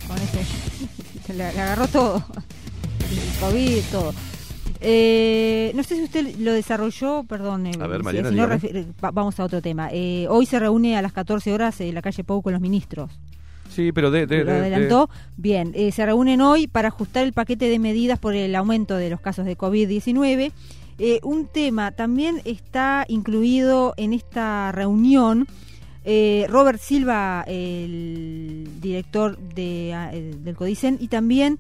Con ese. se le, le agarró todo. El COVID, todo. Eh, no sé si usted lo desarrolló, perdón. eh, A ver, Mariana, si no, va- vamos a otro tema. Eh, hoy se reúne a las 14 horas en la calle Pau con los ministros. Sí, pero de... de- lo de- adelantó. Bien, eh, se reúnen hoy para ajustar el paquete de medidas por el aumento de los casos de COVID-19. Eh, un tema también está incluido en esta reunión. Eh, Robert Silva, el director de, el- del CODICEN, y también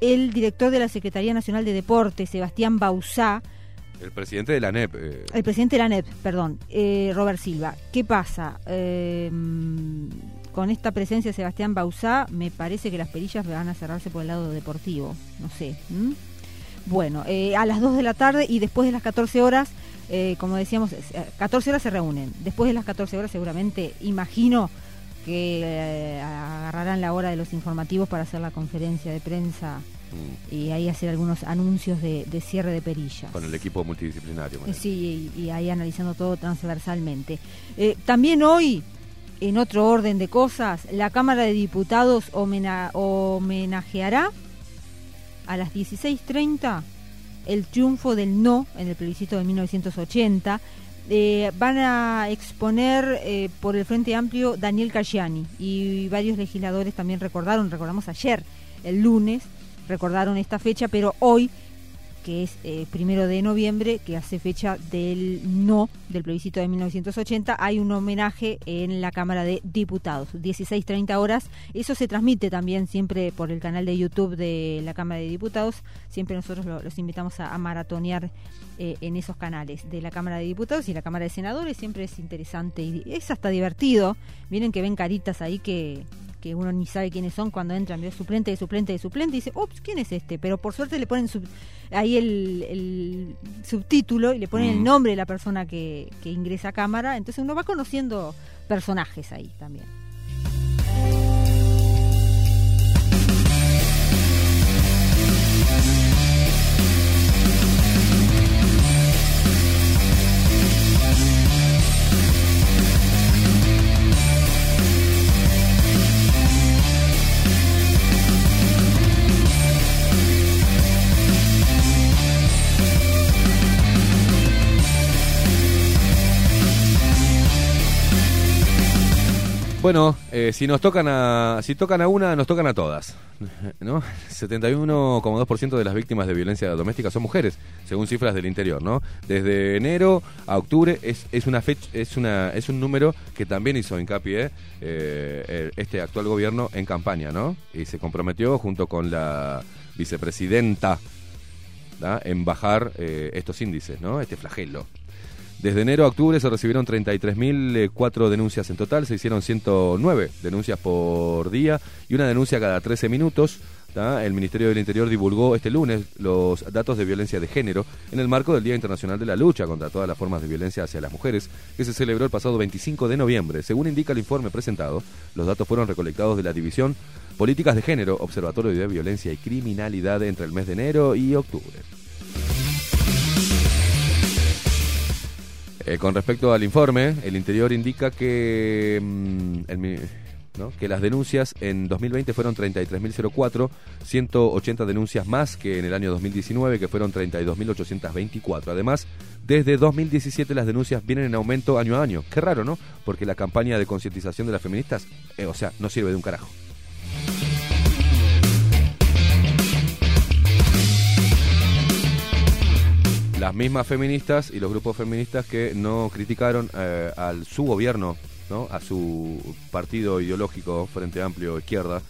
el director de la Secretaría Nacional de Deportes, Sebastián Bausá, El presidente de la NEP. eh, el presidente de la NEP, perdón, eh, Robert Silva. ¿Qué pasa? Eh, con esta presencia de Sebastián Bausá, me parece que las perillas van a cerrarse por el lado deportivo. No sé. Bueno, eh, a las 2 de la tarde y después de las 14 horas, eh, como decíamos, eh, 14 horas se reúnen. Después de las 14 horas, seguramente, imagino que eh, agarrarán la hora de los informativos para hacer la conferencia de prensa mm, y ahí hacer algunos anuncios de, de cierre de perillas. con el equipo multidisciplinario. Eh. Sí, y, y ahí analizando todo transversalmente. Eh, también hoy, en otro orden de cosas, la Cámara de Diputados homena- homenajeará a las 16.30 el triunfo del no en el plebiscito de 1980. Eh, van a exponer eh, por el Frente Amplio Daniel Cayani y varios legisladores también recordaron, recordamos ayer, el lunes, recordaron esta fecha, pero hoy que es eh, primero de noviembre, que hace fecha del no del plebiscito de 1980, hay un homenaje en la Cámara de Diputados, 16.30 horas. Eso se transmite también siempre por el canal de YouTube de la Cámara de Diputados. Siempre nosotros lo- los invitamos a maratonear eh, en esos canales de la Cámara de Diputados y la Cámara de Senadores. Siempre es interesante y es hasta divertido. Miren que ven caritas ahí que que uno ni sabe quiénes son cuando entran, ve suplente de suplente de suplente y dice, ups, ¿quién es este? Pero por suerte le ponen sub- ahí el, el subtítulo y le ponen el Mm. nombre de la persona que, que ingresa a cámara, entonces uno va conociendo personajes ahí también. Bueno, eh, si nos tocan a, si tocan a una, nos tocan a todas, ¿no? 71,2% de las víctimas de violencia doméstica son mujeres, según cifras del interior, ¿no? Desde enero a octubre es, es una fecha, es una, es un número que también hizo hincapié eh, este actual gobierno en campaña, ¿no? Y se comprometió junto con la vicepresidenta ¿da? en bajar eh, estos índices, ¿no? Este flagelo. Desde enero a octubre se recibieron 33.004 denuncias en total, se hicieron 109 denuncias por día y una denuncia cada 13 minutos. El Ministerio del Interior divulgó este lunes los datos de violencia de género en el marco del Día Internacional de la Lucha contra todas las formas de violencia hacia las mujeres, que se celebró el pasado 25 de noviembre. Según indica el informe presentado, los datos fueron recolectados de la División Políticas de Género, Observatorio de Violencia y Criminalidad entre el mes de enero y octubre. Eh, con respecto al informe, el interior indica que, mm, las denuncias en 2020 fueron 33.004, 180 denuncias más que en el año 2019, que fueron 32.824. Además, desde 2017 las denuncias vienen en aumento año a año. Qué raro, ¿no? Porque la campaña de concientización de las feministas, eh, o sea, no sirve de un carajo. Las mismas feministas y los grupos feministas que no criticaron eh, al su gobierno, ¿no? a su partido ideológico Frente Amplio Izquierda,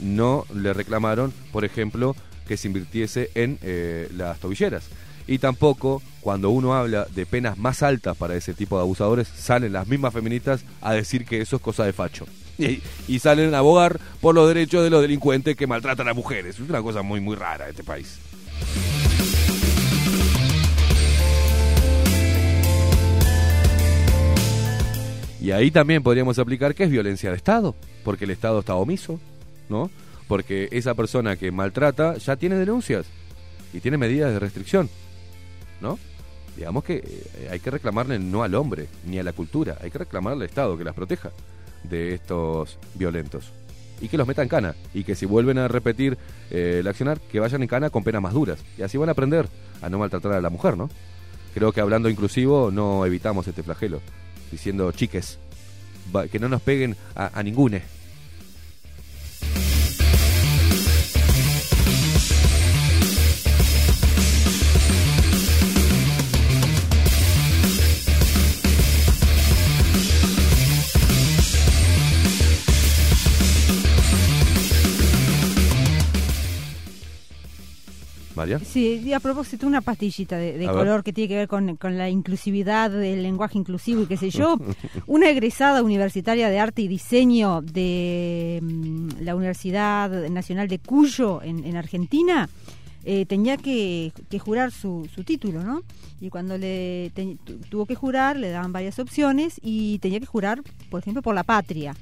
no le reclamaron, por ejemplo, que se invirtiese en eh, las tobilleras. Y tampoco, cuando uno habla de penas más altas para ese tipo de abusadores, salen las mismas feministas a decir que eso es cosa de facho. Y, y salen a abogar por los derechos de los delincuentes que maltratan a mujeres. Es una cosa muy, muy rara este país. Y ahí también podríamos aplicar que es violencia de Estado, porque el Estado está omiso, ¿no? Porque esa persona que maltrata ya tiene denuncias y tiene medidas de restricción, ¿no? Digamos que eh, hay que reclamarle no al hombre ni a la cultura, hay que reclamarle al Estado que las proteja de estos violentos. y que los meta en cana. Y que si vuelven a repetir eh, el accionar, que vayan en cana con penas más duras. Y así van a aprender a no maltratar a la mujer, ¿no? Creo que hablando inclusivo no evitamos este flagelo. Diciendo chiques, que no nos peguen a, a ningune. María. Sí, y a propósito, una pastillita de, de A ver. color que tiene que ver con, con la inclusividad del lenguaje inclusivo y qué sé yo. Una egresada universitaria de arte y diseño de mm, la Universidad Nacional de Cuyo, en, en Argentina, eh, tenía que, que jurar su, su título, ¿no? Y cuando le te- tuvo que jurar, le daban varias opciones y tenía que jurar, por ejemplo, por la patria.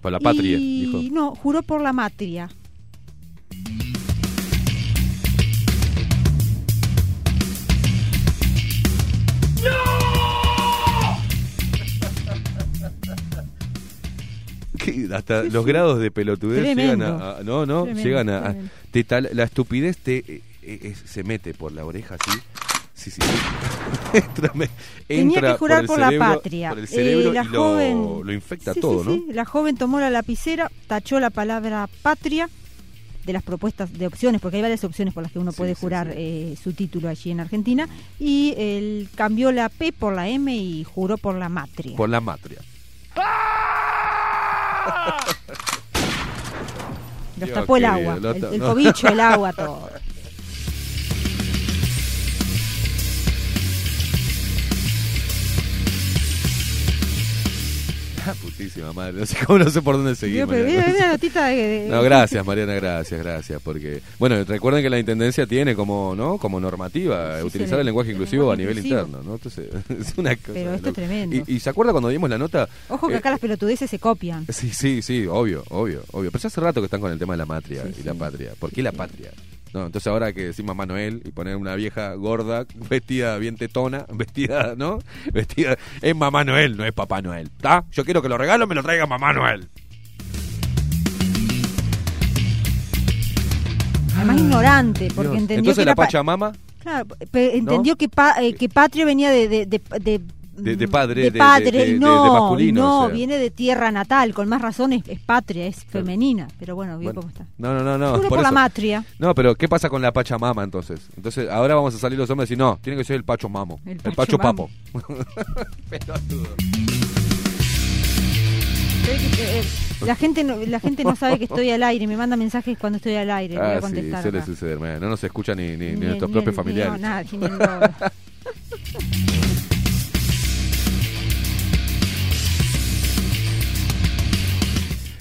Por la patria, y, dijo. No, juró por la matria. Que hasta los grados de pelotudez llegan a, a- no no Tremendo, llegan a, a- tremendo. te tal- la estupidez te eh, eh, se mete por la oreja así sí sí, sí. entra, me- Tenía entra que jurar el por, la cerebro- patria. por el cerebro Eh, la y joven, lo infecta Sí, todo sí, no sí. La joven tomó la lapicera, tachó la palabra patria de las propuestas de opciones, porque hay varias opciones por las que uno Sí, puede sí, jurar sí. eh, su título allí en Argentina, y él cambió la P por la M y juró por la matria. por la matria Los Dios tapó el agua, el, el cobicho, el agua, todo. putísima madre no sé cómo no sé por dónde seguir de, No, gracias, Mariana, gracias, gracias. Porque, bueno, recuerden que la intendencia tiene como, ¿no? Como normativa Sí, utilizar el- lenguaje el inclusivo a nivel inclusivo. interno, ¿no? Entonces, es una cosa. Pero esto es tremendo. Y, y se acuerda cuando dimos la nota? Ojo que Eh, acá las pelotudeces se copian. Sí, sí, sí, obvio, obvio, obvio. Pero ya hace rato que están con el tema de la matria Sí, y la patria. ¿Por qué la patria? No, entonces ahora hay que decir Mamá Noel y poner una vieja gorda, vestida bien tetona, vestida, ¿no? Vestida. Es Mamá Noel, no es Papá Noel. ¿Está? Yo quiero que los regalos me los traiga Mamá Noel. Además ignorante, porque Dios. entendió Entonces que la Pachamama Claro, entendió que, pa- eh, que patria venía de, de, de, de- De- de padre, de de- padre, no, masculino, no, o sea. viene de tierra natal, con más razón es, es patria, es femenina, pero bueno, vio Bueno, cómo está. No, no, no, no. Por por la matria. No, pero ¿qué pasa con la Pachamama entonces? Entonces, ahora vamos a salir los hombres y decir, no, tiene que ser el Pacho Mamo. El El, Pacho. Papo. Eh, La gente no, la gente no sabe que estoy al aire, me manda mensajes cuando estoy al aire, voy Ah, a sí, contestar. suele suceder. man. No nos escucha ni, ni, ni Ni- nuestros propios familiares. No, nadie,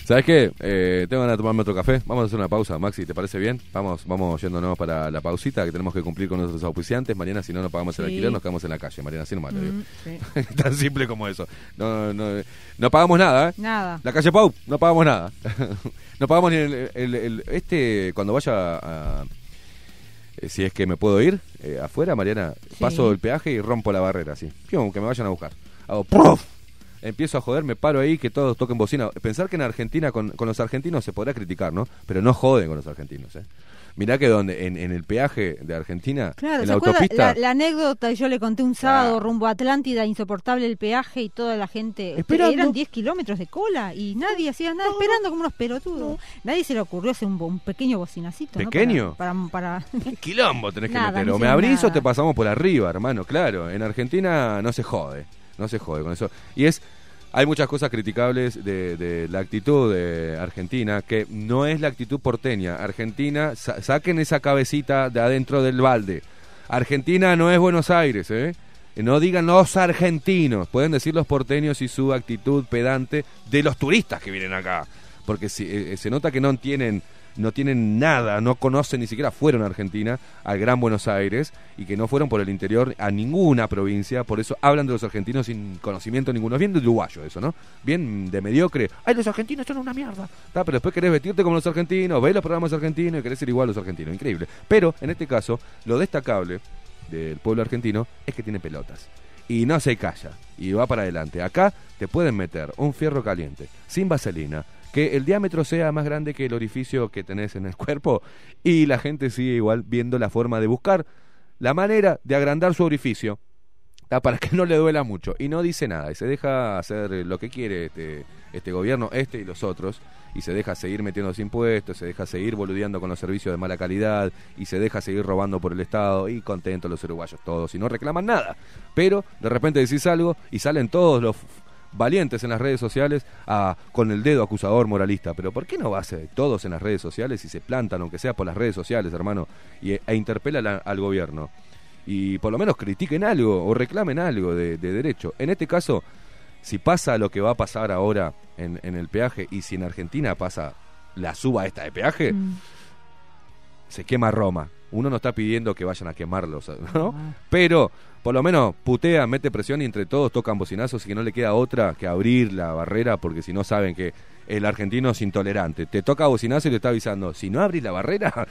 ¿Sabes qué? Eh, tengo ganas de tomarme otro café. Vamos a hacer una pausa, Maxi, ¿te parece bien? Vamos vamos yéndonos para la pausita que tenemos que cumplir con nuestros auspiciantes. Mariana, si no nos pagamos el Sí. alquiler, nos quedamos en la calle. Mariana, así nomás lo digo. Mm, sí. Tan simple como eso. No, no, no pagamos nada, ¿eh? Nada. La calle Pau, no pagamos nada. no pagamos ni el, el- el- este cuando vaya a eh, si es que me puedo ir eh, afuera, Mariana, Sí. paso el peaje y rompo la barrera así. Pium, que me vayan a buscar. Hago ¡pruf! Empiezo a joder, me paro ahí, que todos toquen bocina. Pensar que en Argentina con, con los argentinos se podrá criticar, ¿no? Pero no joden con los argentinos, ¿eh? Mirá que donde en, en el peaje de Argentina, Claro, en ¿se la autopista, la, la anécdota yo le conté un sábado Ah. rumbo a Atlántida, insoportable el peaje y toda la gente... Esperando. Eran 10 kilómetros de cola y nadie hacía nada, esperando como unos pelotudos. Nadie se le ocurrió hacer un, pequeño bocinacito, ¿no? ¿Pequeño? Para... para, quilombo tenés que meter. no O me abrís o te pasamos por arriba, hermano. Claro, en Argentina no se jode. No se jode con eso. Y es. Hay muchas cosas criticables de, la actitud de Argentina, que no es la actitud porteña. Argentina, sa- saquen esa cabecita de adentro del balde. Argentina no es Buenos Aires, ¿eh? No digan los argentinos, pueden decir los porteños y su actitud pedante de los turistas que vienen acá. Porque si, eh, se nota que no tienen, no tienen nada, no conocen, ni siquiera fueron a Argentina, al Gran Buenos Aires, y que no fueron por el interior a ninguna provincia, por eso hablan de los argentinos sin conocimiento ninguno. Es bien de uruguayo eso, ¿no? Bien de mediocre. ¡Ay, los argentinos son una mierda! Pero después querés vestirte como los argentinos, ves los programas argentinos y querés ser igual a los argentinos. Increíble. Pero, en este caso, lo destacable del pueblo argentino es que tiene pelotas. Y no se calla. Y va para adelante. Acá te pueden meter un fierro caliente, sin vaselina, que el diámetro sea más grande que el orificio que tenés en el cuerpo y la gente sigue igual viendo la forma de buscar la manera de agrandar su orificio para que no le duela mucho y no dice nada y se deja hacer lo que quiere este, este gobierno, este y los otros y se deja seguir metiendo los impuestos, se deja seguir boludeando con los servicios de mala calidad y se deja seguir robando por el Estado y contentos los uruguayos todos y no reclaman nada. Pero de repente decís algo y salen todos los valientes en las redes sociales a, con el dedo acusador moralista. Pero ¿por qué no va a ser todos en las redes sociales y se plantan, aunque sea por las redes sociales, hermano, y, e interpelan al gobierno? Y por lo menos critiquen algo o reclamen algo de, de derecho. En este caso, si pasa lo que va a pasar ahora en, en el peaje y si en Argentina pasa la suba esta de peaje, Mm. se quema Roma. Uno no está pidiendo que vayan a quemarlos, ¿no? Pero por lo menos putea, mete presión y entre todos tocan bocinazos y que no le queda otra que abrir la barrera porque si no saben que el argentino es intolerante. Te toca bocinazo y te está avisando, si no abrís la barrera,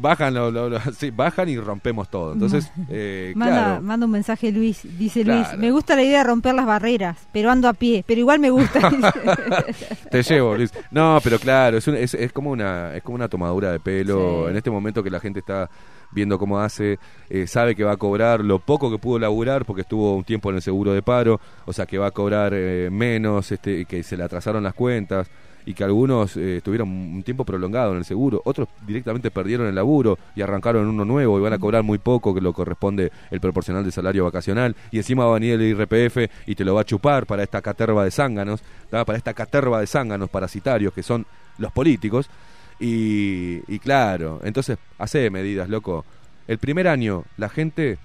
bajan, lo- lo- lo- sí, bajan y rompemos todo. Entonces, eh, Manda, claro. manda un mensaje Luis, dice Claro. Luis, me gusta la idea de romper las barreras, pero ando a pie, pero igual me gusta. Te llevo, Luis. No, pero claro, es, un- es, es como una es como una tomadura de pelo. Sí. En este momento que la gente está viendo cómo hace, eh, sabe que va a cobrar lo poco que pudo laburar porque estuvo un tiempo en el seguro de paro, o sea que va a cobrar eh, menos, este, que se le atrasaron las cuentas y que algunos eh, estuvieron un tiempo prolongado en el seguro, otros directamente perdieron el laburo y arrancaron uno nuevo y van a cobrar muy poco que lo corresponde el proporcional de salario vacacional y encima va a venir el IRPF y te lo va a chupar para esta caterva de zánganos, para esta caterva de zánganos parasitarios que son los políticos y, y claro, entonces hace medidas, loco. El primer año la gente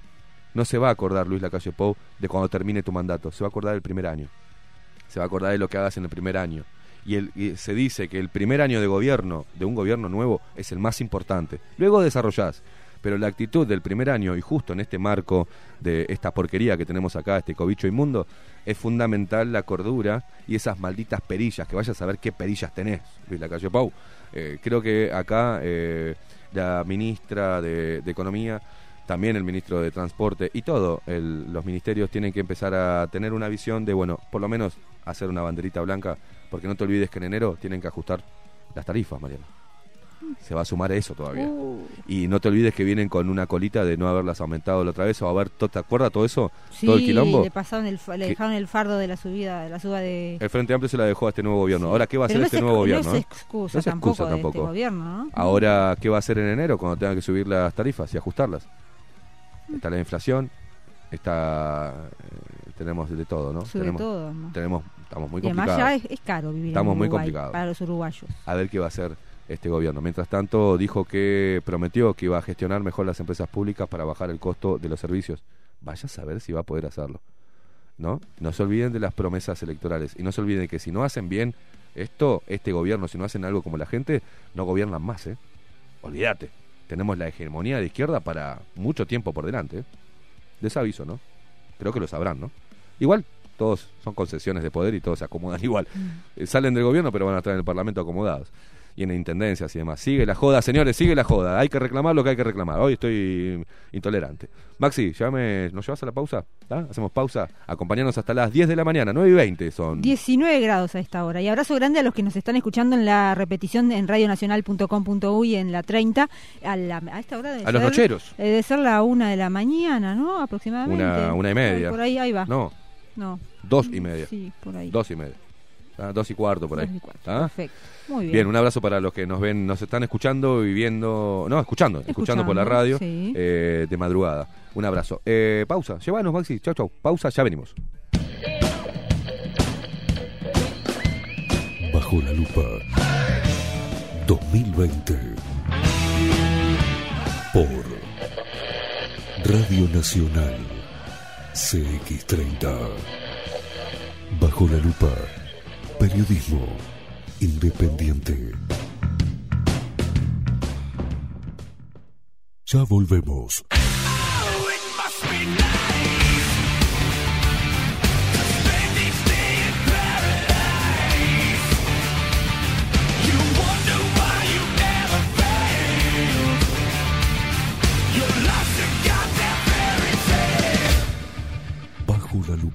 no se va a acordar, Luis Lacalle Pou, de cuando termine tu mandato, se va a acordar del primer año. Se va a acordar de lo que hagas en el primer año. Y, el, y se dice que el primer año de gobierno, de un gobierno nuevo, es el más importante. Luego desarrollás. Pero la actitud del primer año, y justo en este marco de esta porquería que tenemos acá, este cobicho inmundo, es fundamental la cordura y esas malditas perillas, que vayas a ver qué perillas tenés, Luis Lacalle Pou. Eh, creo que acá eh, la ministra de, Economía, también el ministro de Transporte y todo, el- los ministerios tienen que empezar a tener una visión de, bueno, por lo menos hacer una banderita blanca, porque no te olvides que en enero tienen que ajustar las tarifas, Mariana. Se va a sumar a eso todavía. Uh. Y no te olvides que vienen con una colita de no haberlas aumentado la otra vez o haber, ¿te acuerdas todo eso? sí, todo el quilombo. le pasaron el, fa- le Que- dejaron el fardo de la subida, de la suba de... El Frente Amplio se la dejó a este nuevo gobierno. Ahora, ¿qué va a hacer no este es nuevo gobierno? No eh? es excusa No es tampoco excusa de este tampoco. gobierno, ¿no? Ahora, ¿qué va a hacer en enero cuando tengan que subir las tarifas y ajustarlas? Está la inflación, está eh, tenemos de todo, ¿no? Sube tenemos, todo, ¿no? tenemos estamos muy y además complicados. ya es, es caro vivir Estamos en muy Uruguay complicados. para los uruguayos. A ver qué va a hacer este gobierno. Mientras tanto, dijo que prometió que iba a gestionar mejor las empresas públicas para bajar el costo de los servicios. Vaya a saber si va a poder hacerlo. ¿No? No se olviden de las promesas electorales y no se olviden que si no hacen bien esto, este gobierno, si no hacen algo como la gente, no gobiernan más, ¿eh? Olvídate. Tenemos la hegemonía de izquierda para mucho tiempo por delante. ¿eh? Desaviso, ¿no? Creo que lo sabrán, ¿no? Igual, todos son concesiones de poder y todos se acomodan igual. Eh, Salen del gobierno, pero van a estar en el Parlamento acomodados. Y en intendencias y demás. Sigue la joda, señores, sigue la joda. Hay que reclamar lo que hay que reclamar. Hoy estoy intolerante. Maxi, llévame, ¿nos llevas a la pausa? ¿Ah? Hacemos pausa. Acompañanos hasta las 10 de la mañana, 9 y 20 son. 19 grados a esta hora. Y abrazo grande a los que nos están escuchando en la repetición en radionacional.com.uy en la 30. A, la, a esta hora debe A los nocheros. eh, Debe ser la una de la mañana, ¿no? Aproximadamente. Una, una y media. Por ahí, ahí va. No, No. dos y media. Sí, por ahí. Dos y media. Ah, Dos y cuarto por ahí. Dos y cuarto, ¿Ah? Perfecto. Muy bien. Bien, un abrazo para los que nos ven, nos están escuchando y viendo, no, escuchando, escuchando, por la radio sí. eh, de madrugada. Un abrazo. Eh, pausa, llévanos Maxi, chau chau. Pausa, ya venimos. Bajo la lupa 2020 por Radio Nacional CX30 Bajo la lupa Periodismo Independiente Ya volvemos.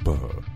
Bajo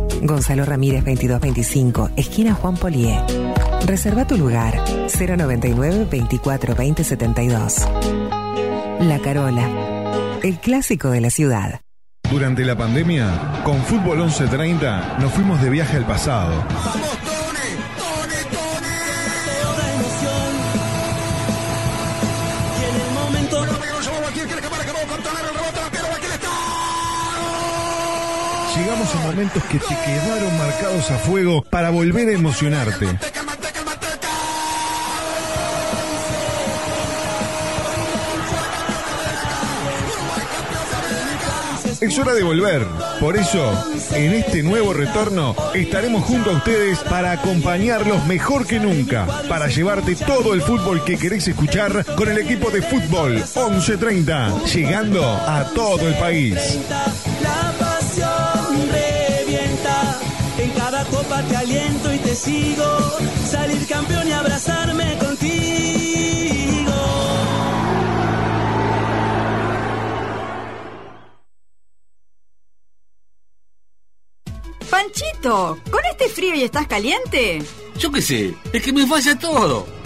Gonzalo Ramírez 2225, esquina Juan Polié. Reserva tu lugar 099 24 20 72. La Carola, el clásico de la ciudad. Durante la pandemia, con Fútbol 1130 nos fuimos de viaje al pasado. Llegamos a momentos que te quedaron marcados a fuego para volver a emocionarte. Es hora de volver. Por eso, en este nuevo retorno, estaremos junto a ustedes para acompañarlos mejor que nunca, para llevarte todo el fútbol que querés escuchar con el equipo de fútbol 1130, llegando a todo el país. Copa te aliento y te sigo. Salir campeón y abrazarme contigo. Panchito, ¿con este frío y estás caliente? Yo qué sé, es que me falla todo.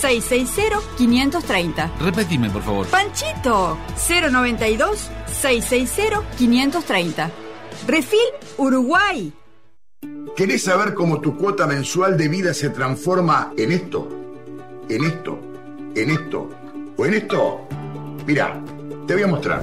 660 530. Repetime, por favor. Panchito 092 660 530. Refil Uruguay. ¿Querés saber cómo tu cuota mensual de vida se transforma en esto? ¿En esto? ¿En esto? ¿O en esto? Mira, te voy a mostrar.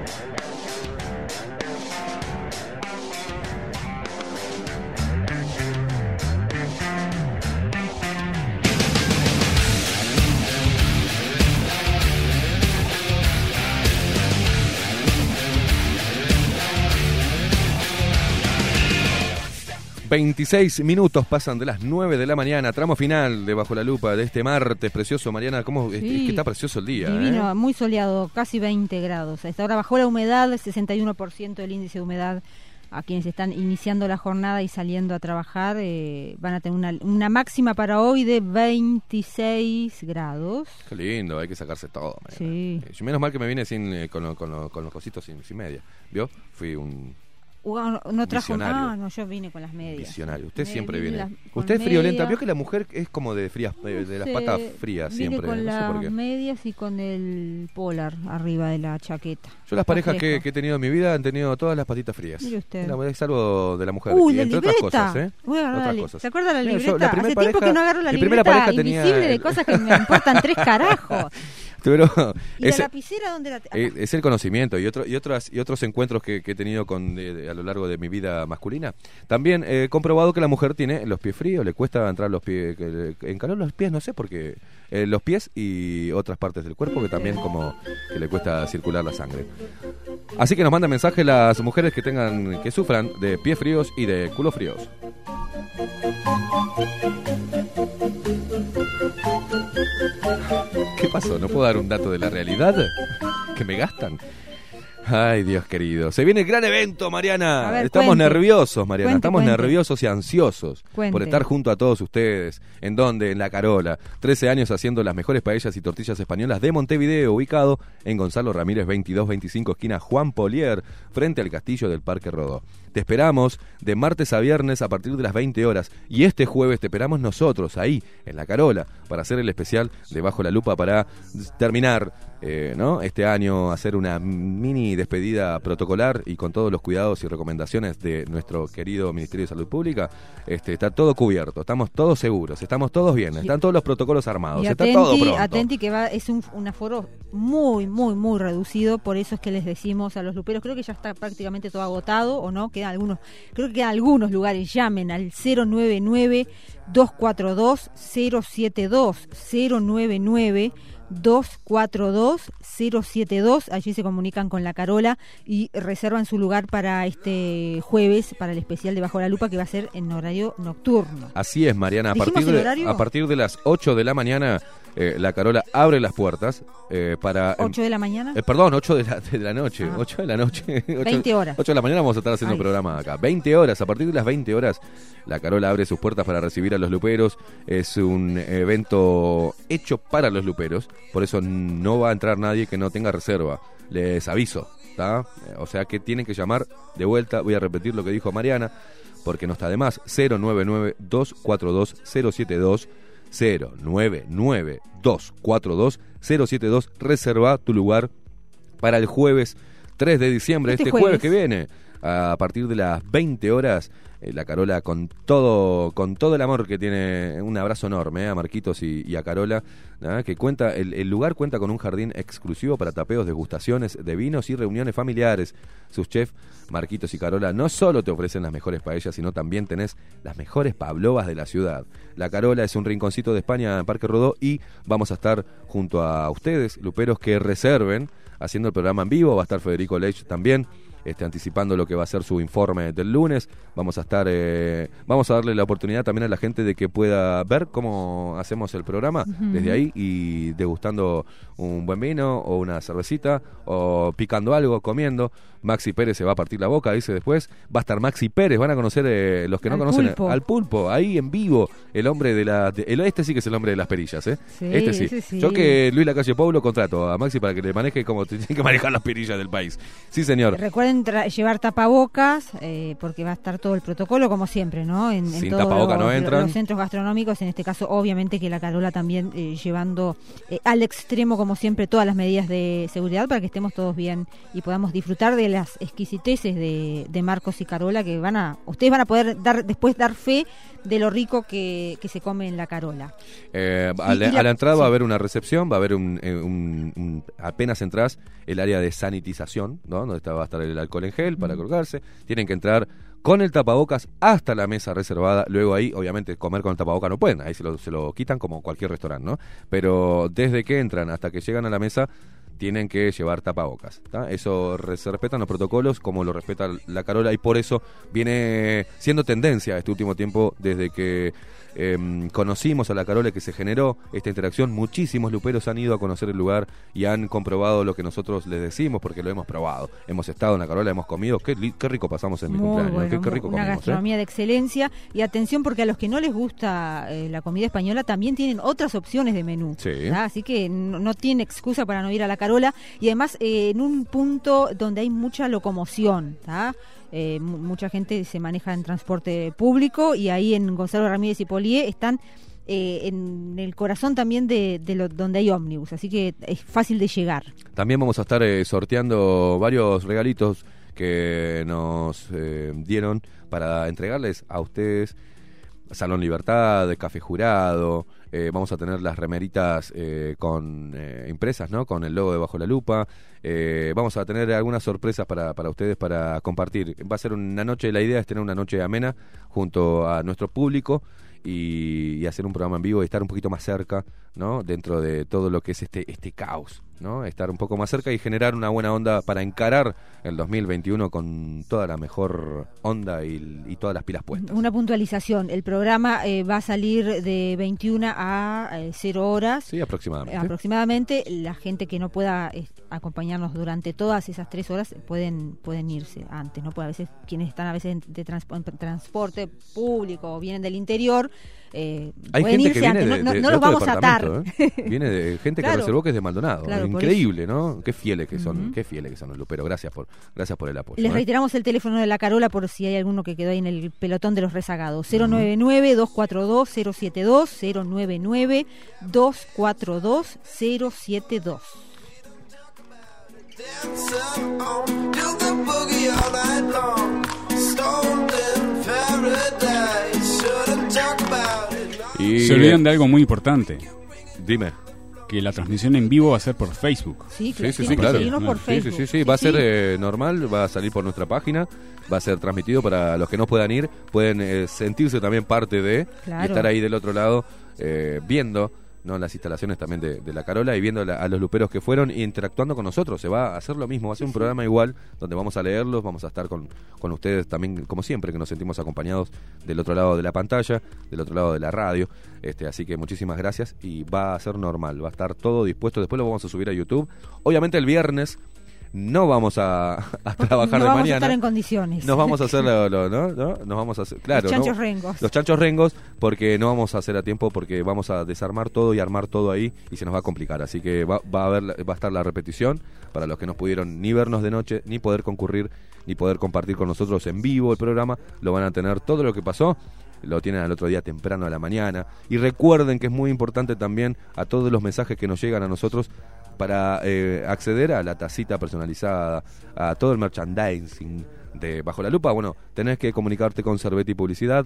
26 minutos pasan de las 9 de la mañana, tramo final de Bajo la Lupa de este martes precioso. Mariana, ¿cómo es que está precioso el día? Divino, ¿eh? muy soleado, casi 20 grados. A esta hora bajó la humedad, 61% el índice de humedad. A quienes están iniciando la jornada y saliendo a trabajar eh, van a tener una, una máxima para hoy de 26 grados. Qué lindo, hay que sacarse todo. Mariana. Sí. Eh, menos mal que me vine sin, eh, con, lo- con lo- con los cositos sin, sin media. ¿Vio? Fui un No trajo. Ah, no, yo vine con las medias. visionario. Usted Me siempre viene. las- Usted es friolenta. Vio que la mujer es como de frías, eh, de las patas frías vine siempre. con no por las qué. medias y con el polar arriba de la chaqueta. Yo las parejas que, que he tenido en mi vida han tenido todas las patitas frías. Mire usted. La- Es algo de la mujer. Uy, y la entre otras libreta. cosas, ¿eh? Voy a Otras la cosas. ¿Se acuerda la yo, libreta? la Hace primer tiempo que pareja- no agarro la mi primera libreta pareja tenía de cosas que me importan tres carajos. Pero ¿Y ese- la lapicera dónde la te- eh, es el conocimiento y otro, y otras y otros encuentros que, que he tenido con a lo largo de mi vida masculina. También he comprobado que la mujer tiene los pies fríos, le cuesta entrar los pies en calor los pies, no sé por qué. Eh, los pies y otras partes del cuerpo que también como que le cuesta circular la sangre. Así que nos mandan mensaje las mujeres que tengan que sufran de pies fríos y de culo fríos. ¿Qué pasó? ¿No puedo dar un dato de la realidad? ¿Que me gastan? Ay, Dios querido. Se viene el gran evento, Mariana. Ver, Estamos cuente. nerviosos, Mariana. Cuente, Estamos cuente. nerviosos y ansiosos por estar junto a todos ustedes. ¿En dónde? En La Carola. 13 años haciendo las mejores paellas y tortillas españolas de Montevideo, ubicado en Gonzalo Ramírez 2225, esquina Juan Polier, frente al castillo del Parque Rodó. Te esperamos de martes a viernes a partir de las 20 horas. Y este jueves te esperamos nosotros, ahí, en La Carola, para hacer el especial de Bajo la Lupa para terminar eh, ¿no? este año, hacer una mini despedida protocolar y con todos los cuidados y recomendaciones de nuestro querido Ministerio de Salud Pública. Este, está todo cubierto, estamos todos seguros, estamos todos bien, están todos los protocolos armados, Y está todo atenti, pronto. atenti que va, es un, un aforo muy, muy, muy reducido, por eso es que les decimos a los luperos, creo que ya está prácticamente todo agotado, o no, quedan algunos, creo que quedan algunos lugares, llamen al 099 242 072 099 242 072 allí se comunican con la Carola y reservan su lugar para este jueves para el especial de Bajo la Lupa que va a ser en horario nocturno. Así es, Mariana. A ¿Dijimos partir, de, a partir de las 8 de la mañana, eh, la Carola abre las puertas eh, para... 8 de la mañana. Eh, perdón, 8 de la, de la noche. Ah. 8 de la noche. 8, 20 horas. 8 de la mañana vamos a estar haciendo Ay. un programa acá. 20 horas. A partir de las 20 horas, la Carola abre sus puertas para recibir a los luperos. Es un evento hecho para los luperos. Por eso no va a entrar nadie que no tenga reserva. Les aviso. ¿tá? Eh, O sea que tienen que llamar de vuelta. Voy a repetir lo que dijo Mariana. Porque no está de más. 099-242-072. 099-242-072. Reserva tu lugar para el jueves 3 de diciembre, Este este, jueves. jueves. que viene, a partir de las 20 horas. Eh, la Carola con todo con todo el amor que tiene, un abrazo enorme eh, a Marquitos y, a Carola, que cuenta el, el lugar cuenta con un jardín exclusivo para tapeos, degustaciones de vinos y reuniones familiares. Sus chefs, Marquitos y Carola, no solo te ofrecen las mejores paellas, sino también tenés las mejores pavlovas de la ciudad. La Carola es un rinconcito de España en Parque Rodó y vamos a estar junto a ustedes, luperos que reserven, haciendo el programa en vivo. Va a estar Federico Lech también. Este, anticipando lo que va a ser su informe del lunes. Vamos a estar, eh, vamos a darle la oportunidad también a la gente de que pueda ver cómo hacemos el programa desde ahí y degustando un buen vino o una cervecita o picando algo, comiendo. Maxi Pérez se va a partir la boca, dice después. Va a estar Maxi Pérez, van a conocer eh, los que no Al conocen pulpo. al pulpo, ahí en vivo, el hombre de la... de- el, este sí que es el hombre de las perillas, ¿eh? Sí, este sí. Yo que Luis Lacalle Paulo contrato a Maxi para que le maneje como te tienen que manejar las perillas del país. Sí, señor. Recuerden llevar tapabocas, eh, porque va a estar todo el protocolo, como siempre, ¿no? En, en Sin todos tapaboca los, no entran. los centros gastronómicos, en este caso, obviamente que la Carola también eh, llevando eh, al extremo, como siempre, todas las medidas de seguridad para que estemos todos bien y podamos disfrutar de las exquisiteces de, de Marcos y Carola, que van a, ustedes van a poder dar después dar fe de lo rico que, que se come en la Carola. Eh, a, la, y la- a la entrada va a haber una recepción, va a haber un, eh, un- un- apenas entras el área de sanitización, ¿no? Donde está- va a estar el alcohol en gel para colgarse. Tienen que entrar con el tapabocas hasta la mesa reservada. Luego ahí, obviamente, comer con el tapabocas no pueden. Ahí se lo, se lo quitan como cualquier restaurante, ¿no? Pero desde que entran hasta que llegan a la mesa tienen que llevar tapabocas. ¿tá? Eso se respetan los protocolos como lo respeta la Carola y por eso viene siendo tendencia este último tiempo desde que em, conocimos a la Carola que se generó esta interacción. Muchísimos luperos han ido a conocer el lugar y han comprobado lo que nosotros les decimos porque lo hemos probado. Hemos estado en la Carola, hemos comido. Qué, rico pasamos en mi Muy cumpleaños. bueno, qué, qué rico una comimos. ¿eh? gastronomía de excelencia. Y atención, porque a los que no les gusta eh, la comida española también tienen otras opciones de menú. Sí. Así que no, no tiene excusa para no ir a la Carola. Y además, eh, en un punto donde hay mucha locomoción. ¿tá? Eh, mu- mucha gente se maneja en transporte público y ahí en Gonzalo Ramírez y Polié están. eh, en el corazón también de, de lo, donde hay ómnibus, así que es fácil de llegar. También vamos a estar eh, sorteando varios regalitos que nos eh, dieron para entregarles a ustedes. Salón Libertad, Café Jurado, eh, vamos a tener las remeritas eh, con eh, impresas, ¿no? Con el logo de Bajo la Lupa. Eh, vamos a tener algunas sorpresas para, para ustedes para compartir. Va a ser una noche, la idea es tener una noche amena junto a nuestro público y hacer un programa en vivo y estar un poquito más cerca, ¿no? Dentro de todo lo que es este, este caos, ¿no? Estar un poco más cerca y generar una buena onda para encarar el 2021 con toda la mejor onda y, y todas las pilas puestas. Una puntualización, el programa eh, va a salir de 21 a eh, 0 horas. Sí, aproximadamente. Aproximadamente, la gente que no pueda eh, acompañarnos durante todas esas tres horas pueden pueden irse antes, ¿no? Pues a veces quienes están a veces en, de en transporte público o vienen del interior eh, Hay pueden gente que viene antes, de, no, no- de- no de los vamos a atar. ¿eh? Viene de gente que reservó que es de Maldonado. Claro, Increíble, ¿no? Qué fieles que son, qué fieles que son los luperos. Gracias por, gracias por el apoyo. Les ¿eh? reiteramos el teléfono de la Carola por si hay alguno que quedó ahí en el pelotón de los rezagados. 099-242-072, 099-242-072. Do the boogie all night Y, Se olvidan de algo muy importante. Dime. Que la transmisión en vivo va a ser por Facebook. Sí, Sí, sí, sí, claro. Sí, sí, sí, sí, va a ser eh, normal, va a salir por nuestra página, va a ser transmitido para los que no puedan ir, pueden eh, sentirse también parte de Claro. y estar ahí del otro lado eh, viendo ¿no? las instalaciones también de, de la Carola y viendo la- a los luperos que fueron e interactuando con nosotros. Se va a hacer lo mismo, va a ser un programa igual donde vamos a leerlos, vamos a estar con, con ustedes también, como siempre, que nos sentimos acompañados del otro lado de la pantalla, del otro lado de la radio. Este, así que muchísimas gracias y va a ser normal, va a estar todo dispuesto. Después lo vamos a subir a YouTube. Obviamente el viernes no vamos a, a trabajar no de vamos a mañana. estar en condiciones. Nos vamos a hacer lo, lo- ¿no? ¿no? Nos vamos a hacer, claro, Los chanchos ¿no? rengos. Los chanchos rengos, porque no vamos a hacer a tiempo, porque vamos a desarmar todo y armar todo ahí y se nos va a complicar. Así que va, va a haber, va a estar la repetición para los que no pudieron ni vernos de noche, ni poder concurrir, ni poder compartir con nosotros en vivo el programa. Lo van a tener todo lo que pasó. Lo tienen al otro día temprano a la mañana. Y recuerden que es muy importante también a todos los mensajes que nos llegan a nosotros para eh, acceder a la tacita personalizada, a todo el merchandising de Bajo la Lupa. Bueno, tenés que comunicarte con Cerveti Publicidad,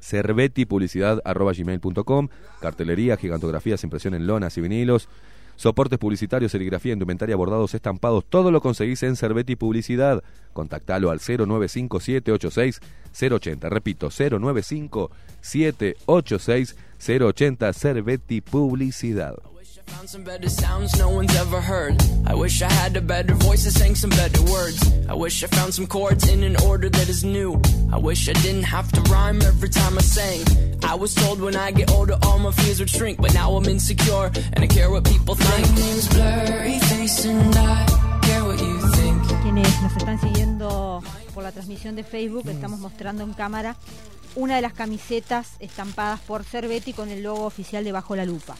cervetipublicidad.gmail.com, cartelería, gigantografías, impresión en lonas y vinilos, soportes publicitarios, serigrafía, indumentaria, bordados, estampados, todo lo conseguís en Cerveti Publicidad. Contactalo al 095-786-080. Repito, 095-786-080 Cerveti Publicidad. Found some better sounds no one's ever heard. I wish I had a better voice that sang some better words. I wish I found some chords in an order that is new. I wish I didn't have to rhyme every time I sang. I was told when I get older all my fears would shrink, but now I'm insecure and I care what people think. My name's Blurry Face and I care what you think. Quienes nos están siguiendo por la transmisión de Facebook, estamos mostrando en cámara una de las camisetas estampadas por Cerveti con el logo oficial de Bajo la Lupa.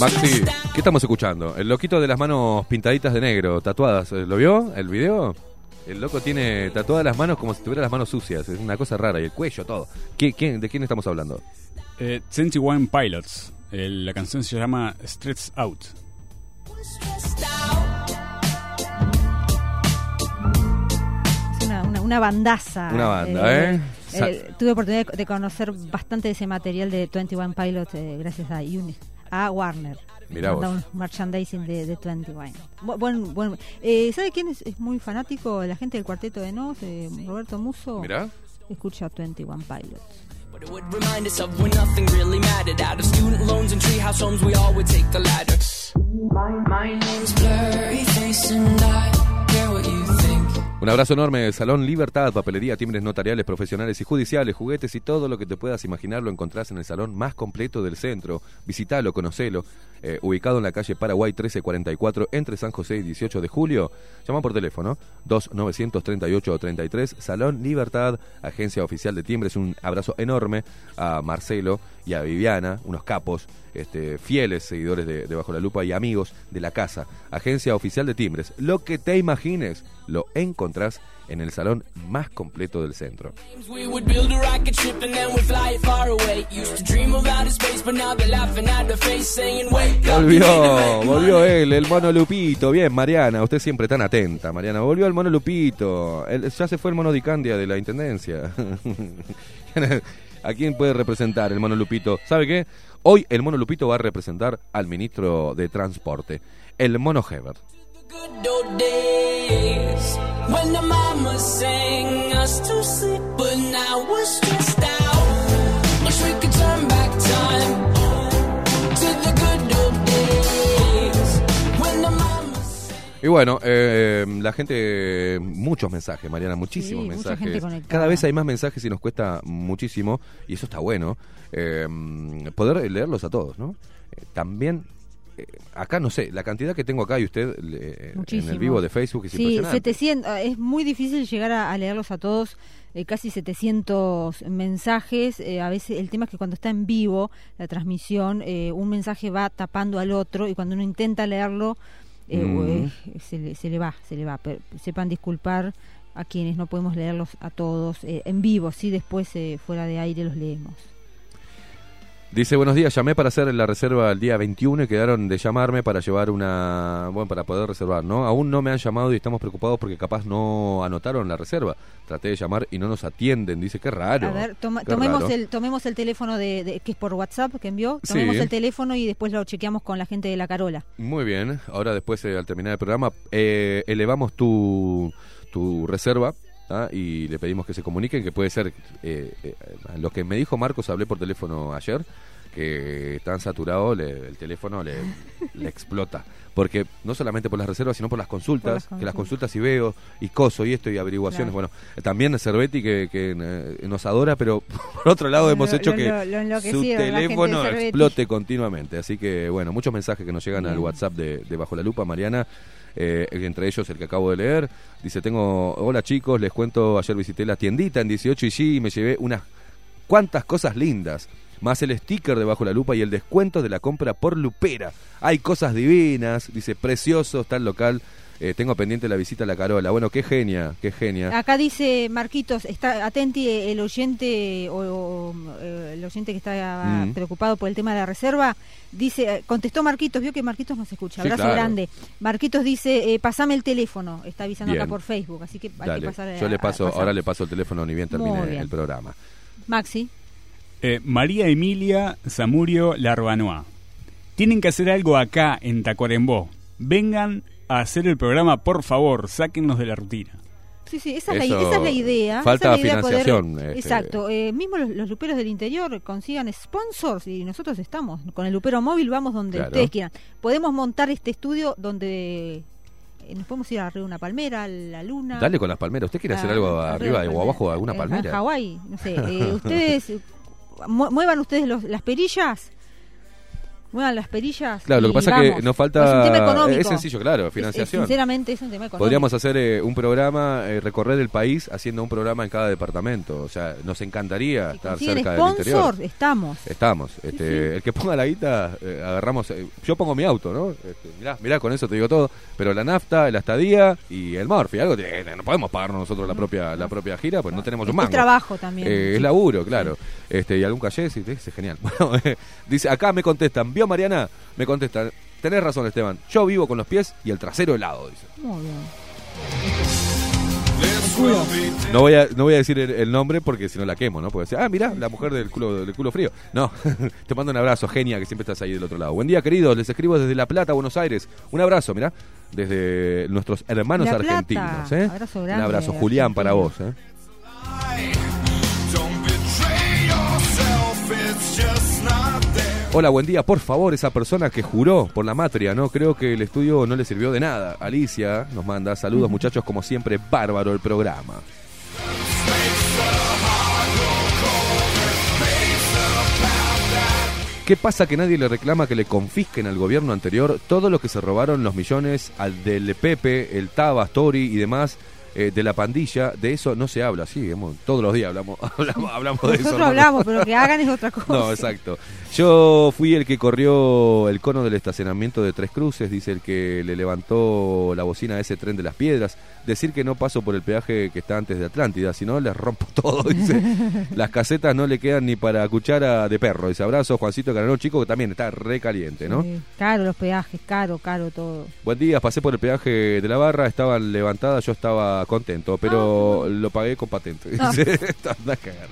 Maxi, ¿qué estamos escuchando? El loquito de las manos pintaditas de negro, tatuadas. ¿eh? ¿Lo vio el video? El loco tiene tatuadas las manos como si tuviera las manos sucias. Es una cosa rara. Y el cuello, todo. ¿Qué- quién- ¿De quién estamos hablando? Eh, 21 Pilots. El- la canción se llama Stretch Out. Una, bandaza. Una banda, ¿eh? eh, tuve oportunidad de- conocer bastante de ese material de 21 Pilots eh, gracias a, Uni- a Warner. Mirá vos. un merchandising de, de 21. Bu- Buen, buen, eh, ¿Sabe quién es, es muy fanático? La gente del cuarteto de Nos, eh, Roberto Muso. Mirá. escucha 21 Pilots. But it would remind us of when nothing really mattered. Out of student loans and treehouse homes, we all would take the ladder. My, my name's Blurry Face and I Un abrazo enorme, Salón Libertad, papelería, timbres notariales, profesionales y judiciales, juguetes y todo lo que te puedas imaginar lo encontrás en el salón más completo del centro. Visitalo, conocelo. Eh, ubicado en la calle Paraguay 1344 entre San José y 18 de julio. Llama por teléfono 2-938-33, Salón Libertad, agencia oficial de timbres. Un abrazo enorme a Marcelo y a Viviana, unos capos, este, fieles seguidores de, de Bajo la Lupa y amigos de la casa. Agencia oficial de timbres. Lo que te imagines lo encontrás en el salón más completo del centro. Volvió, volvió él, el mono Lupito. Bien, Mariana, usted siempre tan atenta, Mariana. Volvió el mono Lupito. El- ya se fue el mono Dicandia de la intendencia. ¿A quién puede representar el mono Lupito? ¿Sabe qué? Hoy el mono Lupito va a representar al ministro de Transporte, el mono Heber. Good old days when the mama sang us to sleep, but now we're stressed out. Y bueno, eh, la gente, muchos mensajes, Mariana, muchísimos Sí, mucha mensajes. gente conectada. Cada vez hay más mensajes y nos cuesta muchísimo, y eso está bueno, eh, poder leerlos a todos, ¿no? Eh, también, eh, acá no sé, la cantidad que tengo acá y usted eh, en el vivo de Facebook es Sí, impresionante. 700, ah, es muy difícil llegar a, a leerlos a todos, eh, casi 700 mensajes. eh, a veces el tema es que cuando está en vivo la transmisión, eh, un mensaje va tapando al otro y cuando uno intenta leerlo, eh, Mm. se, le, se le va, se le va. Pero sepan disculpar a quienes no podemos leerlos a todos eh, en vivo, sí, después eh, fuera de aire los leemos. Dice, buenos días, llamé para hacer la reserva el día 21 y quedaron de llamarme para llevar una... Bueno, para poder reservar, ¿no? Aún no me han llamado y estamos preocupados porque capaz no anotaron la reserva. Traté de llamar y no nos atienden. Dice, qué raro. A ver, toma- tomemos, raro. el, tomemos el teléfono de, de- que es por WhatsApp que envió, Sí. tomemos el teléfono y después lo chequeamos con la gente de la Carola. Muy bien, ahora después eh, al terminar el programa eh, elevamos tu, tu reserva ¿ah? y le pedimos que se comuniquen, que puede ser eh, eh, lo que me dijo Marcos, hablé por teléfono ayer, que tan saturado le- el teléfono le, le explota. Porque no solamente por las reservas, sino por las consultas, Por las que las consultas. y veo, y coso y esto, y averiguaciones. Claro. Bueno, también Cervetti que, que eh, nos adora, pero por otro lado Lo- hemos hecho lo- que lo su teléfono explote continuamente. Así que, bueno, muchos mensajes que nos llegan al. WhatsApp de, de Bajo la Lupa, Mariana. Eh, entre ellos el que acabo de leer. Dice, tengo, hola chicos, les cuento, ayer visité la tiendita en 18 y sí, y me llevé unas cuantas cosas lindas. Más el sticker de Bajo la Lupa y el descuento de la compra por Lupera. Hay cosas divinas, dice, precioso, está el local. Eh, tengo pendiente la visita a la Carola. Bueno, qué genia, qué genia. Acá dice Marquitos, está atenti el oyente o, o, eh, el oyente que está Mm. preocupado por el tema de la reserva, dice, eh, contestó Marquitos, vio que Marquitos nos escucha, Sí, abrazo claro. grande. Marquitos dice, eh, pasame el teléfono, está avisando Bien. acá por Facebook, así que hay Dale, que pasar a- yo le paso, a ahora le paso el teléfono ni bien termine bien. el programa. Maxi, Eh, María Emilia Zamurio Larbanoa. Tienen que hacer algo acá en Tacuarembó. Vengan a hacer el programa, por favor, sáquennos de la rutina. sí, sí, esa, es la, Eso, esa es la idea. falta esa es la idea poder- financiación, este. Exacto, eh, mismo los, los luperos del interior consigan sponsors y nosotros estamos. Con el lupero móvil vamos donde Claro. ustedes quieran. Podemos montar este estudio donde eh, nos podemos ir arriba de una palmera, a la luna. Dale con las palmeras. ¿Usted quiere hacer Ah, algo arriba arriba de o abajo de alguna En palmera? Hawái, no sé. eh, ustedes, eh, mu- muevan ustedes los- las perillas. Muevan las perillas. Claro, lo que pasa es que nos Es un tema falta. económico. Es sencillo, claro, Es- es- financiación. sinceramente es un tema económico. Podríamos hacer eh, un programa, eh, recorrer el país haciendo un programa en cada departamento. O sea, nos encantaría estar cerca del interior. sponsor, estamos. Estamos. Este, El que ponga la guita, eh, agarramos. eh, yo pongo mi auto, ¿no? Este, mirá, mirá, con eso te digo todo. Pero la nafta, la estadía y el Morphy. Algo que no podemos pagarnos nosotros la propia la propia gira, pues no tenemos un Es mango. trabajo también. Es laburo, claro. Este, y algún calle, sí, es genial. Bueno, eh, dice, acá me contestan, ¿vio Mariana? Me contestan, tenés razón Esteban, yo vivo con los pies y el trasero helado, dice. Muy bien. No voy a, no voy a decir el, el nombre porque si no la quemo, ¿no? Porque decir, ah, mira, la mujer del culo, del culo frío. No, te mando un abrazo, genia, que siempre estás ahí del otro lado. Buen día, queridos, les escribo desde La Plata, Buenos Aires. Un abrazo, mira, desde nuestros hermanos La argentinos, ¿eh? Abrazo un grande, abrazo, Julián, para vos. ¿eh? Hola, buen día. Por favor, esa persona que juró por la matria, ¿no? Creo que el estudio no le sirvió de nada. Alicia nos manda saludos, muchachos, como siempre, bárbaro el programa. ¿Qué pasa que nadie le reclama que le confisquen al gobierno anterior todo lo que se robaron los millones al del Pepe, el Taba, Story y demás eh, de la pandilla? De eso no se habla, sí, hemos- todos los días hablamos, hablamos, hablamos de eso. Nosotros ¿no? hablamos, pero que hagan es otra cosa. No, exacto. Yo fui el que corrió el cono del estacionamiento de Tres Cruces, dice el que le levantó la bocina a ese tren de las piedras. Decir que no paso por el peaje que está antes de Atlántida, si no les rompo todo, dice. Las casetas no le quedan ni para cuchara de perro. Dice abrazo, Juancito Cananón, chico, que también está re caliente, ¿no? Sí, Caro los peajes, caro, caro todo. Buen día, pasé por el peaje de la barra, estaban levantadas, yo estaba contento, pero lo pagué con patente. Ah. Anda a cagar.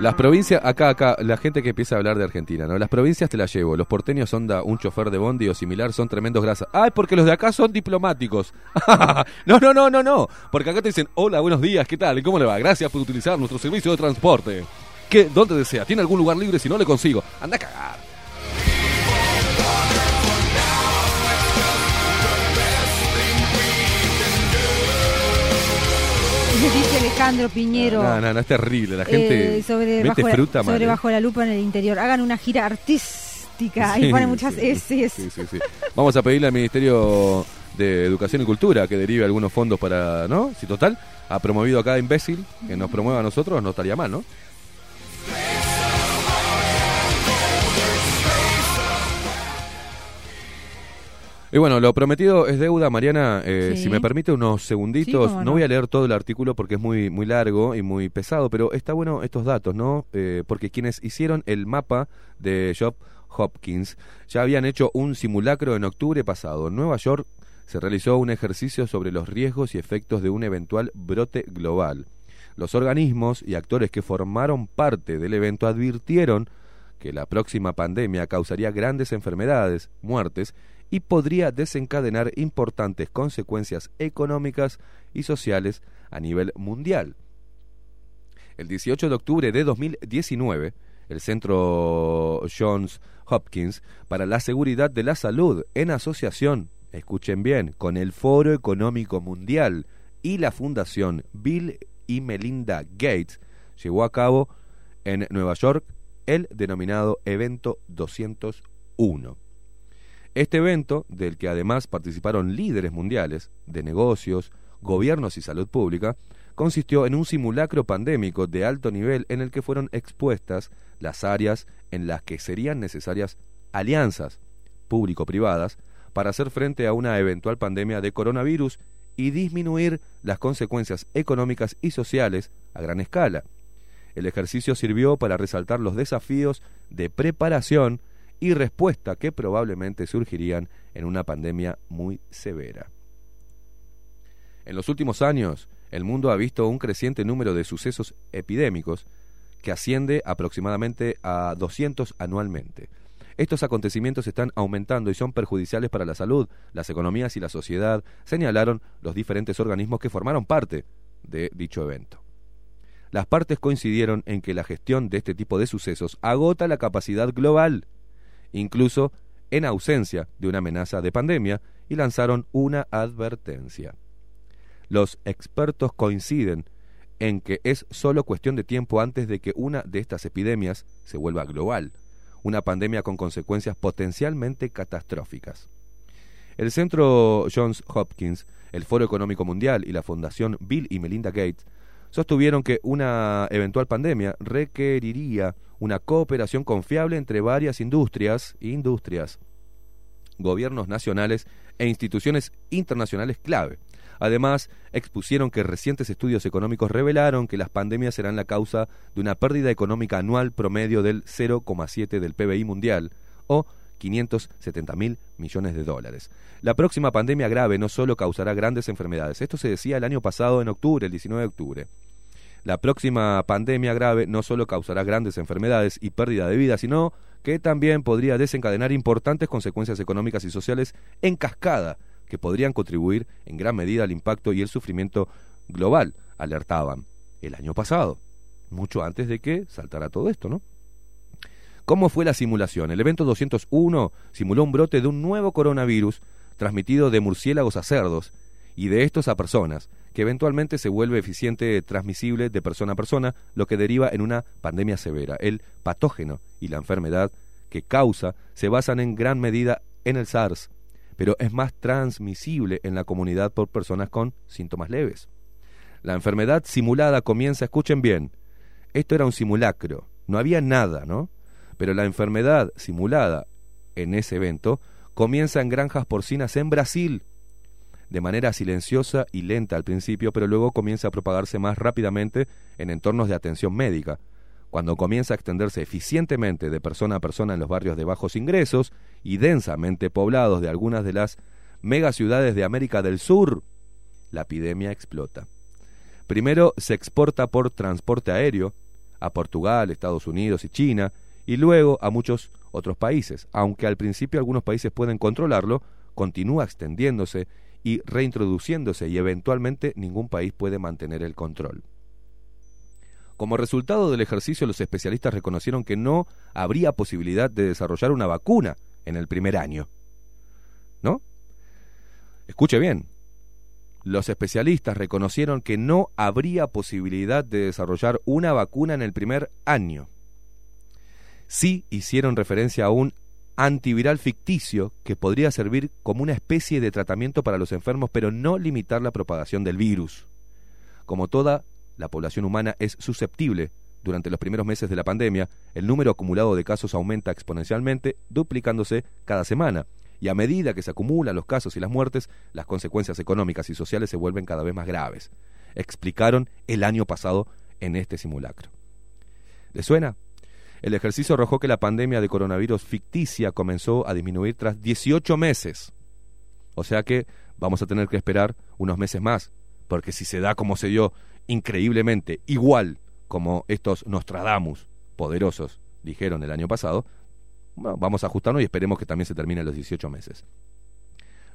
Las provincias, acá, acá, la gente que empieza a hablar de Argentina, ¿no? Las provincias te las llevo, los porteños onda un chofer de bondi o similar son tremendos grasas. Ay, porque los de acá son diplomáticos. no, no, no, no, no. Porque acá te dicen, hola, buenos días, ¿qué tal? ¿Y cómo le va? Gracias por utilizar nuestro servicio de transporte. ¿Qué? ¿Dónde desea? ¿Tiene algún lugar libre? Si no, le consigo. Anda a cagar. Dice Alejandro Piñero. No, no, no, es terrible. La gente eh, sobre, mete bajo, la- fruta sobre ¿eh? bajo la lupa en el interior. Hagan una gira artística Sí, y ponen muchas sí, S. sí, sí, sí. Vamos a pedirle al Ministerio de Educación y Cultura que derive algunos fondos para, ¿no? Si total, ha promovido a cada imbécil que nos promueva a nosotros, no estaría mal, ¿no? Y bueno, lo prometido es deuda, Mariana. eh, Sí. Si me permite unos segunditos, Sí, cómo no no. voy a leer todo el artículo porque es muy, muy largo y muy pesado, pero está bueno estos datos, ¿no? Eh, porque quienes hicieron el mapa de Job Hopkins ya habían hecho un simulacro en octubre pasado. En Nueva York se realizó un ejercicio sobre los riesgos y efectos de un eventual brote global. Los organismos y actores que formaron parte del evento advirtieron que la próxima pandemia causaría grandes enfermedades, muertes y podría desencadenar importantes consecuencias económicas y sociales a nivel mundial. El 18 de octubre de 2019, el Centro Johns Hopkins para la Seguridad de la Salud, en asociación, escuchen bien, con el Foro Económico Mundial y la Fundación Bill y Melinda Gates, llevó a cabo en Nueva York el denominado Evento 201. Este evento, del que además participaron líderes mundiales de negocios, gobiernos y salud pública, consistió en un simulacro pandémico de alto nivel en el que fueron expuestas las áreas en las que serían necesarias alianzas público-privadas para hacer frente a una eventual pandemia de coronavirus y disminuir las consecuencias económicas y sociales a gran escala. El ejercicio sirvió para resaltar los desafíos de preparación y respuesta que probablemente surgirían en una pandemia muy severa. En los últimos años, el mundo ha visto un creciente número de sucesos epidémicos que asciende aproximadamente a 200 anualmente. Estos acontecimientos están aumentando y son perjudiciales para la salud, las economías y la sociedad, señalaron los diferentes organismos que formaron parte de dicho evento. Las partes coincidieron en que la gestión de este tipo de sucesos agota la capacidad global, incluso en ausencia de una amenaza de pandemia, y lanzaron una advertencia. Los expertos coinciden en que es solo cuestión de tiempo antes de que una de estas epidemias se vuelva global, una pandemia con consecuencias potencialmente catastróficas. El Centro Johns Hopkins, el Foro Económico Mundial y la Fundación Bill y Melinda Gates sostuvieron que una eventual pandemia requeriría una cooperación confiable entre varias industrias, industrias, gobiernos nacionales e instituciones internacionales clave. Además, expusieron que recientes estudios económicos revelaron que las pandemias serán la causa de una pérdida económica anual promedio del 0,7 del PBI mundial, o 570 mil millones de dólares. La próxima pandemia grave no solo causará grandes enfermedades, esto se decía el año pasado en octubre, el 19 de octubre. La próxima pandemia grave no solo causará grandes enfermedades y pérdida de vida, sino que también podría desencadenar importantes consecuencias económicas y sociales en cascada que podrían contribuir en gran medida al impacto y el sufrimiento global, alertaban el año pasado, mucho antes de que saltara todo esto, ¿no? ¿Cómo fue la simulación? El evento 201 simuló un brote de un nuevo coronavirus transmitido de murciélagos a cerdos y de estos a personas, que eventualmente se vuelve eficiente transmisible de persona a persona, lo que deriva en una pandemia severa. El patógeno y la enfermedad que causa se basan en gran medida en el SARS, pero es más transmisible en la comunidad por personas con síntomas leves. La enfermedad simulada comienza, escuchen bien, esto era un simulacro, no había nada, ¿no? Pero la enfermedad simulada en ese evento comienza en granjas porcinas en Brasil, de manera silenciosa y lenta al principio, pero luego comienza a propagarse más rápidamente en entornos de atención médica. Cuando comienza a extenderse eficientemente de persona a persona en los barrios de bajos ingresos y densamente poblados de algunas de las megaciudades de América del Sur, la epidemia explota. Primero se exporta por transporte aéreo a Portugal, Estados Unidos y China, y luego a muchos otros países. Aunque al principio algunos países pueden controlarlo, continúa extendiéndose y reintroduciéndose y eventualmente ningún país puede mantener el control. Como resultado del ejercicio, los especialistas reconocieron que no habría posibilidad de desarrollar una vacuna en el primer año. ¿No? Escuche bien. Los especialistas reconocieron que no habría posibilidad de desarrollar una vacuna en el primer año. Sí hicieron referencia a un antiviral ficticio que podría servir como una especie de tratamiento para los enfermos, pero no limitar la propagación del virus. Como toda la población humana es susceptible durante los primeros meses de la pandemia, el número acumulado de casos aumenta exponencialmente, duplicándose cada semana. Y a medida que se acumulan los casos y las muertes, las consecuencias económicas y sociales se vuelven cada vez más graves. Explicaron el año pasado en este simulacro. ¿Le suena? El ejercicio arrojó que la pandemia de coronavirus ficticia comenzó a disminuir tras 18 meses. O sea que vamos a tener que esperar unos meses más, porque si se da como se dio increíblemente igual como estos Nostradamus poderosos dijeron el año pasado, vamos a ajustarnos y esperemos que también se termine los 18 meses.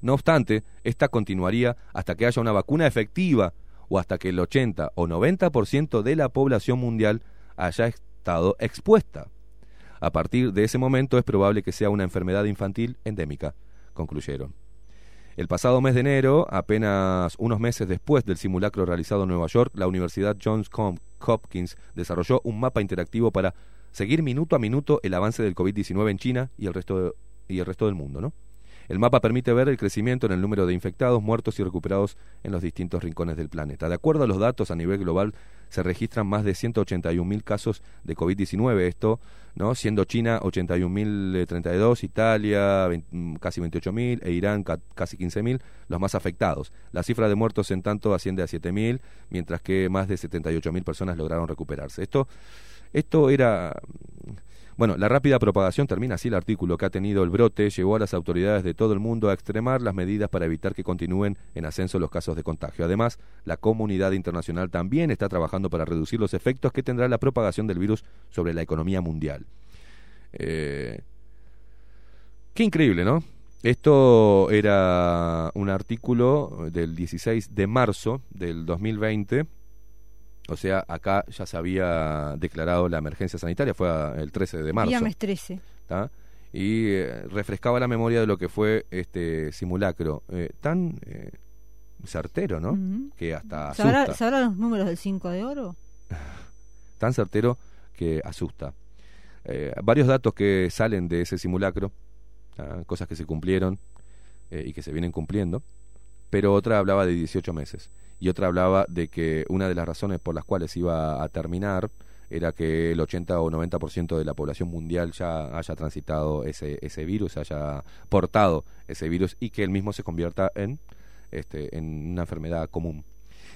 No obstante, esta continuaría hasta que haya una vacuna efectiva o hasta que el 80 o 90% de la población mundial haya estado expuesta. A partir de ese momento es probable que sea una enfermedad infantil endémica, concluyeron. El pasado mes de enero, apenas unos meses después del simulacro realizado en Nueva York, la Universidad Johns Hopkins desarrolló un mapa interactivo para seguir minuto a minuto el avance del COVID-19 en China y el resto, de- y el resto del mundo, ¿no? El mapa permite ver el crecimiento en el número de infectados, muertos y recuperados en los distintos rincones del planeta. De acuerdo a los datos a nivel global, se registran más de 181.000 casos de COVID-19, esto, ¿no? Siendo China 81.032, Italia 20, mm, casi 28.000 e Irán ca- casi 15.000 los más afectados. La cifra de muertos en tanto asciende a 7.000, mientras que más de 78.000 personas lograron recuperarse. Esto esto era bueno, la rápida propagación, termina así el artículo, que ha tenido el brote, llevó a las autoridades de todo el mundo a extremar las medidas para evitar que continúen en ascenso los casos de contagio. Además, la comunidad internacional también está trabajando para reducir los efectos que tendrá la propagación del virus sobre la economía mundial. Eh, qué increíble, ¿no? Esto era un artículo del 16 de marzo del 2020. O sea, acá ya se había declarado la emergencia sanitaria, fue a- el 13 de marzo. Viernes 13. ¿tá? Y eh, refrescaba la memoria de lo que fue este simulacro. Eh, tan eh, certero, ¿no? Que hasta. ¿Sabrá, ¿Sabrá los números del 5 de oro? Tan certero que asusta. Eh, varios datos que salen de ese simulacro, ¿tá? cosas que se cumplieron eh, y que se vienen cumpliendo, pero otra hablaba de 18 meses y otra hablaba de que una de las razones por las cuales iba a terminar era que el 80 o 90% de la población mundial ya haya transitado ese, ese virus, haya portado ese virus y que el mismo se convierta en, este, en una enfermedad común.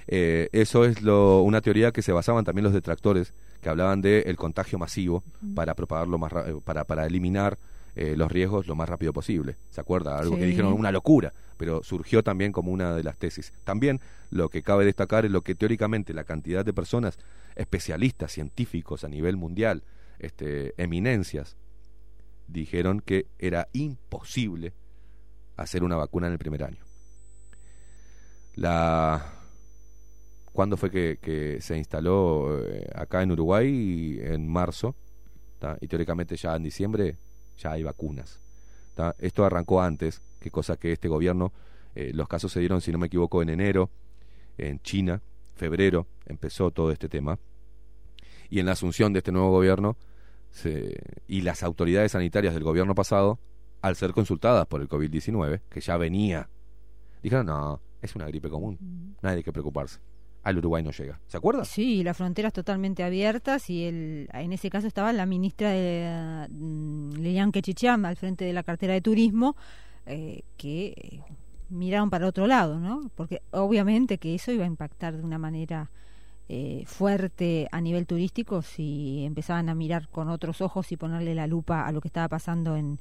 Eh, eso es lo, una teoría que se basaban también los detractores, que hablaban del contagio masivo para propagarlo más eh, para, para eliminar eh, los riesgos lo más rápido posible. ¿Se acuerda? Algo que dijeron una locura, pero surgió también como una de las tesis. También lo que cabe destacar es lo que teóricamente la cantidad de personas, especialistas, científicos a nivel mundial, este, eminencias, dijeron que era imposible hacer una vacuna en el primer año. La ¿Cuándo fue que, que se instaló eh, acá en Uruguay? En marzo. ¿tá? Y teóricamente ya en diciembre ya hay vacunas. ¿tá? Esto arrancó antes, que cosa que este gobierno, eh, los casos se dieron, si no me equivoco, en enero, en China, febrero, empezó todo este tema. Y en la asunción de este nuevo gobierno se- y las autoridades sanitarias del gobierno pasado, al ser consultadas por el COVID-19, que ya venía, dijeron, no, es una gripe común, nadie hay que preocuparse. Al Uruguay no llega. ¿Se acuerda? Sí, las fronteras totalmente abiertas y el, en ese caso estaba la ministra de mm, Lilian al frente de la cartera de turismo eh, que miraron para otro lado, ¿no? Porque obviamente que eso iba a impactar de una manera eh, fuerte a nivel turístico si empezaban a mirar con otros ojos y ponerle la lupa a lo que estaba pasando en,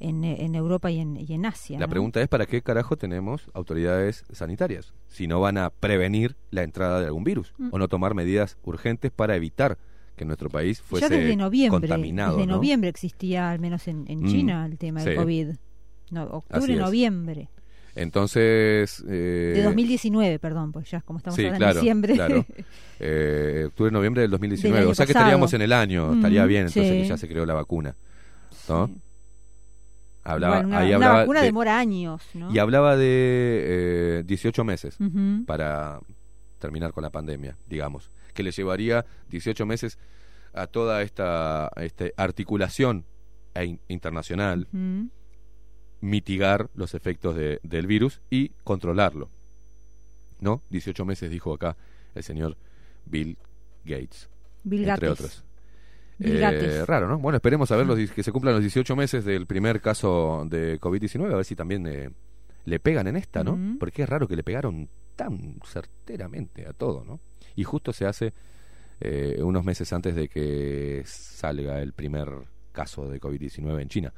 en, en Europa y en, y en Asia. La ¿no? pregunta es, ¿para qué carajo tenemos autoridades sanitarias? Si no van a prevenir la entrada de algún virus Mm. o no tomar medidas urgentes para evitar que nuestro país fuese ya desde noviembre, contaminado. desde ¿no? noviembre existía, al menos en, en Mm, China, el tema del sí. COVID. No, octubre, noviembre. Entonces... eh, De 2019, perdón, pues ya como estamos sí, ahora claro, en diciembre. claro. Eh, octubre, noviembre del 2019. Del o sea que estaríamos en el año, estaría bien entonces sí. que ya se creó la vacuna. ¿No? Hablaba, Bueno, una, ahí una hablaba vacuna de- demora años, ¿no? Y hablaba de eh, 18 meses Ujú. para terminar con la pandemia, digamos. Que le llevaría 18 meses a toda esta este, articulación e in- internacional Ujú. mitigar los efectos de- del virus y controlarlo. ¿No? 18 meses dijo acá el señor Bill Gates. Bill entre Gates. otros. Eh, raro, ¿no? Bueno, esperemos a ver los, que se cumplan los 18 meses del primer caso de COVID-19, a ver si también eh, le pegan en esta, ¿no? Porque es raro que le pegaron tan certeramente a todo, ¿no? Y justo se hace eh, unos meses antes de que salga el primer caso de COVID-19 en China.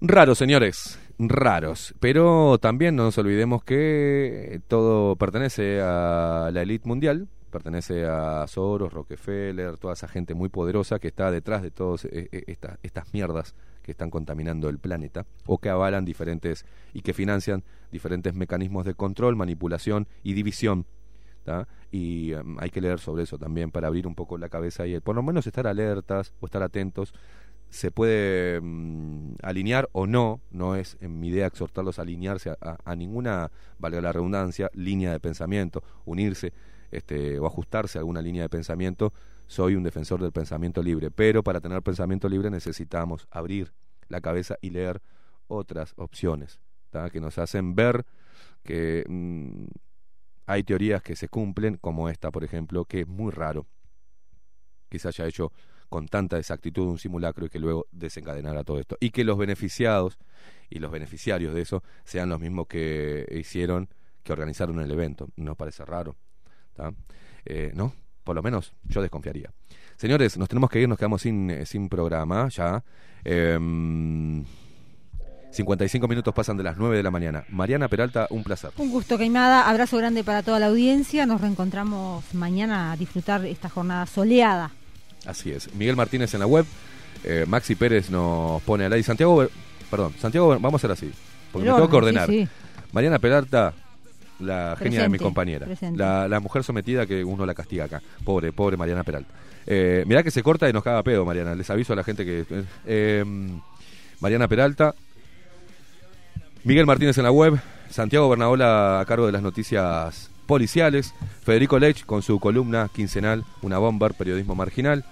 Raros, señores, raros. Pero también no nos olvidemos que todo pertenece a la élite mundial, pertenece a Soros, Rockefeller, toda esa gente muy poderosa que está detrás de todas estas, estas mierdas que están contaminando el planeta o que avalan diferentes y que financian diferentes mecanismos de control, manipulación y división. Y em, hay que leer sobre eso también para abrir un poco la cabeza y por lo menos estar alertas o estar atentos se puede mm, alinear o no, no es en mi idea exhortarlos a alinearse a, a- a ninguna, valga la redundancia, línea de pensamiento, unirse este, o ajustarse a alguna línea de pensamiento. Soy un defensor del pensamiento libre, pero para tener pensamiento libre necesitamos abrir la cabeza y leer otras opciones que nos hacen ver que mm, hay teorías que se cumplen, como esta, por ejemplo, que es muy raro que se haya hecho con tanta exactitud un simulacro y que luego desencadenara todo esto. Y que los beneficiados y los beneficiarios de eso sean los mismos que hicieron, que organizaron el evento. Nos parece raro. Eh, ¿No? Por lo menos yo desconfiaría. Señores, nos tenemos que ir, nos quedamos sin, eh, sin programa ya. Em, 55 minutos pasan de las 9 de la mañana. Mariana Peralta, un placer. Un gusto, Queimada. Abrazo grande para toda la audiencia. Nos reencontramos mañana a disfrutar esta jornada soleada. Así es. Miguel Martínez en la web. eh, Maxi Pérez nos pone al aire. Santiago, perdón, Santiago, vamos a hacer así. Porque me tengo que orden, ordenar. sí, sí. Mariana Peralta, la genia de mi compañera. La, la mujer sometida que uno la castiga acá. Pobre, pobre Mariana Peralta. Eh, mirá que se corta y nos caga pedo, Mariana. Les aviso a la gente que. eh, Mariana Peralta. Miguel Martínez en la web. Santiago Bernaola a cargo de las noticias policiales. Federico Lech con su columna quincenal, Una Bomber, Periodismo Marginal.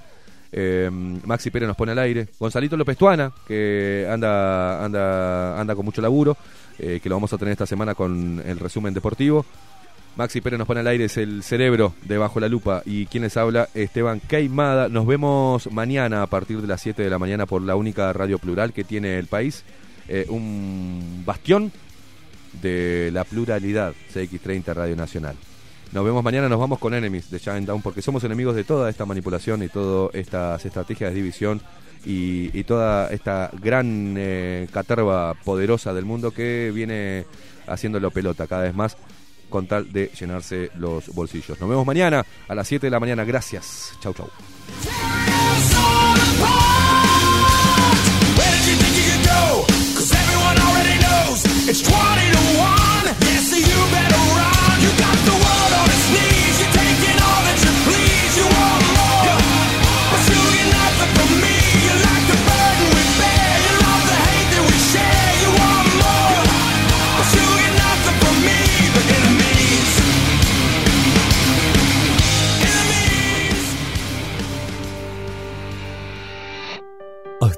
Eh, Maxi Pérez nos pone al aire. Gonzalito López Tuana, que anda, anda, anda con mucho laburo, eh, que lo vamos a tener esta semana con el resumen deportivo. Maxi Pérez nos pone al aire, es el cerebro de Bajo la Lupa. Y quien les habla, Esteban Queimada. Nos vemos mañana a partir de las 7 de la mañana por la única radio plural que tiene el país. Eh, un bastión de la pluralidad, CX30 Radio Nacional. Nos vemos mañana, nos vamos con Enemies de Shine Down, porque somos enemigos de toda esta manipulación y todas estas estrategias de división y, toda esta gran eh, caterva poderosa del mundo que viene haciéndolo pelota cada vez más con tal de llenarse los bolsillos. Nos vemos mañana a las 7 de la mañana. Gracias. Chau, chau. Where did you think you could go? Cause everyone already knows it's 20 to 1. Yes, so you better